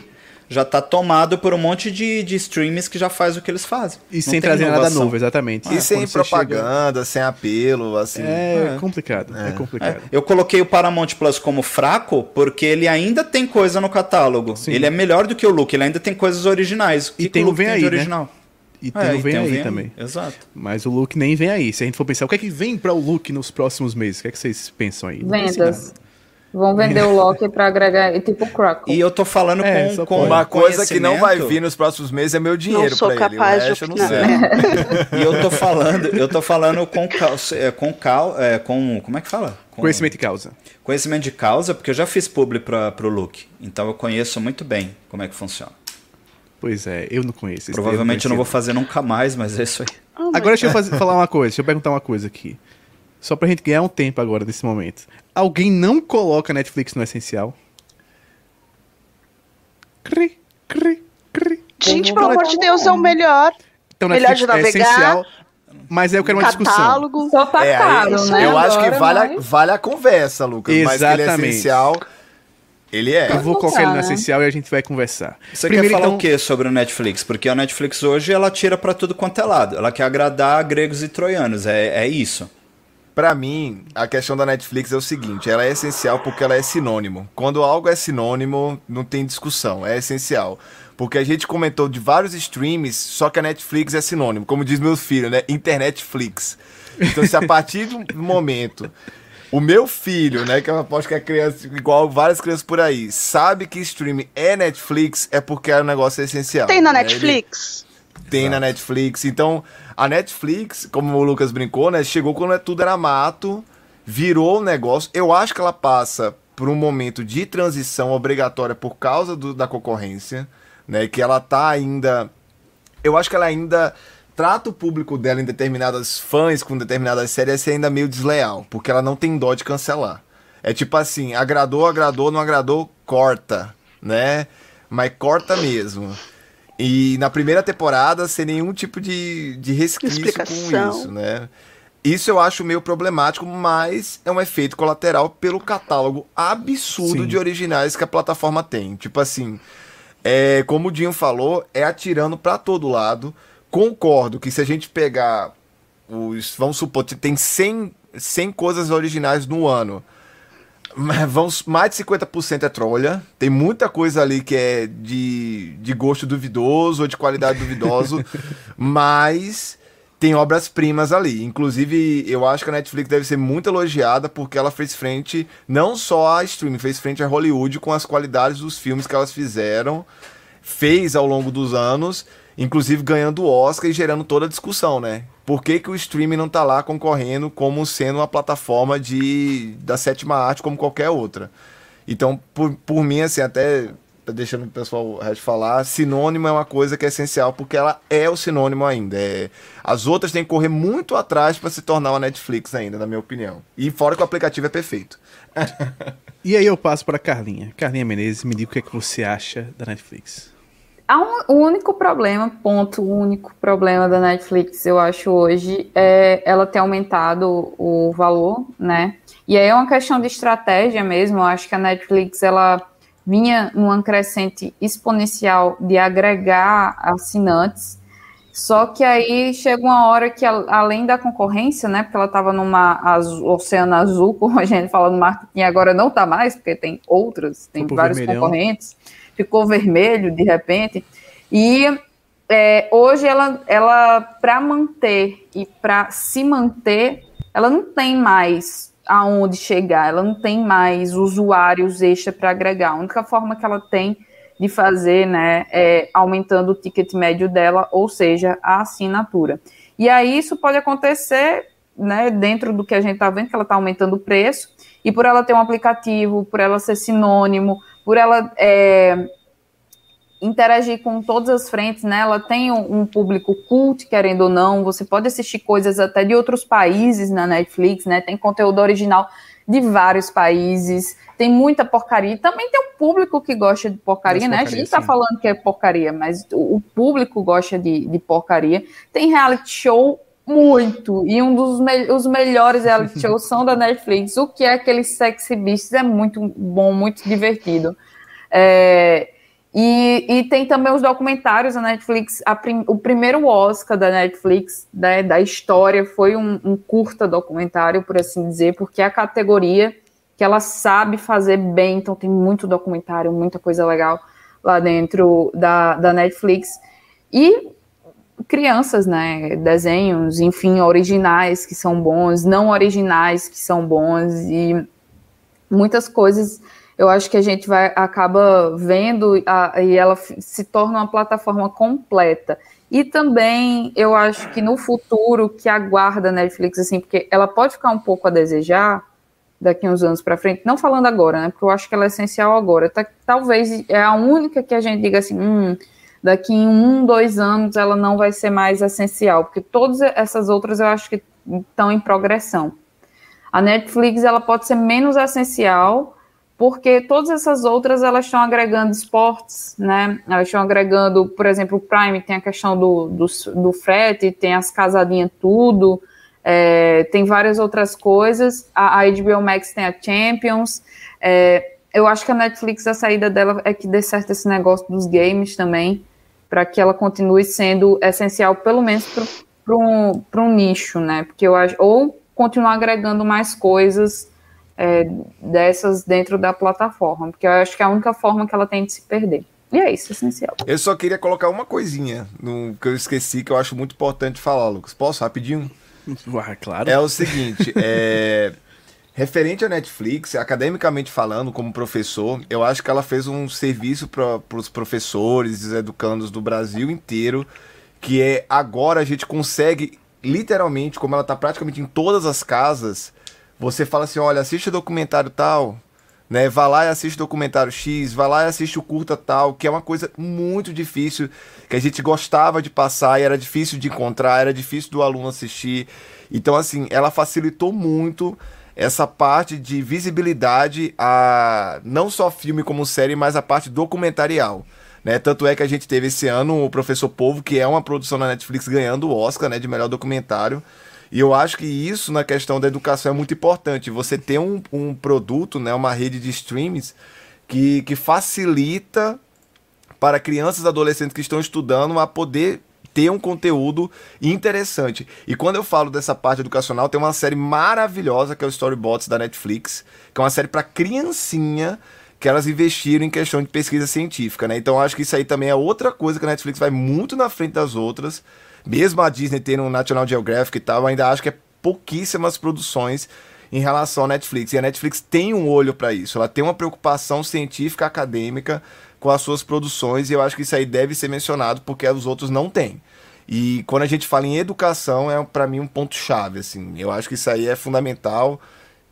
já tá tomado por um monte de, de streams que já faz o que eles fazem. E Não sem trazer inovação. nada novo, exatamente. E ah, sem propaganda, chega... sem apelo, assim. É, é. complicado, é, é complicado. É. Eu coloquei o Paramount Plus como fraco porque ele ainda tem coisa no catálogo. Sim. Ele é melhor do que o Look, ele ainda tem coisas originais. E tem o Vem Aí, original? Né? E tem é, o Vem, tem aí, vem também. Exato. Mas o Look nem vem aí. Se a gente for pensar, o que é que vem para o Look nos próximos meses? O que é que vocês pensam aí? Vendas. Vão vender o Loki pra agregar, tipo Crackle. E eu tô falando É, com, com. Uma coisa que não vai vir nos próximos meses é meu dinheiro Não sou pra ele. O capaz de eu não sei. *laughs* E eu tô falando, eu tô falando com cal, é, com cal, é, com como é que fala? Com Conhecimento de causa. conhecimento de causa, porque eu já fiz publi para pro Luke, então eu conheço muito bem como é que funciona. Pois é, eu não conheço. esse Provavelmente eu não vou fazer nunca mais, mas é isso aí. Oh, Agora deixa eu fazer- falar uma coisa, deixa eu perguntar uma coisa aqui. Só pra gente ganhar um tempo agora nesse momento. Alguém não coloca Netflix no essencial? Cri, cri, cri. Gente, pelo amor de Deus, é o melhor. Então Melhor Netflix de navegar, é essencial, mas aí eu quero uma discussão. Catálogo. Só tá É, caro, né? eu acho que vale, a, mas- vale a conversa, Lucas. Mas que ele é Exatamente. essencial. Ele é. Eu vou colocar ele no né? essencial e a gente vai conversar. Você Primeiro, quer falar então, o que sobre o Netflix? Porque a Netflix hoje ela tira pra tudo quanto é lado. Ela quer agradar gregos e troianos, é, é isso. Pra mim, a questão da Netflix é o seguinte: ela é essencial porque ela é sinônimo. Quando algo é sinônimo, não tem discussão, é essencial. Porque a gente comentou de vários streams, só que a Netflix é sinônimo. Como diz meu filho, né? Internetflix. Então, se a partir do momento o meu filho, né, que eu aposto que é criança, igual várias crianças por aí, sabe que streaming é Netflix, é porque é um negócio essencial. Tem na né? Ele- Netflix? tem na Netflix. Então, a Netflix, como o Lucas brincou, né? Chegou quando tudo era mato, virou um negócio. Eu acho que ela passa por um momento de transição obrigatória por causa do- da concorrência, né? Que ela tá ainda. Eu acho que ela ainda trata o público dela em determinadas fãs com determinadas séries assim, ainda meio desleal, porque ela não tem dó de cancelar. É tipo assim, agradou, agradou, não agradou, corta, né? Mas corta mesmo. E na primeira temporada, sem nenhum tipo de, de resquício com Explicação. isso, né? Isso eu acho meio problemático, mas é um efeito colateral pelo catálogo absurdo Sim. de originais que a plataforma tem. Tipo assim, é, como o Dinho falou, é atirando pra todo lado. Concordo que se a gente pegar os. Vamos supor que tem 100, 100 coisas originais no ano. Mas Vamos, mais de 50% é trolha. Tem muita coisa ali que é de, de gosto duvidoso ou de qualidade duvidoso. *laughs* mas tem obras-primas ali. Inclusive, eu acho que a Netflix deve ser muito elogiada porque ela fez frente não só a streaming, fez frente a Hollywood com as qualidades dos filmes que elas fizeram, fez ao longo dos anos, inclusive ganhando o Oscar e gerando toda a discussão, né? Por que, que o streaming não tá lá concorrendo como sendo uma plataforma de, da sétima arte como qualquer outra? Então, por, por mim, assim, até deixando o pessoal falar, sinônimo é uma coisa que é essencial porque ela é o sinônimo ainda. É, as outras têm que correr muito atrás para se tornar uma Netflix ainda, na minha opinião. E fora que o aplicativo é perfeito. *laughs* E aí eu passo pra Carlinha. Carlinha Menezes, me diga o que é que você acha da Netflix. Há um, o único problema, ponto, o único problema da Netflix, eu acho, hoje, é ela ter aumentado o valor, né? E aí é uma questão de estratégia mesmo. Eu acho que a Netflix, ela vinha numa crescente exponencial de agregar assinantes. Só que aí chega uma hora que, além da concorrência, né? Porque ela estava numa azu- oceano azul, *laughs* como a gente fala no marketing, agora não está mais, porque tem outras, tem vários vermelhão. concorrentes. Ficou vermelho de repente. E é, hoje ela, ela para manter e para se manter, ela não tem mais aonde chegar, ela não tem mais usuários extra para agregar. A única forma que ela tem de fazer, né, é aumentando o ticket médio dela, ou seja, a assinatura. E aí isso pode acontecer, né, dentro do que a gente está vendo, que ela está aumentando o preço, e por ela ter um aplicativo, por ela ser sinônimo, por ela é, interagir com todas as frentes, né? Ela tem um, um público cult, querendo ou não. Você pode assistir coisas até de outros países na Netflix, né? Tem conteúdo original de vários países. Tem muita porcaria. Também tem um público que gosta de porcaria, de né? a porcaria, gente tá sim. falando que é porcaria, mas o, o público gosta de, de porcaria. Tem reality show muito. E um dos me os melhores reality shows *laughs* são da Netflix. O que é aqueles sexy beasts é muito bom, muito divertido. É, e, e tem também os documentários da Netflix. Prim- o primeiro Oscar da Netflix né, da história foi um, um curta documentário, por assim dizer, porque é a categoria que ela sabe fazer bem. Então tem muito documentário, muita coisa legal lá dentro da, da Netflix. E crianças, né? Desenhos, enfim, originais que são bons, não originais que são bons. E muitas coisas eu acho que a gente vai acaba vendo a, e ela se torna uma plataforma completa. E também eu acho que no futuro que aguarda a Netflix, assim, porque ela pode ficar um pouco a desejar daqui uns anos para frente, não falando agora, né? Porque eu acho que ela é essencial agora. Tá, talvez é a única que a gente diga assim, hum, daqui em um, dois anos ela não vai ser mais essencial, porque todas essas outras eu acho que estão em progressão. A Netflix ela pode ser menos essencial, porque todas essas outras elas estão agregando esportes, né? Elas estão agregando, por exemplo, o Prime tem a questão do, do, do frete, tem as casadinhas tudo, é, tem várias outras coisas. A, a, HBO Max tem a Champions. É, eu acho que a Netflix, a saída dela é que dê certo esse negócio dos games também, para que ela continue sendo essencial, pelo menos para um, um nicho, né? Porque eu acho, ou continuar agregando mais coisas é, dessas dentro da plataforma, porque eu acho que é a única forma que ela tem de se perder. E é isso, essencial. Eu só queria colocar uma coisinha no, que eu esqueci, que eu acho muito importante falar, Lucas. Posso, rapidinho? Claro. É o seguinte, é... *laughs* Referente à Netflix, academicamente falando, como professor, eu acho que ela fez um serviço para os professores e educandos do Brasil inteiro, que é agora a gente consegue, literalmente, como ela está praticamente em todas as casas, você fala assim, olha, assiste o documentário tal, né? Vá lá e assiste o documentário X, vá lá e assiste o curta tal, que é uma coisa muito difícil, que a gente gostava de passar e era difícil de encontrar, era difícil do aluno assistir. Então, assim, ela facilitou muito essa parte de visibilidade a não só filme como série, mas a parte documentarial. Né? Tanto é que a gente teve esse ano o Professor Povo, que é uma produção da Netflix ganhando o Oscar né, de melhor documentário. E eu acho que isso na questão da educação é muito importante. Você ter um, um produto, né, uma rede de streams que, que facilita para crianças e adolescentes que estão estudando a poder ter um conteúdo interessante. E quando eu falo dessa parte educacional, tem uma série maravilhosa que é o Storybots da Netflix, que é uma série para criancinha que elas investiram em questão de pesquisa científica, né? Então acho que isso aí também é outra coisa que a Netflix vai muito na frente das outras mesmo a Disney tendo um National Geographic e tal, ainda acho que é pouquíssimas produções em relação à Netflix. E a Netflix tem um olho para isso, ela tem uma preocupação científica acadêmica com as suas produções e eu acho que isso aí deve ser mencionado porque os outros não têm. E quando a gente fala em educação, é para mim um ponto chave, assim. Eu acho que isso aí é fundamental.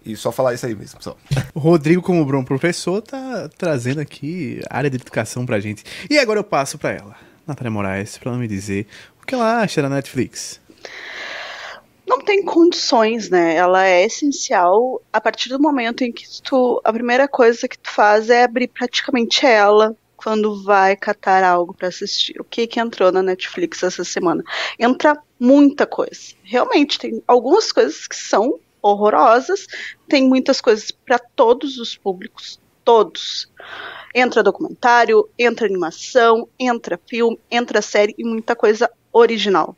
E só falar isso aí mesmo, só. *laughs* O Rodrigo, como bom professor, tá trazendo aqui área de educação pra gente. E agora eu passo para ela, Natália Moraes, para me dizer que ela acha da Netflix? Não tem condições, né? Ela é essencial a partir do momento em que tu. A primeira coisa que tu faz é abrir praticamente ela quando vai catar algo para assistir. O que que entrou na Netflix essa semana? Entra muita coisa. Realmente, tem algumas coisas que são horrorosas, tem muitas coisas para todos os públicos, todos. Entra documentário, entra animação, entra filme, entra série e muita coisa original.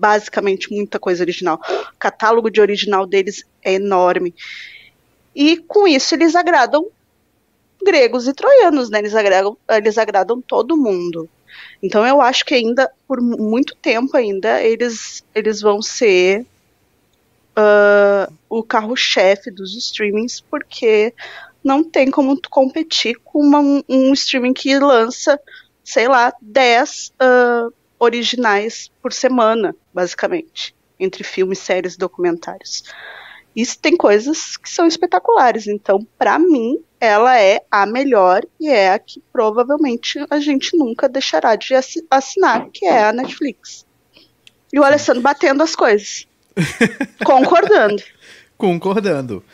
Basicamente, muita coisa original. O catálogo de original deles é enorme. E com isso eles agradam gregos e troianos, né? Eles agradam, eles agradam todo mundo. Então eu acho que ainda, por muito tempo ainda, eles, eles vão ser uh, o carro-chefe dos streamings, porque não tem como competir com uma, um streaming que lança, sei lá, 10 uh, originais por semana, basicamente, entre filmes, séries e documentários. Isso tem coisas que são espetaculares. Então, para mim, ela é a melhor e é a que provavelmente a gente nunca deixará de assinar, que é a Netflix. E o Alessandro batendo as coisas. *laughs* Concordando. Concordando.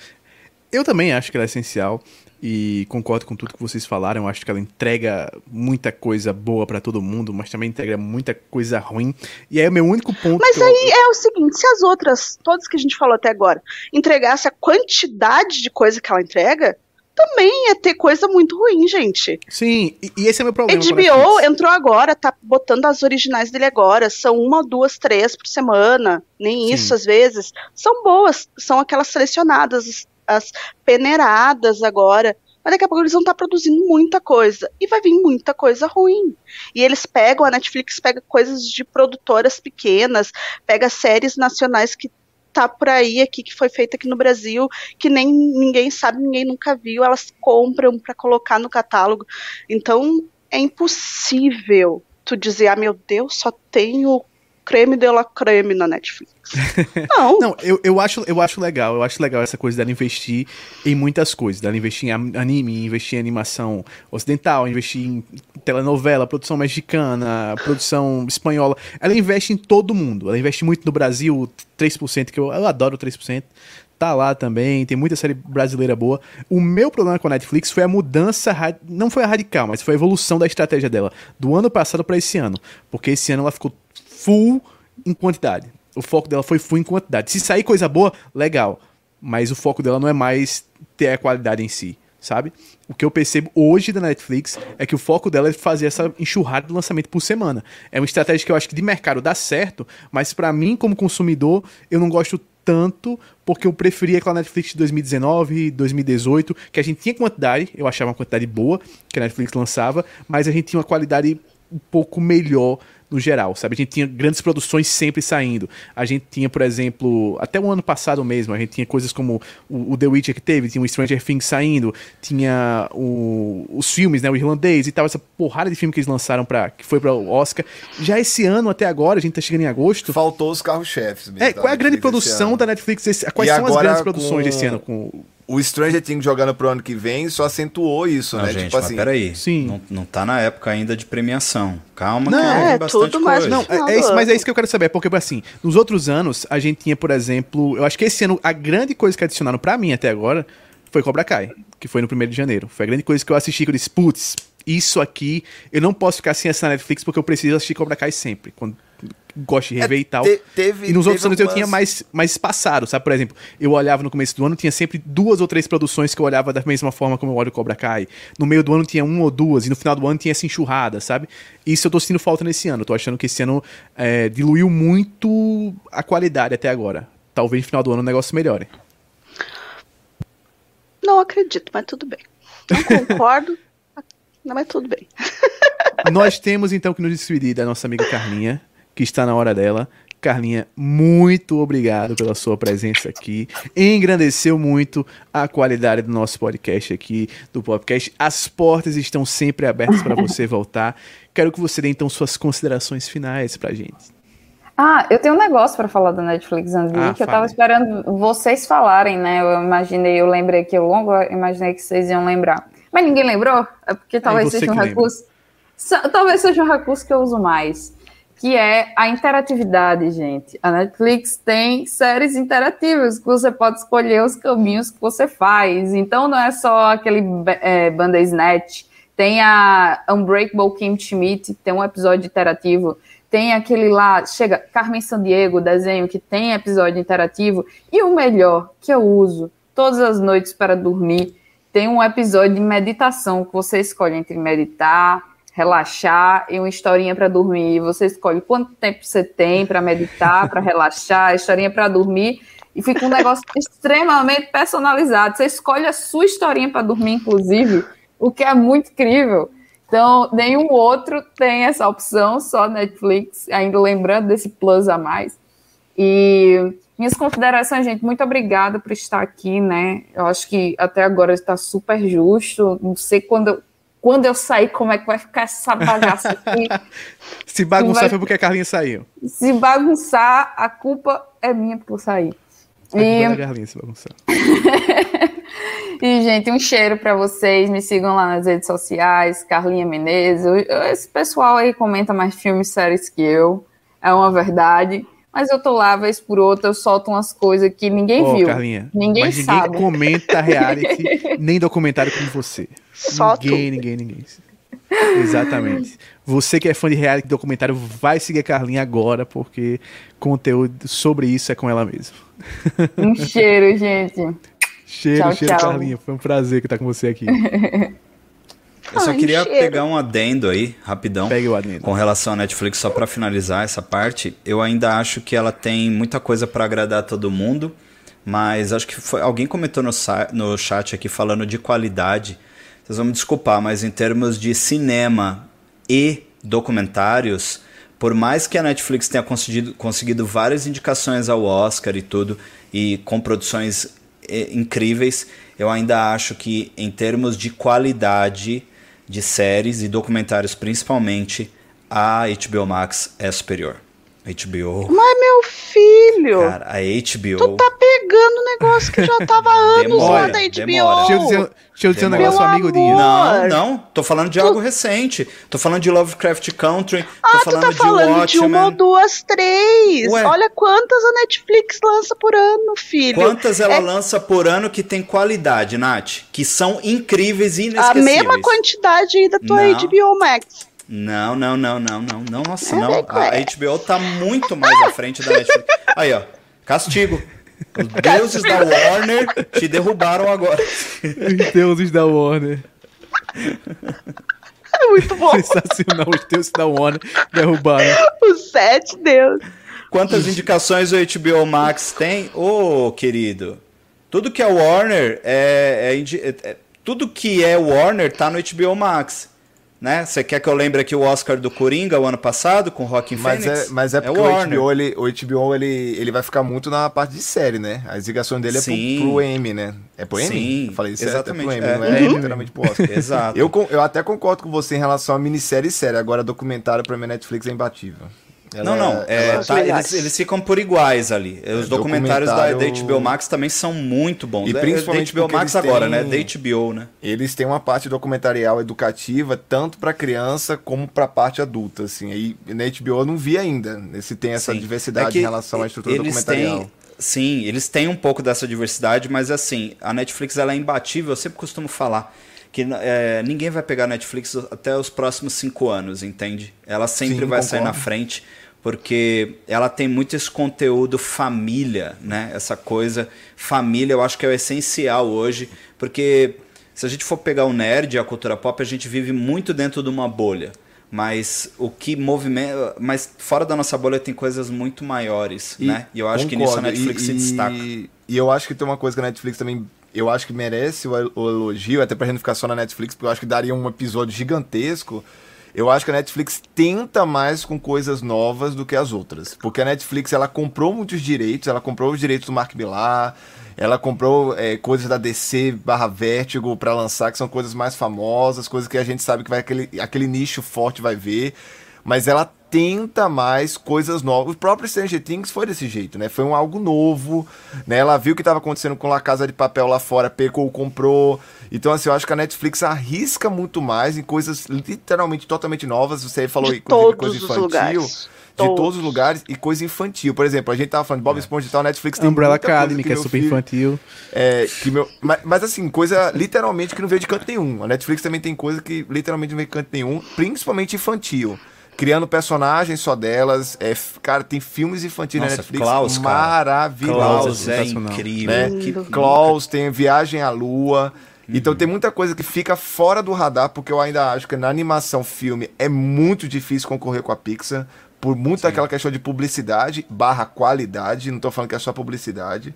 Eu também acho que ela é essencial e concordo com tudo que vocês falaram. Eu acho que ela entrega muita coisa boa para todo mundo, mas também entrega muita coisa ruim. E aí o meu único ponto. Mas aí eu... é o seguinte: se as outras, todas que a gente falou até agora, entregasse a quantidade de coisa que ela entrega, também ia ter coisa muito ruim, gente. Sim, e, e esse é o meu problema. HBO entrou agora, tá botando as originais dele agora. São uma, duas, três por semana. Nem Sim. isso às vezes. São boas, são aquelas selecionadas as peneiradas agora. Mas daqui a pouco eles vão estar tá produzindo muita coisa. E vai vir muita coisa ruim. E eles pegam, a Netflix pega coisas de produtoras pequenas, pega séries nacionais que tá por aí aqui, que foi feita aqui no Brasil, que nem ninguém sabe, ninguém nunca viu, elas compram para colocar no catálogo. Então é impossível tu dizer, ah, meu Deus, só tenho creme de la creme na Netflix. *laughs* Não. Não, eu, eu, acho, eu acho legal. Eu acho legal essa coisa dela investir em muitas coisas. Dela investir em anime, investir em animação ocidental, investir em telenovela, produção mexicana, produção espanhola. Ela investe em todo mundo. Ela investe muito no Brasil, 3%, que eu, eu adoro 3% tá lá também, tem muita série brasileira boa. O meu problema com a Netflix foi a mudança, não foi a radical, mas foi a evolução da estratégia dela, do ano passado para esse ano. Porque esse ano ela ficou full em quantidade. O foco dela foi full em quantidade. Se sair coisa boa, legal. Mas o foco dela não é mais ter a qualidade em si, sabe? O que eu percebo hoje da Netflix é que o foco dela é fazer essa enxurrada de lançamento por semana. É uma estratégia que eu acho que de mercado dá certo, mas para mim, como consumidor, eu não gosto tanto, porque eu preferia aquela Netflix de 2019, 2018, que a gente tinha quantidade, eu achava uma quantidade boa que a Netflix lançava, mas a gente tinha uma qualidade um pouco melhor no geral, sabe? A gente tinha grandes produções sempre saindo. A gente tinha, por exemplo, até o ano passado mesmo, a gente tinha coisas como o, o The Witcher que teve, tinha o Stranger Things saindo, tinha o, os filmes, né, o irlandês e tal, essa porrada de filme que eles lançaram para que foi para o Oscar. Já esse ano até agora, a gente tá chegando em agosto. Faltou os carros-chefes. É, qual é a grande produção da Netflix? Esse, quais e são as grandes produções com... desse ano com o Stranger Things jogando pro ano que vem só acentuou isso, não, né? Gente, tipo assim. Peraí. Sim. Não, não tá na época ainda de premiação. Calma, não, que é, bastante tudo mais Não, é, é, isso, mas é isso que eu quero saber. Porque, assim, nos outros anos, a gente tinha, por exemplo, eu acho que esse ano, a grande coisa que adicionaram para mim até agora foi Cobra Kai, que foi no 1 de janeiro. Foi a grande coisa que eu assisti que eu disse, putz, isso aqui, eu não posso ficar sem essa Netflix porque eu preciso assistir Cobra Kai sempre. Quando gosto de rever é, e tal. Te, teve, e nos outros anos algumas... eu tinha mais, mais espaçado, sabe? Por exemplo, eu olhava no começo do ano, tinha sempre duas ou três produções que eu olhava da mesma forma como eu olho Cobra Kai. No meio do ano tinha uma ou duas, e no final do ano tinha essa enxurrada, sabe? Isso eu tô sentindo falta nesse ano. Eu tô achando que esse ano é, diluiu muito a qualidade até agora. Talvez no final do ano o negócio melhore. Não acredito, mas tudo bem. Não concordo, não, *laughs* mas tudo bem. Nós temos então que nos despedir da nossa amiga Carlinha que está na hora dela. Carlinha, muito obrigado pela sua presença aqui. Engrandeceu muito a qualidade do nosso podcast aqui, do podcast. As portas estão sempre abertas para você *laughs* voltar. Quero que você dê então suas considerações finais para gente. Ah, eu tenho um negócio para falar da Netflix antes ah, que eu tava esperando vocês falarem, né? Eu imaginei, eu lembrei que eu longo, imaginei que vocês iam lembrar. Mas ninguém lembrou? É porque talvez seja um recurso. Talvez seja um recurso que eu uso mais que é a interatividade, gente. A Netflix tem séries interativas que você pode escolher os caminhos que você faz. Então não é só aquele é, Bandersnatch. Tem a Unbreakable Kim Schmidt, tem um episódio interativo. Tem aquele lá, chega, Carmen Sandiego, desenho que tem episódio interativo. E o melhor, que eu uso todas as noites para dormir, tem um episódio de meditação que você escolhe entre meditar, relaxar e uma historinha para dormir. Você escolhe quanto tempo você tem para meditar, para *laughs* relaxar, historinha para dormir e fica um negócio extremamente personalizado. Você escolhe a sua historinha para dormir, inclusive, o que é muito incrível. Então, nenhum outro tem essa opção, só Netflix, ainda lembrando desse plus a mais. E minhas considerações, gente, muito obrigada por estar aqui, né? Eu acho que até agora está super justo. Não sei quando quando eu sair, como é que vai ficar essa bagaça aqui? *laughs* se bagunçar vai... foi porque a Carlinha saiu. Se bagunçar, a culpa é minha por sair. E... É a Carlinha se bagunçar. *laughs* e, gente, um cheiro para vocês. Me sigam lá nas redes sociais, Carlinha Menezes. Esse pessoal aí comenta mais filmes, séries que eu. É uma verdade. Mas eu tô lá, vez por outra, eu solto umas coisas que ninguém oh, viu. Carlinha, ninguém mas sabe. Ninguém comenta reality, *laughs* nem documentário como você. Só ninguém, ninguém, ninguém. Exatamente. Você que é fã de reality documentário, vai seguir a Carlinha agora, porque conteúdo sobre isso é com ela mesmo. Um cheiro, gente. Cheiro, tchau, cheiro, tchau. Carlinha. Foi um prazer estar com você aqui. *laughs* Eu só Ai, queria cheiro. pegar um adendo aí, rapidão. Pegue o adendo. Com relação à Netflix, só para finalizar essa parte, eu ainda acho que ela tem muita coisa para agradar todo mundo, mas acho que foi, alguém comentou no, no chat aqui falando de qualidade. Vocês vão me desculpar, mas em termos de cinema e documentários, Por mais que a Netflix tenha conseguido, conseguido várias indicações ao Oscar e tudo, e com produções eh, incríveis, eu ainda acho que, em termos de qualidade de séries e documentários principalmente, a HBO Max é superior. HBO. Mas, meu filho. Cara, a HBO. Tu tá pegando um negócio que já tava há anos Demora, lá da HBO. demora. Deixa eu dizer, deixa eu dizer um negócio, amigo amor. Não, não. Tô falando de algo recente. Tô falando de Lovecraft Country. Tô Ah, tu falando tá de falando de uma ou Watchmen. duas, três. Ué. Olha quantas a Netflix lança por ano, filho. Quantas ela É lança por ano que tem qualidade, Nath? Que são incríveis e a inesquecíveis. mesma quantidade aí da tua Não. HBO Max. Não, não, não, não, não, não, nossa, É, não. A é. HBO tá muito mais à frente da Netflix. Aí, ó, castigo. Os *laughs* deuses da Warner te derrubaram agora. Os deuses da Warner. É muito bom. Sensacional, os deuses da Warner derrubaram. Os sete Deus. Quantas indicações o HBO Max tem? Ô, querido, tudo que é Warner é, é é- é- tudo que é Warner tá no HBO Max. Né? Você quer que eu lembre aqui o Oscar do Coringa o ano passado com Rockin' Mas Phoenix? é, mas é porque o Warner. HBO, ele, o HBO ele, ele vai ficar muito na parte de série, né? As ligações dele é Sim. pro, pro M, né? É pro M? Sim, Eu falei certo? exatamente, É pro é. M, não é Uhum. literalmente pro Oscar. Exato. Eu, eu até concordo com você em relação a minissérie e série. Agora, documentário pra mim, Netflix é imbatível. Ela não, não. é, ela- Os tá, eles, eles ficam por iguais ali. Os É, documentários da, da documentário- HBO Max também são muito bons. E É, principalmente da HBO Max agora, né? Da HBO, né? Eles têm uma parte documentarial educativa, tanto pra criança como pra parte adulta, assim. Aí na HBO eu não vi ainda se tem essa Sim. diversidade É que em relação à estrutura eles documentarial. têm- sim, eles têm um pouco dessa diversidade, mas assim, a Netflix ela é imbatível. Eu sempre costumo falar que é, ninguém vai pegar a Netflix até os próximos cinco anos, entende? Ela sempre Sim, vai sair na concordo. frente, porque ela tem muito esse conteúdo família, né? Essa coisa família, eu acho que é o essencial hoje, porque se a gente for pegar o nerd e a cultura pop, a gente vive muito dentro de uma bolha. Mas o que movimenta. Mas fora da nossa bolha tem coisas muito maiores, né? E eu acho que nisso a concordo. Netflix E- se destaca. E, e eu acho que tem uma coisa que a Netflix também. Eu acho que merece o, elogio, até pra gente ficar só na Netflix, porque eu acho que daria um episódio gigantesco. Eu acho que a Netflix tenta mais com coisas novas do que as outras. Porque a Netflix ela comprou muitos direitos, ela comprou os direitos do Mark Millar, ela comprou é, coisas da DC barra Vertigo pra lançar, que são coisas mais famosas, coisas que a gente sabe que vai aquele, aquele nicho forte vai ver. Mas ela tenta mais coisas novas. O próprio Stranger Things foi desse jeito, né? Foi um algo novo, né? Ela viu o que estava acontecendo com La Casa de Papel lá fora, pegou, comprou. Então, assim, eu acho que a Netflix arrisca muito mais em coisas literalmente totalmente novas. Você falou, De inclusive, todos coisa os infantil. lugares. De todos Todos. os lugares e coisa infantil. Por exemplo, a gente tava falando de Bob Esponja e tal, a Netflix tem Umbrella muita coisa Academy, que é meu super filho- infantil. é, que meu, mas, mas assim, coisa literalmente que não veio de canto nenhum. A Netflix também tem coisa que literalmente não veio de canto nenhum, principalmente infantil. Criando personagens só delas. É, cara, tem filmes infantis na Nossa, Netflix Klaus, cara. maravilhosos. Klaus é sensacional. incrível. Né? Lindo. Klaus, tem Viagem à Lua. Então tem muita coisa que fica fora do radar, porque eu ainda acho que na animação filme é muito difícil concorrer com a Pixar, por muito daquela questão de publicidade barra qualidade, não tô falando que é só publicidade,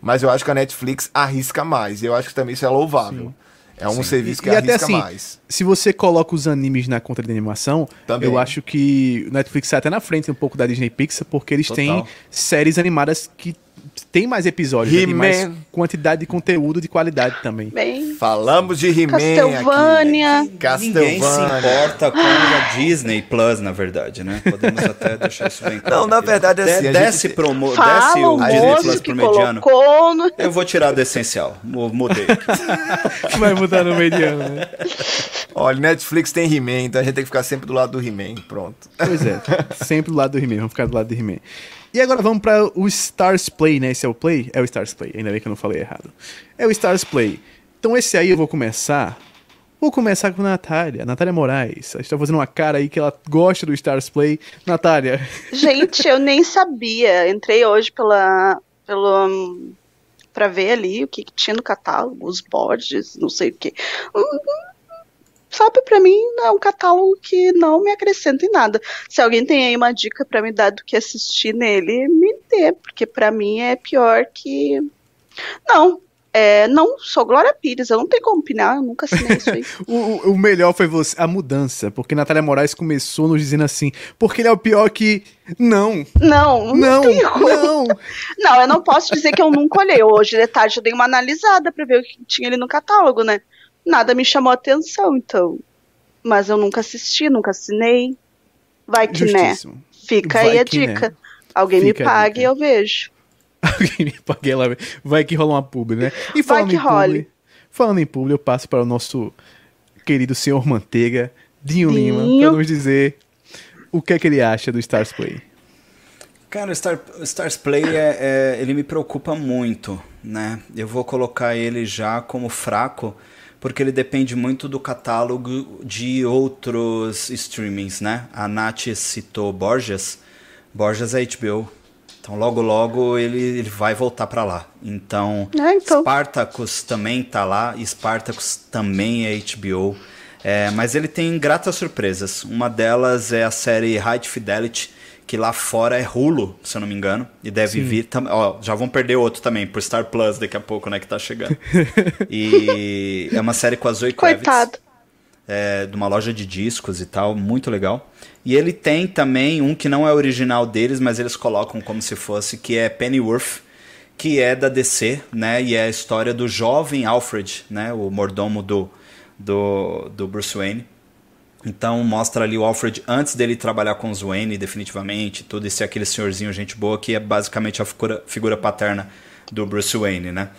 mas eu acho que a Netflix arrisca mais, e eu acho que também isso é louvável. É um serviço que e até arrisca assim, mais. se você coloca os animes na conta de animação, Também. eu acho que o Netflix sai até na frente um pouco da Disney Pixar, porque eles têm Total. séries animadas que tem mais episódios, tem mais quantidade de conteúdo de qualidade também. Bem, Falamos de He-Man Castlevania. aqui. Ninguém se Castlevania. importa com a Disney Plus, na verdade, né? Podemos até deixar isso bem claro. Não, na verdade é assim, a desce, gente- promo, desce o o Disney Plus pro mediano. no... Eu vou tirar do essencial. Mu- Mudei. *laughs* Vai mudar no mediano, né? *laughs* Olha, Netflix tem He-Man, então a gente tem que ficar sempre do lado do He-Man, pronto. Pois é, sempre do lado do He-Man, vamos ficar do lado do He-Man. E agora vamos para o Stars Play, né? Esse é o Play? É o Stars Play, ainda bem que eu não falei errado. É o Stars Play. Então esse aí eu vou começar. Vou começar com a Natália, Natália Moraes. Ela está fazendo uma cara aí que ela gosta do Stars Play. Natália, Gente, eu nem sabia. Entrei hoje pela, pelo pra ver ali o que, que tinha no catálogo, os boards, não sei o que. Sabe, pra mim é um catálogo que não me acrescenta em nada. Se alguém tem aí uma dica pra me dar do que assistir nele, me dê, porque pra mim é pior que. Não, É, não, sou Glória Pires, eu não tenho como opinar, eu nunca assinei isso aí. *laughs* o, o, melhor foi você, a mudança, porque Natália Moraes começou nos dizendo assim, porque ele é o pior que. Não. Não, não. Não, não. não, eu não posso dizer que eu nunca olhei. Hoje de tarde eu dei uma analisada pra ver o que tinha ali no catálogo, né? Nada me chamou a atenção, então. Mas eu nunca assisti, nunca assinei. Vai que né? Justíssimo. né. Fica Vai aí a que, dica. Né? Alguém Fica me pague e eu vejo. *laughs* Alguém me pague ela. Vai que rola uma publi, né? E falando Vai que em role. Publi, falando em publi, eu passo para o nosso querido senhor Manteiga, Dinho, Dinho. Lima, para nos dizer o que é que ele acha do Stars Play. Cara, o, Star, Stars Play é, é, ele me preocupa muito, né? Eu vou colocar ele já como fraco, porque ele depende muito do catálogo de outros streamings, né? A Nath citou Borges, Borges é HBO. Então logo logo ele, ele vai voltar para lá. Então, é, então, Spartacus também tá lá, Spartacus também é HBO. É, mas ele tem gratas surpresas. Uma delas é a série High Fidelity, que lá fora é Hulu, se eu não me engano. E deve Sim. vir. Ó, já vão perder outro também, por Star Plus daqui a pouco, né? Que tá chegando. *laughs* e é uma série com a Zoe Kravitz. Coitado. É, de uma loja de discos e tal, muito legal. E ele tem também um que não é original deles, mas eles colocam como se fosse, que é Pennyworth, que é da DC, né? E é a história do jovem Alfred, né? O mordomo do, do, do Bruce Wayne. Então mostra ali o Alfred antes dele trabalhar com os Wayne, definitivamente, tudo esse aquele senhorzinho gente boa que é basicamente a figura, figura paterna do Bruce Wayne, né?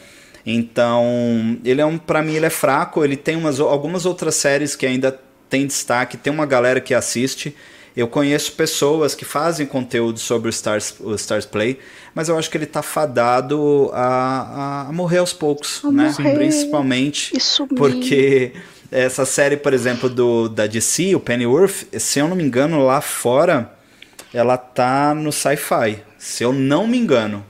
Então, ele é um para mim ele é fraco, ele tem umas, algumas outras séries que ainda tem destaque, tem uma galera que assiste. Eu conheço pessoas que fazem conteúdo sobre o Stars, o Stars Play, mas eu acho que ele tá fadado a, a morrer aos poucos, a né? Morrer. Principalmente porque essa série, por exemplo, do da DC, o Pennyworth, se eu não me engano, lá fora ela tá no Sci-Fi, se eu não me engano.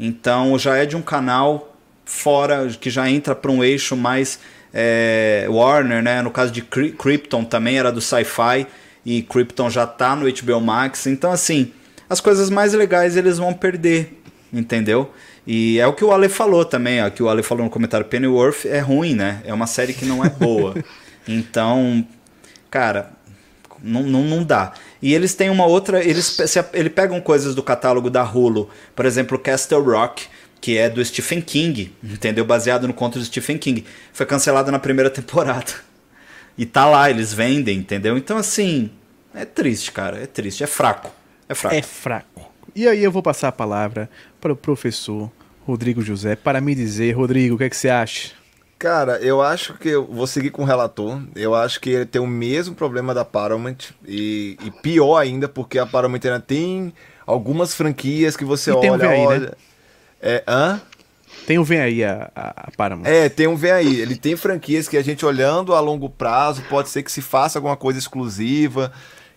Então já é de um canal fora que já entra para um eixo mais é, Warner, né? No caso de Krypton também era do Sci-Fi e Krypton já tá no HBO Max. Então assim, as coisas mais legais eles vão perder, entendeu? E é o que o Ale falou também, ó, que o Ale falou no comentário, Pennyworth é ruim, né? É uma série que não é boa. *laughs* então, cara, não, não, não dá. E eles têm uma outra. Eles, ele pegam coisas do catálogo da Hulu, por exemplo, Castle Rock, que é do Stephen King, entendeu? Baseado no conto do Stephen King. Foi cancelado na primeira temporada. E tá lá, eles vendem, entendeu? Então, assim, é triste, cara. É triste. É fraco. É fraco. É fraco. E aí eu vou passar a palavra para o professor Rodrigo José para me dizer, Rodrigo, o que, é que você acha? Cara, eu acho que eu vou seguir com o relator. Eu acho que ele tem o mesmo problema da Paramount e, e pior ainda porque a Paramount ainda tem algumas franquias que você e olha, tem um aí, olha. Né? É, hã? Tem um Vem Aí a, a, Paramount. É, tem um Vem Aí. Ele tem franquias que a gente olhando a longo prazo pode ser que se faça alguma coisa exclusiva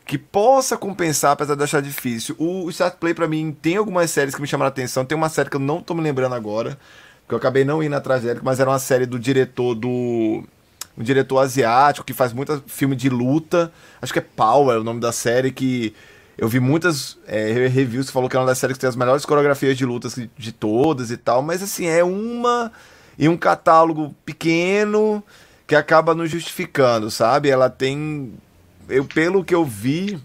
que possa compensar, apesar de achar difícil. O Start Play, para mim, tem algumas séries que me chamaram a atenção. Tem uma série que eu não tô me lembrando agora, que eu acabei não indo atrás dela, mas era uma série do diretor do. Um diretor asiático que faz muito filme de luta. Acho que é Power o nome da série, que eu vi muitas é, reviews que falou que é uma das séries que tem as melhores coreografias de lutas de todas e tal, mas assim, é uma e um catálogo pequeno que acaba nos justificando, sabe? Ela tem eu, pelo que eu vi,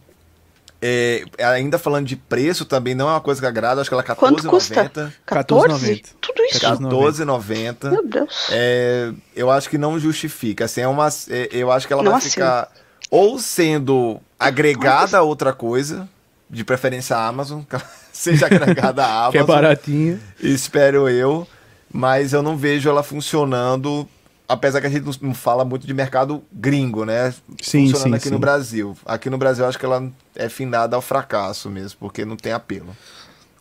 é, ainda falando de preço também não é uma coisa que agrada, acho que ela é 14,90. 14,90. Tudo isso? 14,90. Meu Deus. É, eu acho que não justifica. Assim, é uma, é, eu acho que ela não vai assim. ficar ou sendo agregada a outra coisa, de preferência a Amazon, *laughs* seja agregada a Amazon. *laughs* que é baratinha. Espero eu. Mas eu não vejo ela funcionando apesar que a gente não fala muito de mercado gringo, né? Sim, Funcionando sim, aqui sim. no Brasil. Aqui no Brasil acho que ela é findada ao fracasso mesmo, porque não tem apelo.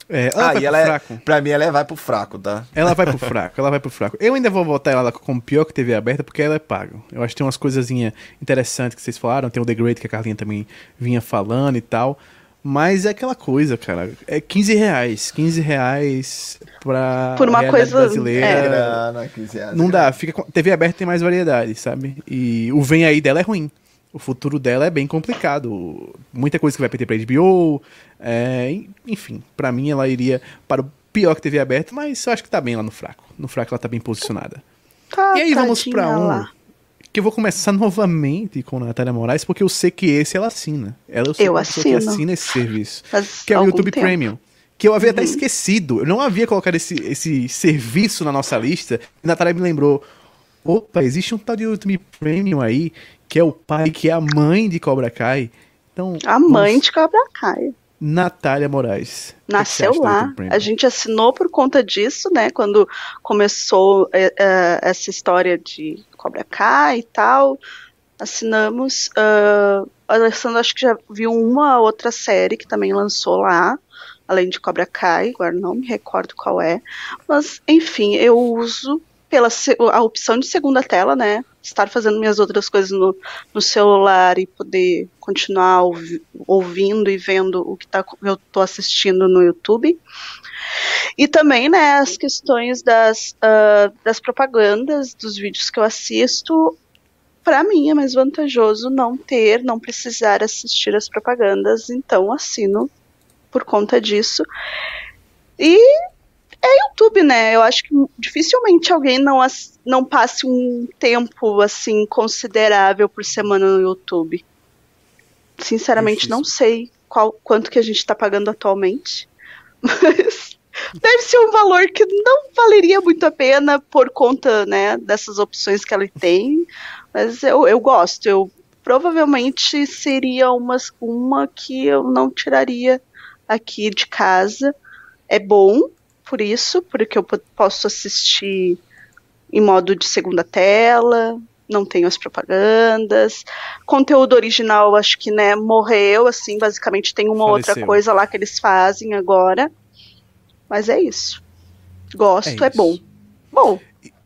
É, ela ah, e ela é, fraco. pra mim ela vai pro fraco, tá? Ela vai pro *laughs* fraco, ela vai pro fraco. Eu ainda vou botar ela como pior que TV aberta porque ela é paga. Eu acho que tem umas coisazinhas interessantes que vocês falaram. Tem o The Great que a Carlinha também vinha falando e tal. Mas é aquela coisa, cara. É 15 reais. 15 reais pra Por uma coisa brasileira. É. Grana, 15 reais, não dá. Fica, TV aberta tem mais variedade, sabe? E o Vem Aí dela é ruim. O futuro dela é bem complicado. Muita coisa que vai perder pra HBO. É, enfim, para mim ela iria para o pior que TV aberta, mas eu acho que tá bem lá no fraco. No fraco ela tá bem posicionada. Tá, e aí vamos pra um lá. Que eu vou começar *laughs* novamente com a Natália Moraes, porque eu sei que esse ela assina. Ela Eu pessoa que assina esse serviço. *laughs* Faz Que é o YouTube tempo. Uhum. Premium. Que eu havia até esquecido. Eu não havia colocado esse, esse serviço na nossa lista. E a Natália me lembrou. Opa, existe um tal de YouTube Premium aí, que é o pai, que é a mãe de Cobra Kai. Então, A mãe vamos- de Cobra Kai. Natália Moraes. Nasceu lá. A gente assinou por conta disso, né? Quando começou é, essa história de Cobra Kai e tal. Assinamos. ah, o Alessandro acho que já viu uma outra série que também lançou lá, além de Cobra Kai, agora não me recordo qual é. Mas, enfim, eu uso pela a opção de segunda tela, né? Estar fazendo minhas outras coisas no, no celular e poder continuar ouvi- ouvindo e vendo o que tá, eu tô assistindo no YouTube. E também, né, as questões das, ah, das propagandas dos vídeos que eu assisto. Para mim é mais vantajoso não ter, não precisar assistir as propagandas, então assino por conta disso. E é YouTube, né? Eu acho que dificilmente alguém não, não passe um tempo assim considerável por semana no YouTube. Sinceramente, Difícil. não sei qual, quanto que a gente está pagando atualmente. Mas deve ser um valor que não valeria muito a pena por conta né, dessas opções que ele tem. Mas eu, eu gosto. Eu provavelmente seria uma, uma que eu não tiraria aqui de casa. É bom por isso, porque eu po- posso assistir em modo de segunda tela, não tenho as propagandas. Conteúdo original, acho que né, morreu, assim, basicamente tem uma outra Faleceu. coisa lá que eles fazem agora. Mas é isso. Gosto, é, É isso. bom. Bom,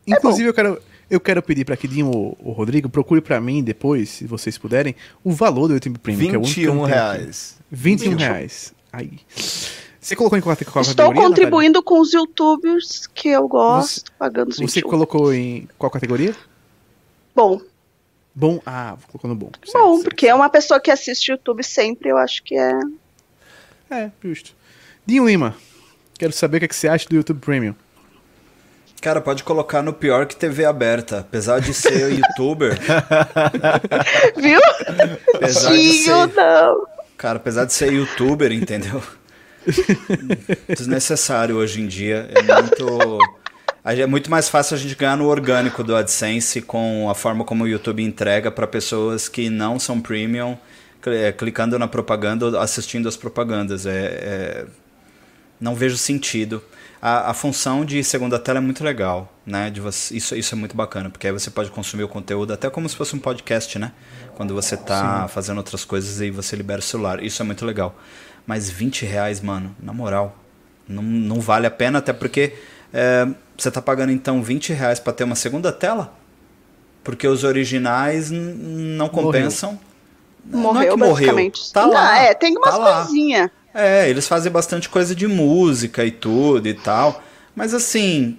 Inclusive, eu quero, eu quero pedir para que Dinho ou o Rodrigo procure para mim depois, se vocês puderem, o valor do YouTube Premium. que é o único que eu 21 não tenho aqui. reais. 21 21. reais. Aí. Você colocou em qual, qual estou categoria? contribuindo com os youtubers que eu gosto, pagando os Natália? Você 21. colocou em qual categoria? Bom, Bom. Ah, colocou no bom. Certo, bom, certo, porque é uma pessoa que assiste YouTube sempre, eu acho que é É, justo. Dinho Lima, quero saber o que, é que você acha do YouTube Premium. Cara, pode colocar no pior que TV aberta. Apesar de ser *laughs* youtuber, *laughs* Viu? apesar de ser, não. cara, apesar de ser youtuber, entendeu? *laughs* Desnecessário hoje em dia. É muito. É muito mais fácil a gente ganhar no orgânico do AdSense com a forma como o YouTube entrega para pessoas que não são premium, é, clicando na propaganda ou assistindo as propagandas. É, é- não vejo sentido. A, a função de segunda tela é muito legal, né? De você, isso, isso é muito bacana, porque aí você pode consumir o conteúdo até como se fosse um podcast, né? Quando você tá fazendo outras coisas e você libera o celular. Isso é muito legal. Mas 20 reais, mano, na moral, não, não vale a pena, até porque é, você tá pagando então 20 reais pra ter uma segunda tela? Porque os originais não compensam. não é Morreu, que morreu. basicamente. Tá Não, lá. é, tem umas tá coisinhas. É, eles fazem bastante coisa de música e tudo e tal. Mas assim,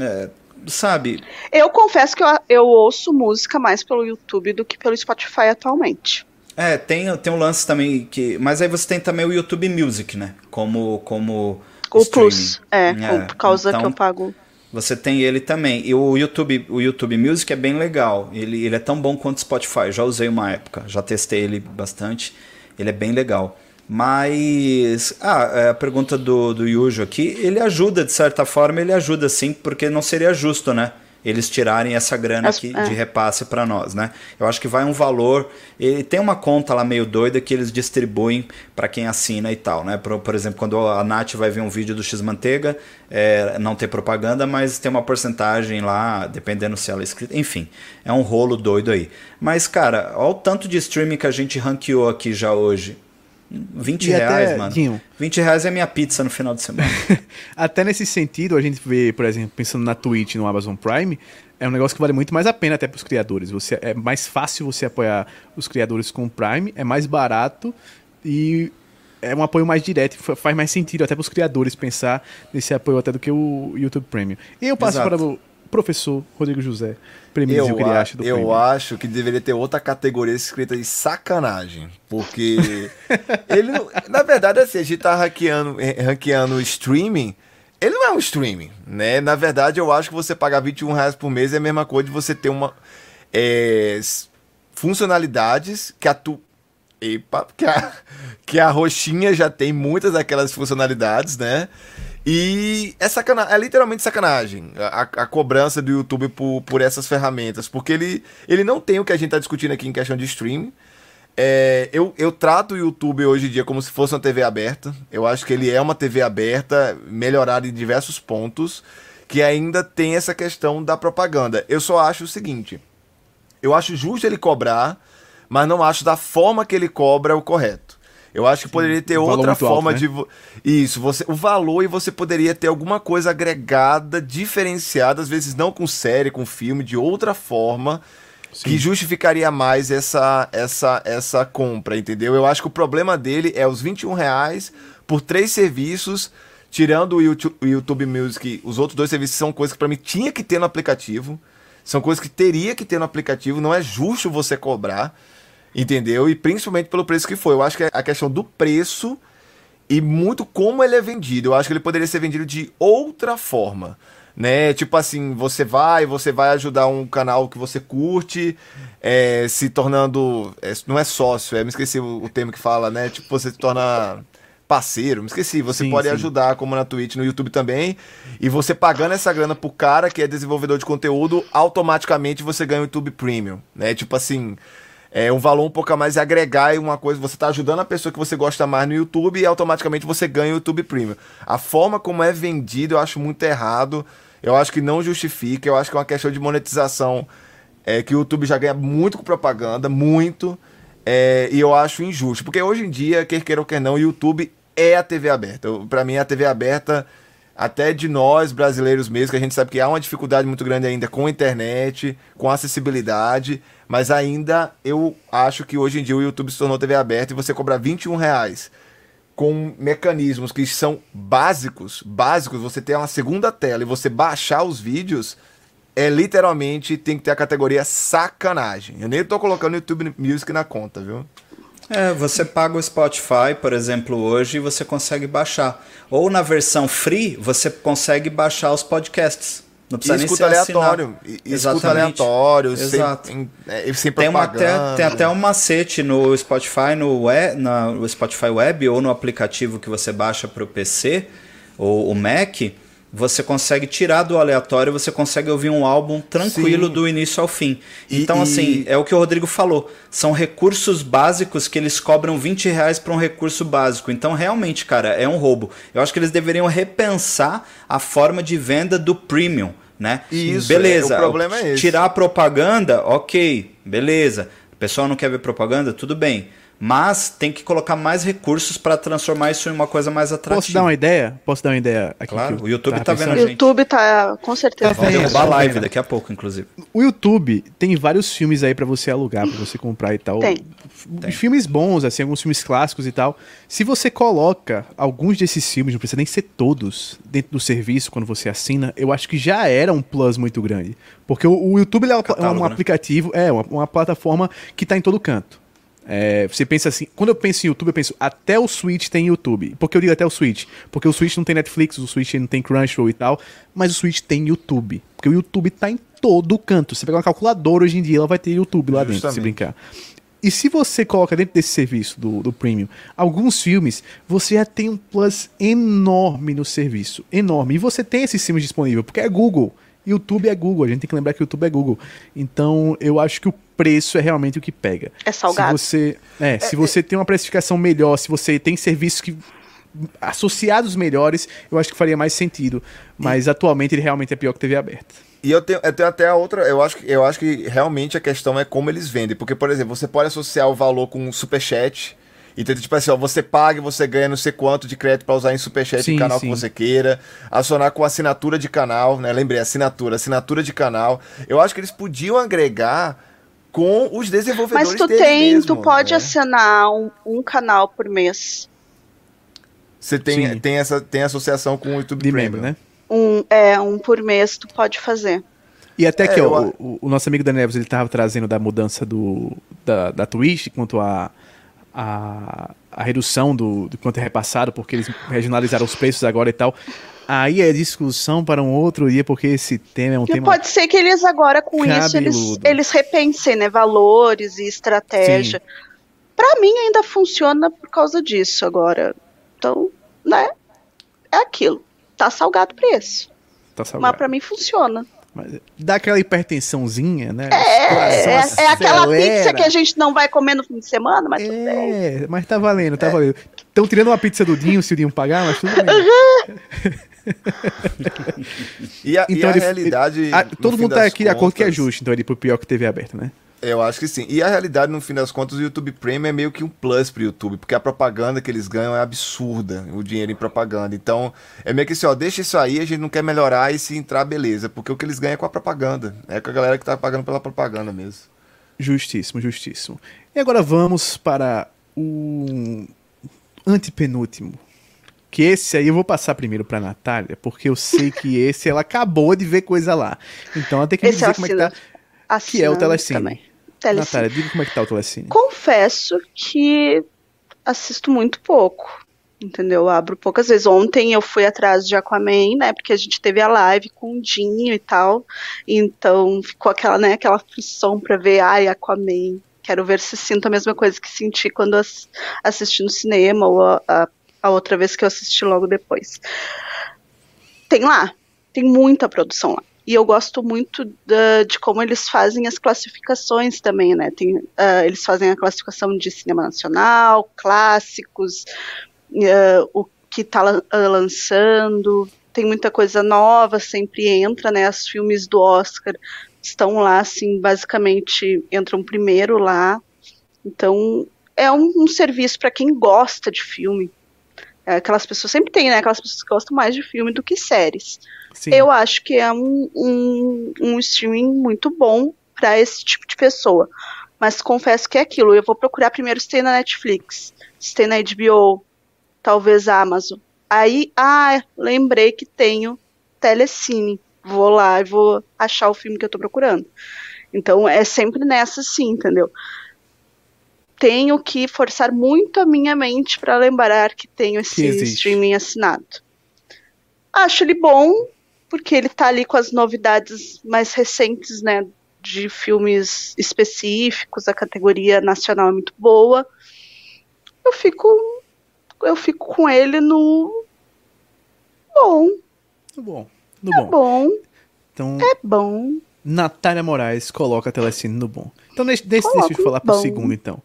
é, sabe? Eu confesso que eu, eu ouço música mais pelo YouTube do que pelo Spotify atualmente. É, tem, tem um lance também que. Mas aí você tem também o YouTube Music, né? Como. como O streaming. Plus, é, É, por causa então- que eu pago. Você tem ele também. E o YouTube, o YouTube Music é bem legal. Ele, ele é tão bom quanto o Spotify. Já usei uma época, já testei ele bastante. Ele é bem legal. Mas ah, é, a pergunta do, do Yujo aqui, ele ajuda de certa forma, ele ajuda sim, porque não seria justo, né? Eles tirarem essa grana As- aqui é. de repasse para nós, né? Eu acho que vai um valor. Ele tem uma conta lá meio doida que eles distribuem para quem assina e tal, né? Por, por exemplo, quando a Nath vai ver um vídeo do X Manteiga, é, não tem propaganda, mas tem uma porcentagem lá, dependendo se ela é escrita. Enfim, é um rolo doido aí. Mas, cara, olha o tanto de streaming que a gente ranqueou aqui já hoje. 20 E até, reais, mano. Dinho. 20 reais é minha pizza no final de semana. *laughs* Até nesse sentido, a gente vê, por exemplo, pensando na Twitch no Amazon Prime, é um negócio que vale muito mais a pena até para os criadores. Você, é mais fácil você apoiar os criadores com o Prime, é mais barato e é um apoio mais direto, fa- faz mais sentido até para os criadores pensar nesse apoio até do que o YouTube Premium. E eu passo Exato. para o professor Rodrigo José, para ele me dizer o que ele a- acha do eu acho que deveria ter outra categoria escrita de sacanagem. Porque *laughs* ele não- na verdade, assim, a gente tá hackeando, eh, hackeando o streaming ele não é um streaming, né? Na verdade, eu acho que você pagar 21 reais por mês é a mesma coisa de você ter uma é, funcionalidades que a tu Epa, que a, *laughs* que a roxinha já tem muitas daquelas funcionalidades, né? E é sacanagem, é literalmente sacanagem a, a, cobrança do YouTube por, por essas ferramentas, porque ele, ele não tem o que a gente tá discutindo aqui em questão de streaming. É, eu, eu trato o YouTube hoje em dia como se fosse uma TV aberta. Eu acho que ele é uma TV aberta, melhorada em diversos pontos, que ainda tem essa questão da propaganda. Eu só acho o seguinte: eu acho justo ele cobrar, mas não acho da forma que ele cobra o correto. Eu acho que poderia ter outra forma alto, né? de. Isso, você, o valor e você poderia ter alguma coisa agregada, diferenciada, às vezes não com série, com filme, de outra forma. Sim. Que justificaria mais essa, essa, essa compra, entendeu? Eu acho que o problema dele é os 21 reais por três serviços, tirando o YouTube, o YouTube Music. Os outros dois serviços são coisas que para mim tinha que ter no aplicativo. São coisas que teria que ter no aplicativo. Não é justo você cobrar. Entendeu? E principalmente pelo preço que foi. Eu acho que é a questão do preço e muito como ele é vendido. Eu acho que ele poderia ser vendido de outra forma. Né? Tipo assim, você vai, você vai ajudar um canal que você curte, é, se tornando. É, não é sócio, é, me esqueci o, o, termo que fala, né? Tipo, você se torna parceiro, me esqueci. Você sim, pode sim. ajudar, como na Twitch, no YouTube também. E você pagando essa grana pro cara que é desenvolvedor de conteúdo, automaticamente você ganha o YouTube Premium. Né? Tipo assim é um valor um pouco a mais e agregar e uma coisa, você está ajudando a pessoa que você gosta mais no YouTube e automaticamente você ganha o YouTube Premium. A forma como é vendido eu acho muito errado, eu acho que não justifica, eu acho que é uma questão de monetização é, que o YouTube já ganha muito com propaganda, muito, é, e eu acho injusto, porque hoje em dia, quer queira ou quer não, o YouTube é a TV aberta. Para mim, a TV aberta até de nós brasileiros mesmo, que a gente sabe que há uma dificuldade muito grande ainda com a internet, com acessibilidade, mas ainda eu acho que hoje em dia o YouTube se tornou TV aberta e você cobrar 21 reais com mecanismos que são básicos, básicos, você ter uma segunda tela e você baixar os vídeos, é literalmente tem que ter a categoria sacanagem. Eu nem tô colocando YouTube Music na conta, viu? É, você paga o Spotify, por exemplo, hoje e você consegue baixar. Ou na versão free, você consegue baixar os podcasts. Não precisa e escuta aleatório. E, escuta aleatório, Exato. Sem, é, sem tem, até, tem até um macete no Spotify, no, web, no Spotify Web ou no aplicativo que você baixa para o PC ou o Mac você consegue tirar do aleatório, você consegue ouvir um álbum tranquilo Sim. do início ao fim. E, então, e... assim, é o que o Rodrigo falou. São recursos básicos que eles cobram 20 reais para um recurso básico. Então, realmente, cara, é um roubo. Eu acho que eles deveriam repensar a forma de venda do premium. Né? Isso, beleza. É, o problema é esse. Tirar a propaganda, ok, beleza. O pessoal não quer ver propaganda, tudo bem mas tem que colocar mais recursos para transformar isso em uma coisa mais atrativa. Posso dar uma ideia? Posso dar uma ideia aqui? Claro, o YouTube tá vendo a gente. O YouTube tá, com certeza. Vamos derrubar a live daqui a pouco, inclusive. O YouTube tem vários filmes aí para você alugar, para você comprar e tal. Tem. tem. Filmes bons, assim, alguns filmes clássicos e tal. Se você coloca alguns desses filmes, não precisa nem ser todos, dentro do serviço, quando você assina, eu acho que já era um plus muito grande. Porque o, o YouTube é, um, Catálogo, um né? aplicativo, é uma, uma plataforma que tá em todo canto. É, você pensa assim, quando eu penso em YouTube, eu penso até o Switch tem YouTube. Por que eu digo até o Switch? Porque o Switch não tem Netflix, o Switch não tem Crunchyroll e tal, mas o Switch tem YouTube. Porque o YouTube tá em todo canto. Você pegar uma calculadora hoje em dia, ela vai ter YouTube lá Justamente. dentro, se brincar. E se você coloca dentro desse serviço do, do Premium alguns filmes, você já tem um plus enorme no serviço. Enorme. E você tem esses filmes disponíveis, porque é Google. YouTube é Google, a gente tem que lembrar que o YouTube é Google. Então, eu acho que o preço é realmente o que pega. É salgado. Se você, é, é se você é... tem uma precificação melhor, se você tem serviços que associados melhores, eu acho que faria mais sentido. Mas e... atualmente ele realmente é pior que TV aberta. E eu tenho, eu tenho até a outra, eu acho, eu acho que realmente a questão é como eles vendem. Porque, por exemplo, você pode associar o valor com um superchat. Então, tipo assim, ó, você paga e você ganha não sei quanto de crédito para usar em superchat sim, canal sim. que você queira. Acionar com assinatura de canal, né? Lembrei, assinatura, assinatura de canal. Eu acho que eles podiam agregar com os desenvolvedores Mas tu tem, mesmo, tu pode né? assinar um, um, canal por mês. Você tem, tem essa tem associação com o YouTube De Premium, né? Um, é, um por mês tu pode fazer. E até é, que eu... o, o, nosso amigo da Neves, ele tava trazendo da mudança do, da, da Twitch quanto a, a, a redução do, do quanto é repassado, porque eles regionalizaram os preços agora e tal Aí é discussão para um outro dia, porque esse tema é um e tema. Pode ser que eles agora, com Cabeludo. isso, eles, eles repensem, né? Valores e estratégia. Para mim ainda funciona por causa disso agora. Então, né? É aquilo. Tá salgado o preço. Tá salgado. Mas para mim funciona. Mas dá aquela hipertensãozinha, né? É, é, é, aquela pizza que a gente não vai comer no fim de semana, mas é, mas tá valendo, tá é. valendo. Estão tirando uma pizza do Dinho se o Dinho pagar, mas tudo bem. e a, então, e a ele, realidade. Ele, a, todo mundo tá aqui de acordo que é justo, então ele pro pior que teve aberto, né? Eu acho que sim. E a realidade, no fim das contas, o YouTube Premium é meio que um plus pro YouTube, porque a propaganda que eles ganham é absurda, o dinheiro em propaganda. Então, é meio que assim, ó, deixa isso aí, a gente não quer melhorar e se entrar, beleza. Porque o que eles ganham é com a propaganda. É com a galera que tá pagando pela propaganda mesmo. Justíssimo, justíssimo. E agora vamos para o antepenúltimo. Que esse aí eu vou passar primeiro pra Natália, porque eu sei que esse ela acabou de ver coisa lá. Então ela tem que me dizer como é que tá. Que é o Telecine. Também. Telecine. Natália, diga como é que tá o Telecine. Confesso que assisto muito pouco. Entendeu? Eu abro poucas vezes. Ontem eu fui atrás de Aquaman, né? Porque a gente teve a live com o Dinho e tal. Então ficou aquela, né, aquela aflição pra ver, ai, Aquaman. Quero ver se sinto a mesma coisa que senti quando assisti no cinema ou a, a, a outra vez que eu assisti logo depois. Tem lá, tem muita produção lá. E eu gosto muito de como eles fazem as classificações também, né? Tem, uh, eles fazem a classificação de cinema nacional, clássicos, uh, o que está uh, lançando. Tem muita coisa nova, sempre entra, né? Os filmes do Oscar estão lá, assim, basicamente entram primeiro lá. Então, é um, um serviço para quem gosta de filme. É, aquelas pessoas sempre tem, né? Aquelas pessoas que gostam mais de filme do que séries. Sim. Eu acho que é um, um, um streaming muito bom para esse tipo de pessoa. Mas confesso que é aquilo. Eu vou procurar primeiro se tem na Netflix, se tem na HBO, talvez Amazon. Aí, ah, lembrei que tenho Telecine. Vou lá e vou achar o filme que eu tô procurando. Então é sempre nessa sim, entendeu? Tenho que forçar muito a minha mente para lembrar que tenho esse que streaming assinado. Acho ele bom, porque ele tá ali com as novidades mais recentes, né, de filmes específicos, a categoria nacional é muito boa. Eu fico eu fico com ele no bom. No bom. No é bom. bom. Então, é bom. Natália Moraes coloca a Telecine no bom. Então, deixa, deixa, deixa eu falar pro segundo, então.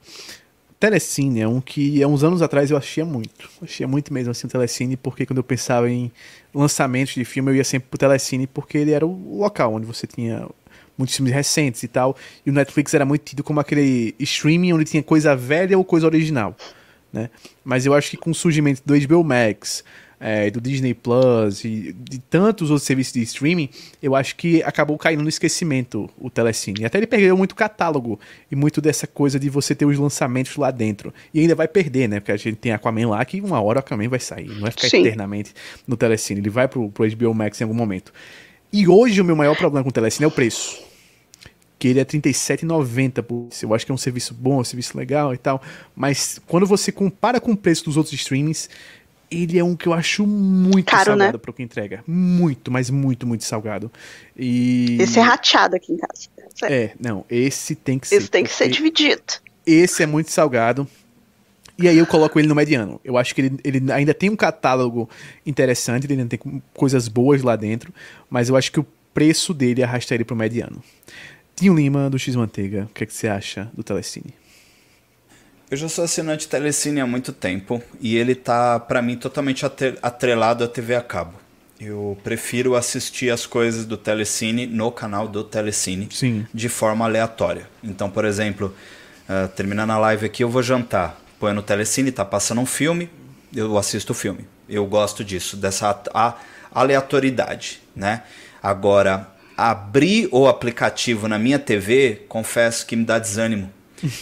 Telecine é um que há uns anos atrás eu achei muito. Achei muito mesmo assim o Telecine, porque quando eu pensava em lançamentos de filme, eu ia sempre pro Telecine, porque ele era o local onde você tinha muitos filmes recentes e tal. E o Netflix era muito tido como aquele streaming onde tinha coisa velha ou coisa original. Né? Mas eu acho que com o surgimento do HBO Max, é, do Disney Plus e de tantos outros serviços de streaming, eu acho que acabou caindo no esquecimento o Telecine. E até ele perdeu muito catálogo e muito dessa coisa de você ter os lançamentos lá dentro. E ainda vai perder, né? Porque a gente tem Aquaman lá que uma hora o Aquaman vai sair, não vai ficar Sim. eternamente no Telecine. Ele vai pro, pro HBO Max em algum momento. E hoje o meu maior problema com o Telecine é o preço que ele é R$37,90 por Eu acho que é um serviço bom, é um serviço legal e tal. Mas quando você compara com o preço dos outros streamings, ele é um que eu acho muito Caro, salgado né? pro que entrega. Muito, mas muito, muito salgado. E... Esse é rateado aqui em casa. É, não, esse tem que ser. Esse tem que ser dividido. Esse é muito salgado. E aí eu coloco ele no mediano. Eu acho que ele, ele ainda tem um catálogo interessante, ele ainda tem coisas boas lá dentro, mas eu acho que o preço dele arrasta ele pro mediano. Tinho Lima, do X Manteiga, o que, é que você acha do Telecine? Eu já sou assinante Telecine há muito tempo e ele tá, para mim, totalmente atrelado à TV a cabo. Eu prefiro assistir as coisas do Telecine no canal do Telecine Sim. de forma aleatória. Então, por exemplo, uh, terminando a live aqui, eu vou jantar. Põe no Telecine, tá passando um filme, eu assisto o filme. Eu gosto disso, dessa aleatoriedade, né? Agora, abrir o aplicativo na minha TV, confesso que me dá desânimo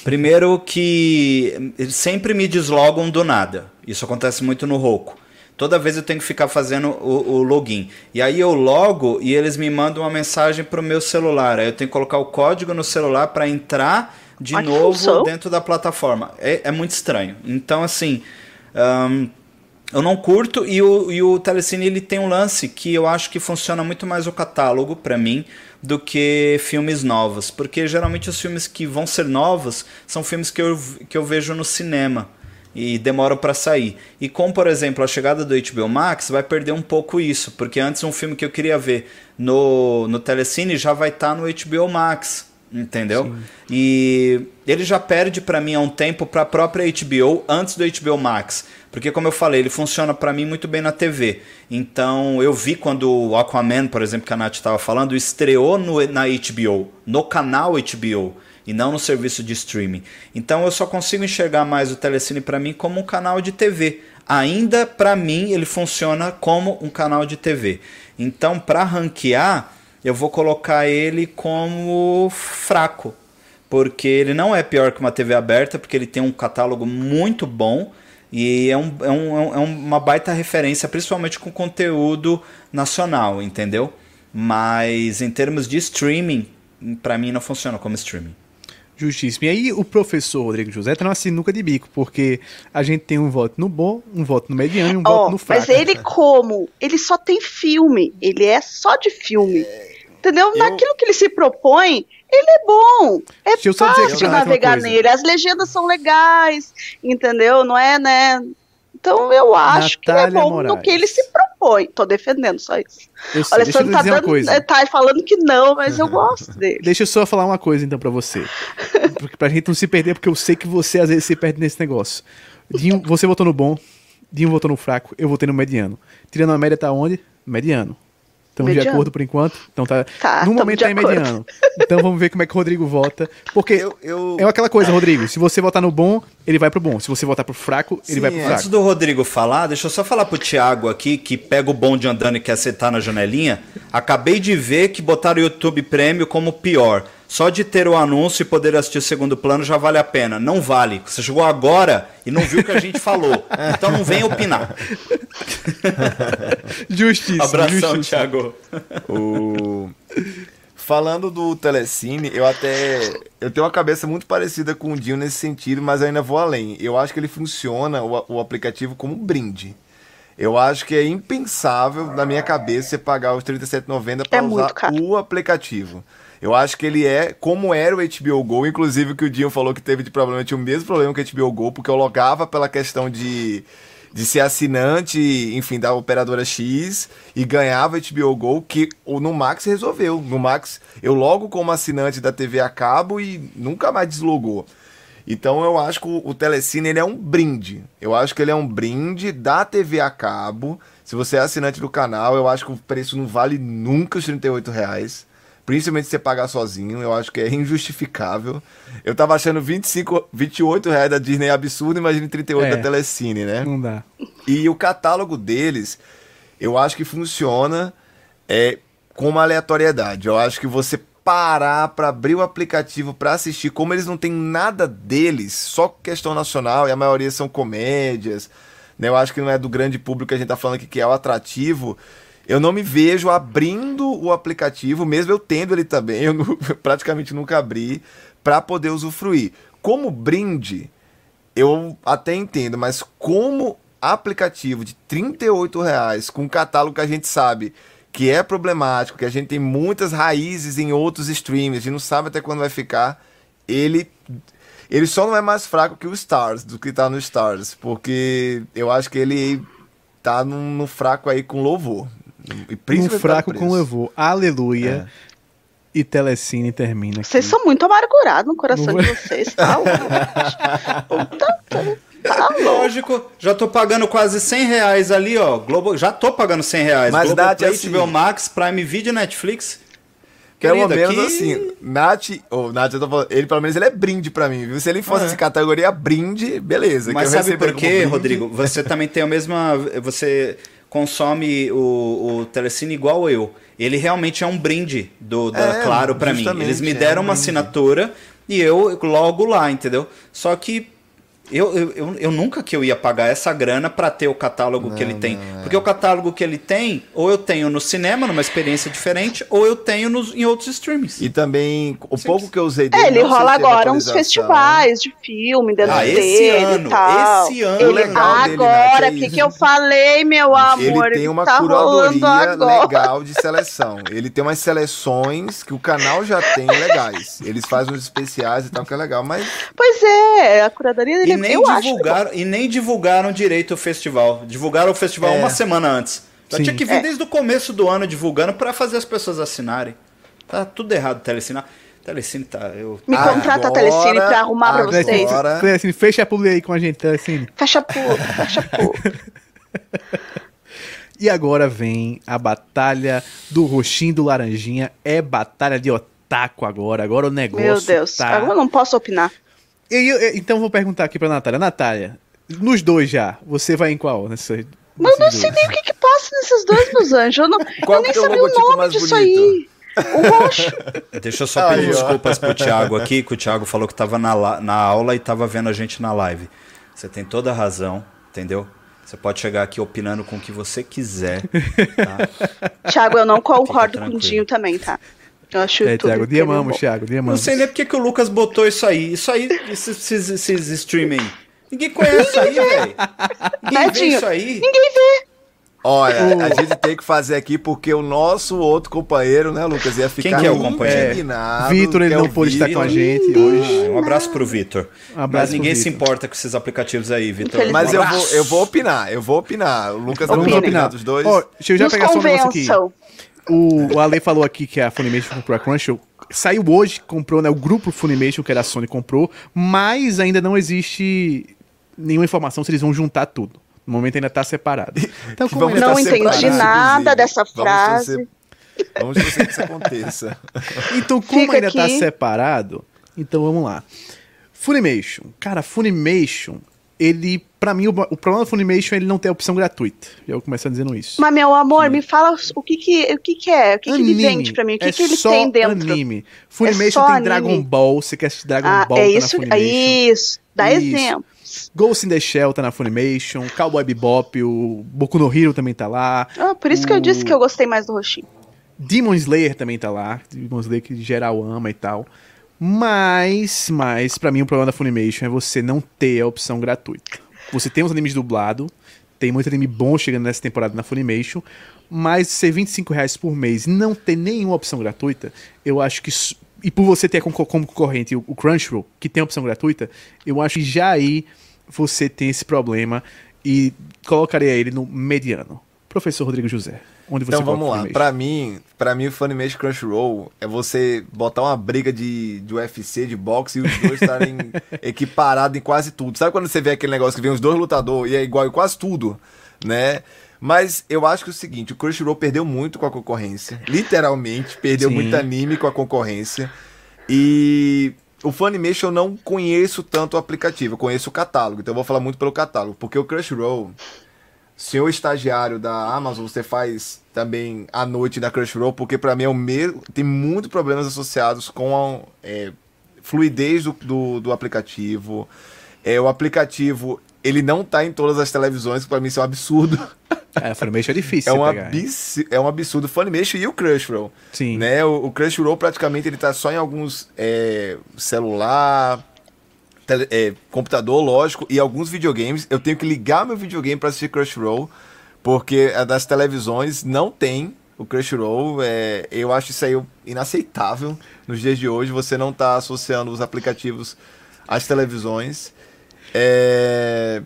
Primeiro que eles sempre me deslogam do nada. Isso acontece muito no Roku. Toda vez eu tenho que ficar fazendo o, o, login. E aí eu logo e eles me mandam uma mensagem pro meu celular. Aí eu tenho que colocar o código no celular para entrar de novo dentro da plataforma. É, é, muito estranho. Então, assim. Um, eu não curto e o, e o Telecine ele tem um lance que eu acho que funciona muito mais o catálogo para mim do que filmes novos, porque geralmente os filmes que vão ser novos são filmes que eu, que eu vejo no cinema e demoram para sair. E com, por exemplo, a chegada do HBO Max, vai perder um pouco isso, porque antes um filme que eu queria ver no, no Telecine já vai estar tá no HBO Max, entendeu? Sim. E ele já perde para mim há um tempo para a própria HBO antes do HBO Max. Porque, como eu falei, ele funciona para mim muito bem na TV. Então, eu vi quando o Aquaman, por exemplo, que a Nath estava falando, estreou no, na HBO, no canal HBO, e não no serviço de streaming. Então, eu só consigo enxergar mais o Telecine para mim como um canal de TV. Ainda, para mim, ele funciona como um canal de TV. Então, para ranquear, eu vou colocar ele como fraco. Porque ele não é pior que uma TV aberta, porque ele tem um catálogo muito bom e é, um, é, um, é uma baita referência, principalmente com conteúdo nacional, entendeu? Mas em termos de streaming, para mim não funciona como streaming. Justíssimo. E aí o professor Rodrigo José tá numa sinuca de bico, porque a gente tem um voto no bom, um voto no mediano e um oh, voto no fraco. Mas ele como? Ele só tem filme. Ele é só de filme. Entendeu? Eu... Naquilo que ele se propõe, ele é bom. É Deixa fácil de navegar nele. As legendas são legais, entendeu? Não é, né? Então eu acho Natália que é bom Moraes. no que ele se propõe. Tô defendendo só isso. Eu sei, Alessandro tá, dando, coisa. tá falando que não, mas eu gosto dele. *laughs* Deixa eu só falar uma coisa então para você. pra gente não se perder, porque eu sei que você às vezes se perde nesse negócio. Dinho, você votou no bom, Dinho votou no fraco, eu votei no mediano. Tirando a média tá onde? Mediano. Estamos de acordo por enquanto. Então tá. tá no momento tá em mediano. Então vamos ver como é que o Rodrigo vota. Porque eu, eu... é aquela coisa, Rodrigo. Se você votar no bom, ele vai pro bom. Se você votar pro fraco, ele Sim, vai pro fraco. Antes do Rodrigo falar, deixa eu só falar pro Thiago aqui, que pega o bonde andando e quer sentar na janelinha. Acabei de ver que botaram o YouTube Premium como pior. Só de ter o anúncio e poder assistir o segundo plano já vale a pena. Não vale. Você chegou agora e não viu o que a gente falou. *laughs* Então não venha opinar. *laughs* Justiça. Abração, justiça. Thiago. O... Falando do Telecine, eu até. Eu tenho uma cabeça muito parecida com o Dinho nesse sentido, mas eu ainda vou além. Eu acho que ele funciona, o, o aplicativo, como brinde. Eu acho que é impensável, na minha cabeça, você pagar os R$ 37,90 para é usar o aplicativo. Eu acho que ele é como era o HBO Go, inclusive que o Dinho falou que teve de problema, tinha o mesmo problema que o HBO Go, porque eu logava pela questão de de ser assinante, enfim, da operadora X e ganhava HBO Go, que no Max resolveu. No Max, eu logo como assinante da TV a cabo e nunca mais deslogou. Então eu acho que o, o Telecine ele é um brinde. Eu acho que ele é um brinde da TV a cabo. Se você é assinante do canal, eu acho que o preço não vale nunca os 38 reais. Principalmente se você pagar sozinho, eu acho que é injustificável. Eu tava achando 25, 28 reais da Disney absurdo, imagine 38 é, da Telecine, né? Não dá. E o catálogo deles, eu acho que funciona é, com uma aleatoriedade. Eu acho que você parar para abrir o aplicativo para assistir, como eles não têm nada deles, só questão nacional e a maioria são comédias, né? Eu acho que não é do grande público que a gente tá falando aqui que é o atrativo eu não me vejo abrindo o aplicativo, mesmo eu tendo ele também, *laughs* eu praticamente nunca abri, para poder usufruir. Como brinde, eu até entendo, mas como aplicativo de 38 reais com um catálogo que a gente sabe que é problemático, que a gente tem muitas raízes em outros streams, a gente não sabe até quando vai ficar, ele ele só não é mais fraco que o Stars, do que tá no Stars, porque eu acho que ele tá no fraco aí com louvor. E um fraco com levou. Aleluia. É. E Telecine termina. Aqui. Vocês são muito amargurados no coração de vocês, tá? Tá *laughs* lógico, já tô pagando quase 100 reais ali, ó. Globo, já tô pagando 100 reais. Mas Globo Play, assim, HBO Max, Prime Video, Netflix. Pelo menos que... assim, Nath, ou oh, Nath, eu tô falando, ele pelo menos ele é brinde pra mim, viu? Se ele fosse é. categoria brinde, beleza. Mas sabe por quê, Rodrigo? Você também tem a mesma. Você consome o, o Telecine igual eu. Ele realmente é um brinde do da é, Claro para mim. Eles me deram é um uma assinatura e eu logo lá, entendeu? Só que Eu, eu, eu, eu, nunca que eu ia pagar essa grana para ter o catálogo não, que ele tem. Não, é. Porque o catálogo que ele tem, ou eu tenho no cinema, numa experiência diferente, ou eu tenho nos, em outros streams. E também, o Simples. pouco que eu usei dele. É, ele rola agora uns festivais de filme dentro ah, esse ano, Esse ano, ele, legal Agora, o que, que eu falei, meu amor? Ele tem uma tá curadoria legal de seleção. Ele tem umas seleções que o canal já tem legais. Eles fazem uns especiais e tal, que é legal, mas. Pois é, a curadoria dele nem divulgaram acho. E nem divulgaram direito o festival. Divulgaram o festival é. uma semana antes. Já Sim. tinha que vir é. desde o começo do ano divulgando para fazer as pessoas assinarem. Tá tudo errado, Telecine. Telecine tá. Eu... Me agora, contrata a Telecine pra arrumar pra vocês. Telecine, fecha a publi aí com a gente, Telecine. Fecha a publi, fecha a publi. *laughs* E agora vem a batalha do roxinho do laranjinha. É batalha de otaku agora. Agora o negócio. Meu Deus, tá... agora eu não posso opinar. Eu, eu, então vou perguntar aqui pra Natália. Natália, nos dois já, você vai em qual? Nessa, Mas eu não sei nem o que, que passa nesses dois, meus anjos. Eu, não, *laughs* eu nem é sabia o nome disso bonito? aí. O roxo. *laughs* Deixa eu só pedir Ai, desculpas pro Thiago aqui, que o Thiago falou que tava na, na aula e tava vendo a gente na live. Você tem toda a razão, entendeu? Você pode chegar aqui opinando com o que você quiser. Tá? *laughs* Thiago, eu não concordo com o Dinho também, tá? Eu acho é, Thiago, dia amamos, Thiago, dia amamos. Não sei nem porque que o Lucas botou isso aí. Isso aí, esses, esses streaming. Ninguém conhece isso aí, velho. Ninguém vê isso aí. Ninguém vê. Olha, a gente tem que fazer aqui porque o nosso outro companheiro, né, Lucas, ia ficar Quem que é o companheiro? Vitor, ele é não pôde estar com a gente hoje. Um abraço pro Vitor. Um Mas ninguém se importa com esses aplicativos aí, Vitor. Mas um eu, vou, eu vou opinar, eu vou opinar. O Lucas não vai opinar dos dois. Oh, deixa eu já Nos pegar só um negócio aqui. O, o Ale falou aqui que a Funimation comprou a Crunchyroll. Saiu hoje, comprou, né? O grupo Funimation, que era a Sony, comprou, mas ainda não existe nenhuma informação se eles vão juntar tudo. No momento ainda está separado. *laughs* Então, como não tá entendi nada dessa frase. Vamos torcer que isso aconteça. *laughs* Então, como Fica ainda está separado, então vamos lá. Funimation. Cara, Funimation ele, para mim, o, o, problema do Funimation é ele não ter a opção gratuita. Eu começando dizendo isso. Mas, meu amor, me fala o que que, o que, que é, o que, anime, que ele vende pra mim, o que, é que ele tem dentro. anime. Funimation é tem anime. Dragon Ball, você quer assistir Dragon ah, Ball, é isso, tá na Funimation. Isso, dá isso. exemplo. Ghost in the Shell tá na Funimation, Cowboy Bebop, o Boku no Hero também tá lá. Ah, por isso o... que eu disse que eu gostei mais do Roxinho. Demon Slayer também tá lá, Demon Slayer que geral ama e tal. Mas, mas para mim o problema da Funimation é você não ter a opção gratuita. Você tem os animes dublado, tem muito anime bom chegando nessa temporada na Funimation, mas ser 25 reais por mês e não ter nenhuma opção gratuita, eu acho que. E por você ter como concorrente o Crunchyroll, que tem opção gratuita, eu acho que já aí você tem esse problema e colocaria ele no mediano. Professor Rodrigo José. Onde você então vamos lá. Para mim, para mim o Funimation Crunchyroll é você botar uma briga de, de UFC, de boxe e os dois estarem *laughs* equiparados em quase tudo. Sabe quando você vê aquele negócio que vem os dois lutadores e é igual em quase tudo, né? Mas eu acho que é o seguinte, o Crunchyroll perdeu muito com a concorrência. Literalmente, perdeu Sim. muito anime com a concorrência. E o Funimation eu não conheço tanto o aplicativo, eu conheço o catálogo, então eu vou falar muito pelo catálogo, porque o Crunchyroll senhor estagiário da Amazon, você faz também à noite na Crunchyroll, porque para mim é o mesmo. Tem muitos problemas associados com a é, fluidez do, do, do, aplicativo. É, o aplicativo ele não tá em todas as televisões, que pra mim isso é um absurdo. É, Funimation é difícil. é, um abis, é um absurdo. Funimation e o Crunchyroll. Sim. Né? O, o Crunchyroll praticamente ele tá só em alguns é, celular, tele, é, computador, lógico, e alguns videogames. Eu tenho que ligar meu videogame para assistir Crunchyroll, porque a das televisões não tem o Crunchyroll. É, eu acho isso aí inaceitável nos dias de hoje. Você não tá associando os aplicativos às televisões. É,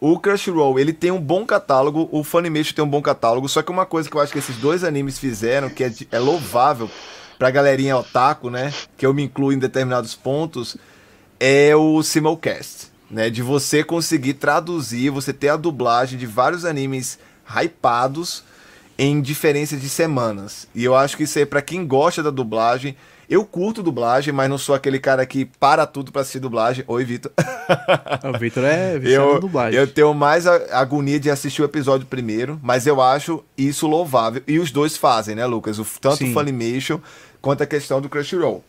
o Crunchyroll, ele tem um bom catálogo, o Funimation tem um bom catálogo, só que uma coisa que eu acho que esses dois animes fizeram, que é, é louvável pra galerinha otaku, né, que eu me incluo em determinados pontos, é o simulcast, né? De você conseguir traduzir, você ter a dublagem de vários animes hypados em diferenças de semanas. E eu acho que isso aí, pra quem gosta da dublagem, eu curto dublagem, mas não sou aquele cara que para tudo pra assistir dublagem. Oi, Vitor. *laughs* o Vitor é eu, dublagem. Eu tenho mais a agonia de assistir o episódio primeiro, mas eu acho isso louvável. E os dois fazem, né, Lucas? O, tanto Sim. o Funimation quanto a questão do Crunchyroll.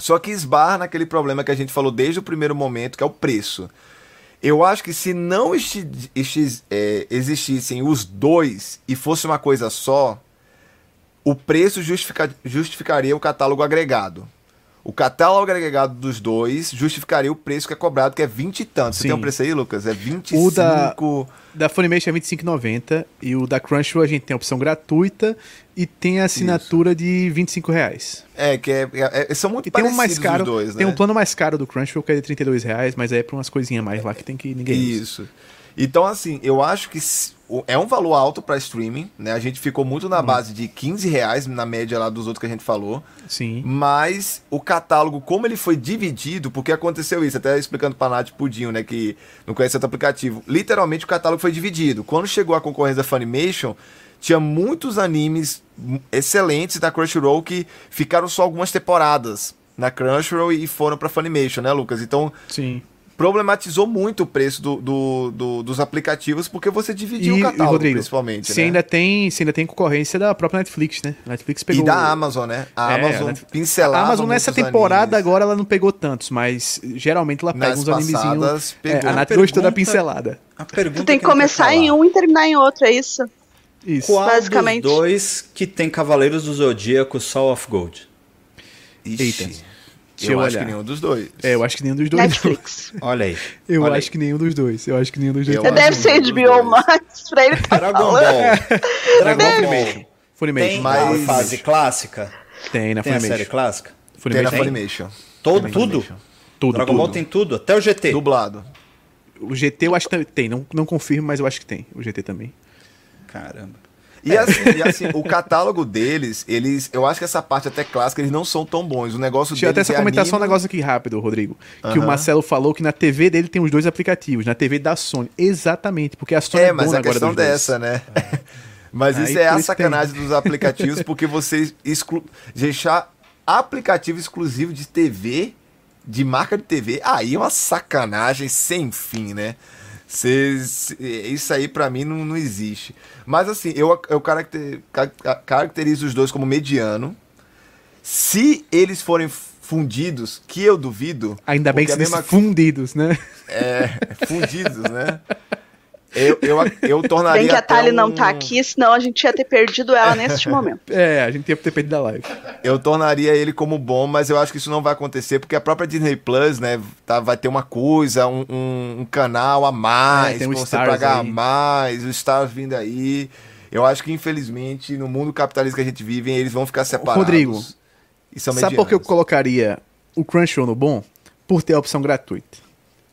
Só que esbarra naquele problema que a gente falou desde o primeiro momento, que é o preço. Eu acho que se não é, existissem os dois e fosse uma coisa só, o preço justifica- justificaria o catálogo agregado. O catálogo agregado dos dois justificaria o preço que é cobrado, que é 20 e tanto. Você Sim. tem um preço aí, Lucas? É 25. O da- Da Funimation é 25,90 e o da Crunchyroll a gente tem a opção gratuita e tem a assinatura de 25 reais. É, que é, é- é- são muito E tem um parecidos mais caro, os dois, tem né? um plano mais caro do Crunchyroll que é de 32 reais, mas é pra umas coisinhas mais lá que tem que ninguém usa. Então, assim, eu acho que é um valor alto para streaming, né? A gente ficou muito na base de 15 reais na média lá dos outros que a gente falou. Sim. Mas o catálogo, como ele foi dividido, porque aconteceu isso, até explicando pra Nath Pudinho, né, que não conhece outro aplicativo. Literalmente o catálogo foi dividido. Quando chegou a concorrência da Funimation, tinha muitos animes excelentes da Crunchyroll que ficaram só algumas temporadas na Crunchyroll e foram pra Funimation, né, Lucas? Então, Sim. Problematizou muito o preço do, do- do- dos aplicativos porque você dividiu E, o catálogo, Rodrigo, principalmente, você né? ainda tem, você ainda tem concorrência da própria Netflix, né? A Netflix pegou E da Amazon, né? A É, Amazon a Net- pincelava A Amazon nessa temporada animes. agora ela não pegou tantos, mas geralmente ela pega Nas uns animezinhos. É, pegou. a Nath A gostou da pincelada. A pergunta Tu tem que começar em um e terminar em outro, é isso? Isso. Qual basicamente. dos dois que tem Cavaleiros do Zodíaco Soul of Gold? Ixi, Eita. Deixa eu eu acho olhar. que nenhum dos dois. É, eu acho que nenhum dos dois. Netflix. *laughs* Olha aí. Eu Olha acho aí. que nenhum dos dois. Eu acho que nenhum dos dois. Você deve ser de dos dois. Max pra ele tá Dragon falando. Ball. Dragon Ball. Funimation. Tem Mas- fase clássica? Tem na Tem a Funimation. série clássica? Tem na Funimation. Funimation. Todo, Tem tudo? Funimation. Tudo, Dragon tudo. Ball tem tudo, até o GT. Dublado. O GT eu acho que tem. Não, não confirmo, mas eu acho que tem. O GT também. Caramba. E assim, e assim, o catálogo deles, eles. Eu acho que essa parte até clássica, eles não são tão bons. O negócio Deixa eu até só é comentar só um anime- negócio aqui rápido, Rodrigo. Que o. Marcelo falou que na TV dele tem os dois aplicativos. Na TV da Sony. Exatamente, porque a Sony é, É, mas a questão dos dois. dessa, né? *laughs* mas Aí isso é a isso tem. sacanagem dos aplicativos, porque vocês exclu... deixar aplicativo exclusivo de TV, de marca de TV, aí é uma sacanagem sem fim, né? Cês- isso aí pra mim não, não existe. Mas assim, eu, eu caracter- ca- caracterizo os dois como mediano. Se eles forem fundidos, que eu duvido. Ainda bem que disse mesma fundidos, né? é, fundidos, né? *laughs* Eu, eu, eu tornaria. Bem que a Thalie não um- tá aqui, senão a gente ia ter perdido ela neste *laughs* momento. É, a gente ia ter perdido a live. Eu tornaria ele como bom, mas eu acho que isso não vai acontecer, porque a própria Disney Plus, né, tá, vai ter uma coisa, um, um- um canal a mais, É, tem o você Stars pagar aí. mais, os Stars vindo aí. Eu acho que, infelizmente, no mundo capitalista que a gente vive, eles vão ficar separados. Rodrigo, e são Sabe por que eu colocaria o Crunchyroll no bom? Por ter a opção gratuita.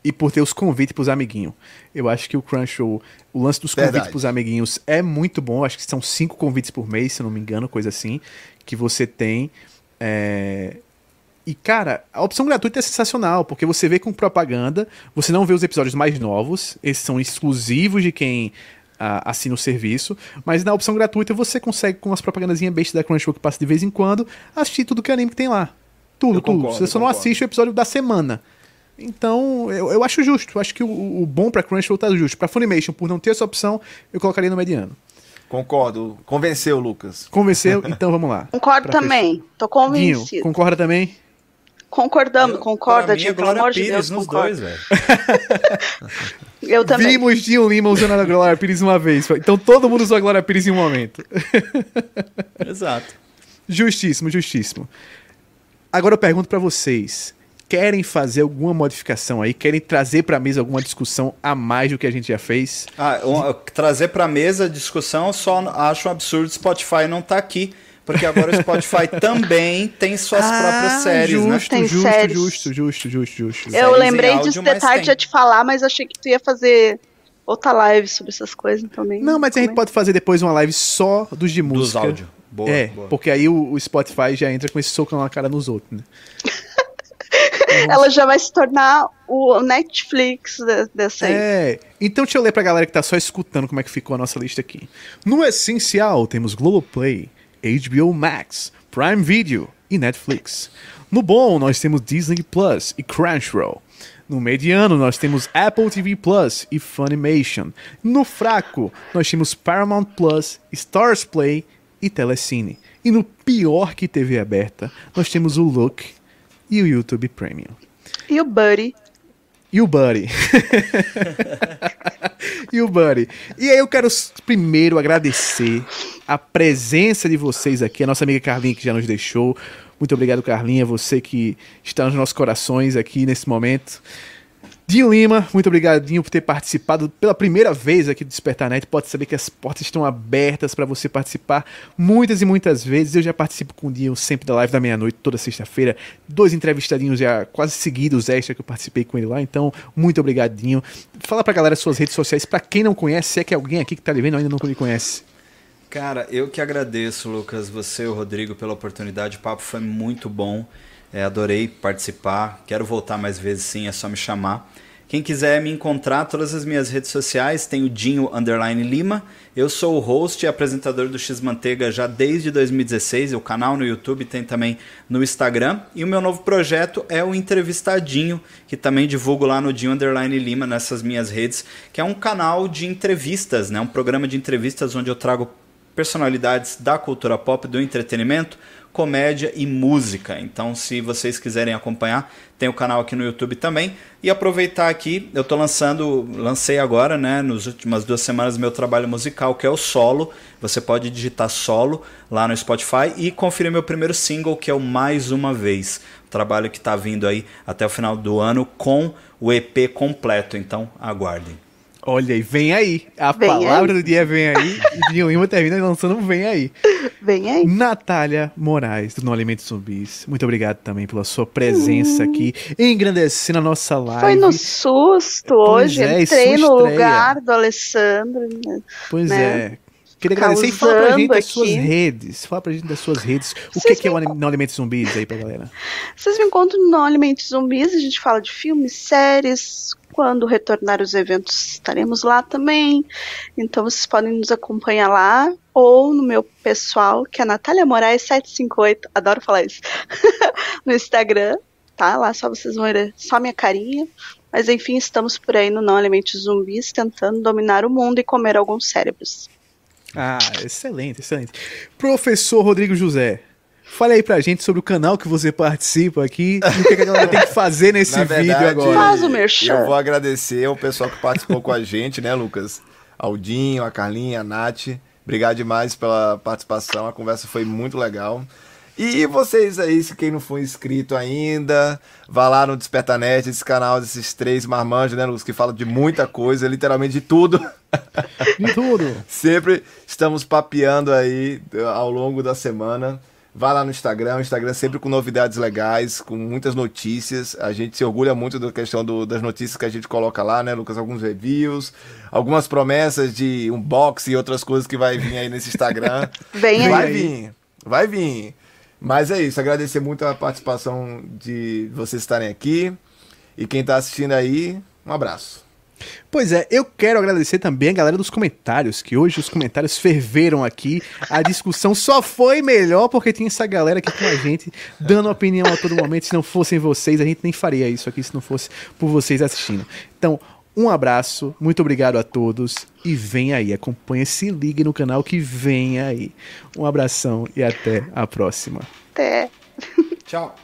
E por ter os convites pros amiguinhos. Eu acho que o Crunchyroll, o lance dos Verdade. convites pros amiguinhos é muito bom. Acho que são cinco convites por mês, se não me engano, coisa assim, que você tem. É, E, cara, a opção gratuita é sensacional, porque você vê com propaganda, você não vê os episódios mais novos, esses são exclusivos de quem ah, assina o serviço, mas na opção gratuita você consegue, com as propagandazinhas bestas da Crunchyroll que passa de vez em quando, assistir tudo que anime que tem lá. Tudo, Eu tudo. concordo, você só não assiste o episódio da semana. Então, eu, eu acho justo. Eu acho que o, o bom pra Crunchyroll tá justo. Pra Funimation, por não ter essa opção, eu colocaria no mediano. Concordo. Convenceu, Lucas. Convenceu? *laughs* então vamos lá. Concordo Pra também. Tô fechar. Convencido. concorda também? Concordamos, Eu- concorda, Dinho, pelo Glória amor de Pires Deus, nos concordo. dois, velho. *laughs* Eu também. Vimos Dinho Lima usando a Glória Pires uma vez. Então todo mundo usou a Glória Pires em um momento. Exato. Justíssimo, justíssimo. Agora eu pergunto pra vocês: querem fazer alguma modificação aí? Querem trazer pra mesa alguma discussão a mais do que a gente já fez? Ah, um, trazer pra mesa a discussão, eu só acho um absurdo o Spotify não tá aqui. Porque agora o Spotify *laughs* também tem suas próprias séries, né? justo, Tem justo, séries. justo, justo, justo, justo. Eu séries em lembrei áudio, disso mas de tarde tem. ia te falar, mas achei que tu ia fazer outra live sobre essas coisas também. Não, mas a gente pode fazer depois uma live só dos de Dos música. áudios. Boa, é, boa. porque aí o, o Spotify já entra com esse socão na cara nos outros, né? *laughs* Ela já vai se tornar o Netflix de- dessa aí. É, então deixa eu ler pra galera que tá só escutando como é que ficou a nossa lista aqui. No essencial, temos Globoplay, HBO Max, Prime Video e Netflix. No bom, nós temos Disney Plus e Crunchyroll. No mediano, nós temos Apple TV Plus e Funimation. No fraco, nós temos Paramount Plus, Stars Play e Telecine. E no pior que TV aberta, nós temos o Look e o YouTube Premium. E o Buddy. e o Buddy. *laughs* e o Buddy. E aí eu quero primeiro agradecer a presença de vocês aqui, a nossa amiga Carlinha que já nos deixou. Muito obrigado, Carlinha, você que está nos nossos corações aqui nesse momento. Dinho Lima, muito obrigado, Dinho, por ter participado pela primeira vez aqui do Despertar Net. Pode saber que as portas estão abertas para você participar muitas e muitas vezes. Eu já participo com o Dinho sempre da live da meia-noite, toda sexta-feira. Dois entrevistadinhos já quase seguidos extra que eu participei com ele lá. Então, muito obrigado, Dinho. Fala pra galera suas redes sociais, para quem não conhece, se é que alguém aqui que tá vendo ainda não me conhece. Cara, eu que agradeço, Lucas, você e o Rodrigo pela oportunidade. O papo foi muito bom. É, adorei participar. Quero voltar mais vezes sim, é só me chamar. Quem quiser me encontrar, todas as minhas redes sociais, tem o Dinho Underline Lima. Eu sou o host e apresentador do X Manteiga já desde 2016. O canal no YouTube tem também no Instagram. E o meu novo projeto é o Entrevistadinho, que também divulgo lá no Dinho Underline Lima, nessas minhas redes, que é um canal de entrevistas, né? um programa de entrevistas onde eu trago personalidades da cultura pop, do entretenimento comédia e música. Então, se vocês quiserem acompanhar, tem o canal aqui no YouTube também. E aproveitar aqui, eu estou lançando, lancei agora, né, nas últimas duas semanas, meu trabalho musical, que é o solo. Você pode digitar solo lá no Spotify e conferir meu primeiro single, que é o Mais Uma Vez. O trabalho que está vindo aí até o final do ano com o EP completo. Então, aguardem. Olha aí, vem aí. A vem palavra aí. do dia vem aí. E Dinho Lima termina lançando Vem aí. Vem aí. Natália Moraes, do No Alimentos Zumbis. Muito obrigado também pela sua presença hum. aqui, engrandecendo a nossa live. Foi no susto pois hoje. É, Entrei no lugar do Alessandro. Pois né? é. Queria agradecer e falar pra gente das suas redes. Fala pra gente das suas redes. O que, que é o Não Alimentos Zumbis aí pra galera? Vocês me encontram no Alimentos Zumbis. A gente fala de filmes, séries, quando retornar os eventos, estaremos lá também. Então vocês podem nos acompanhar lá ou no meu pessoal, que é Natália Moraes 758, adoro falar isso. *laughs* no Instagram, tá? Lá só vocês vão ver só minha carinha. Mas enfim, estamos por aí no Não Alimentos Zumbis tentando dominar o mundo e comer alguns cérebros. Ah, excelente, excelente. Professor Rodrigo José, Fale aí pra gente sobre o canal que você participa aqui e o que a galera tem que fazer nesse *laughs* verdade, vídeo agora. Faz o merchan. Eu vou agradecer ao pessoal que participou com a gente, né, Lucas? Aldinho, a Carlinha, a Nath. Obrigado demais pela participação, a conversa foi muito legal. E vocês aí, se quem não for inscrito ainda, vá lá no Despertanet, esse canal desses três marmanjos, né, Lucas, que fala de muita coisa, literalmente de tudo. De tudo. *laughs* Sempre estamos papeando aí ao longo da semana. Vá lá no Instagram, o Instagram sempre com novidades legais, com muitas notícias. A gente se orgulha muito da questão do, das notícias que a gente coloca lá, né, Lucas? Alguns reviews, algumas promessas de unboxing e outras coisas que vai vir aí nesse Instagram. *laughs* Vem aí. Vai vir, vai vir. Mas é isso, agradecer muito a participação de vocês estarem aqui. E quem está assistindo aí, um abraço. Pois é, eu quero agradecer também a galera dos comentários, que hoje os comentários ferveram aqui. A discussão só foi melhor porque tinha essa galera aqui com a gente, dando opinião a todo momento. Se não fossem vocês, a gente nem faria isso aqui se não fosse por vocês assistindo. Então, um abraço, muito obrigado a todos e vem aí, acompanha, se ligue no canal que vem aí. Um abração e até a próxima. Até. Tchau.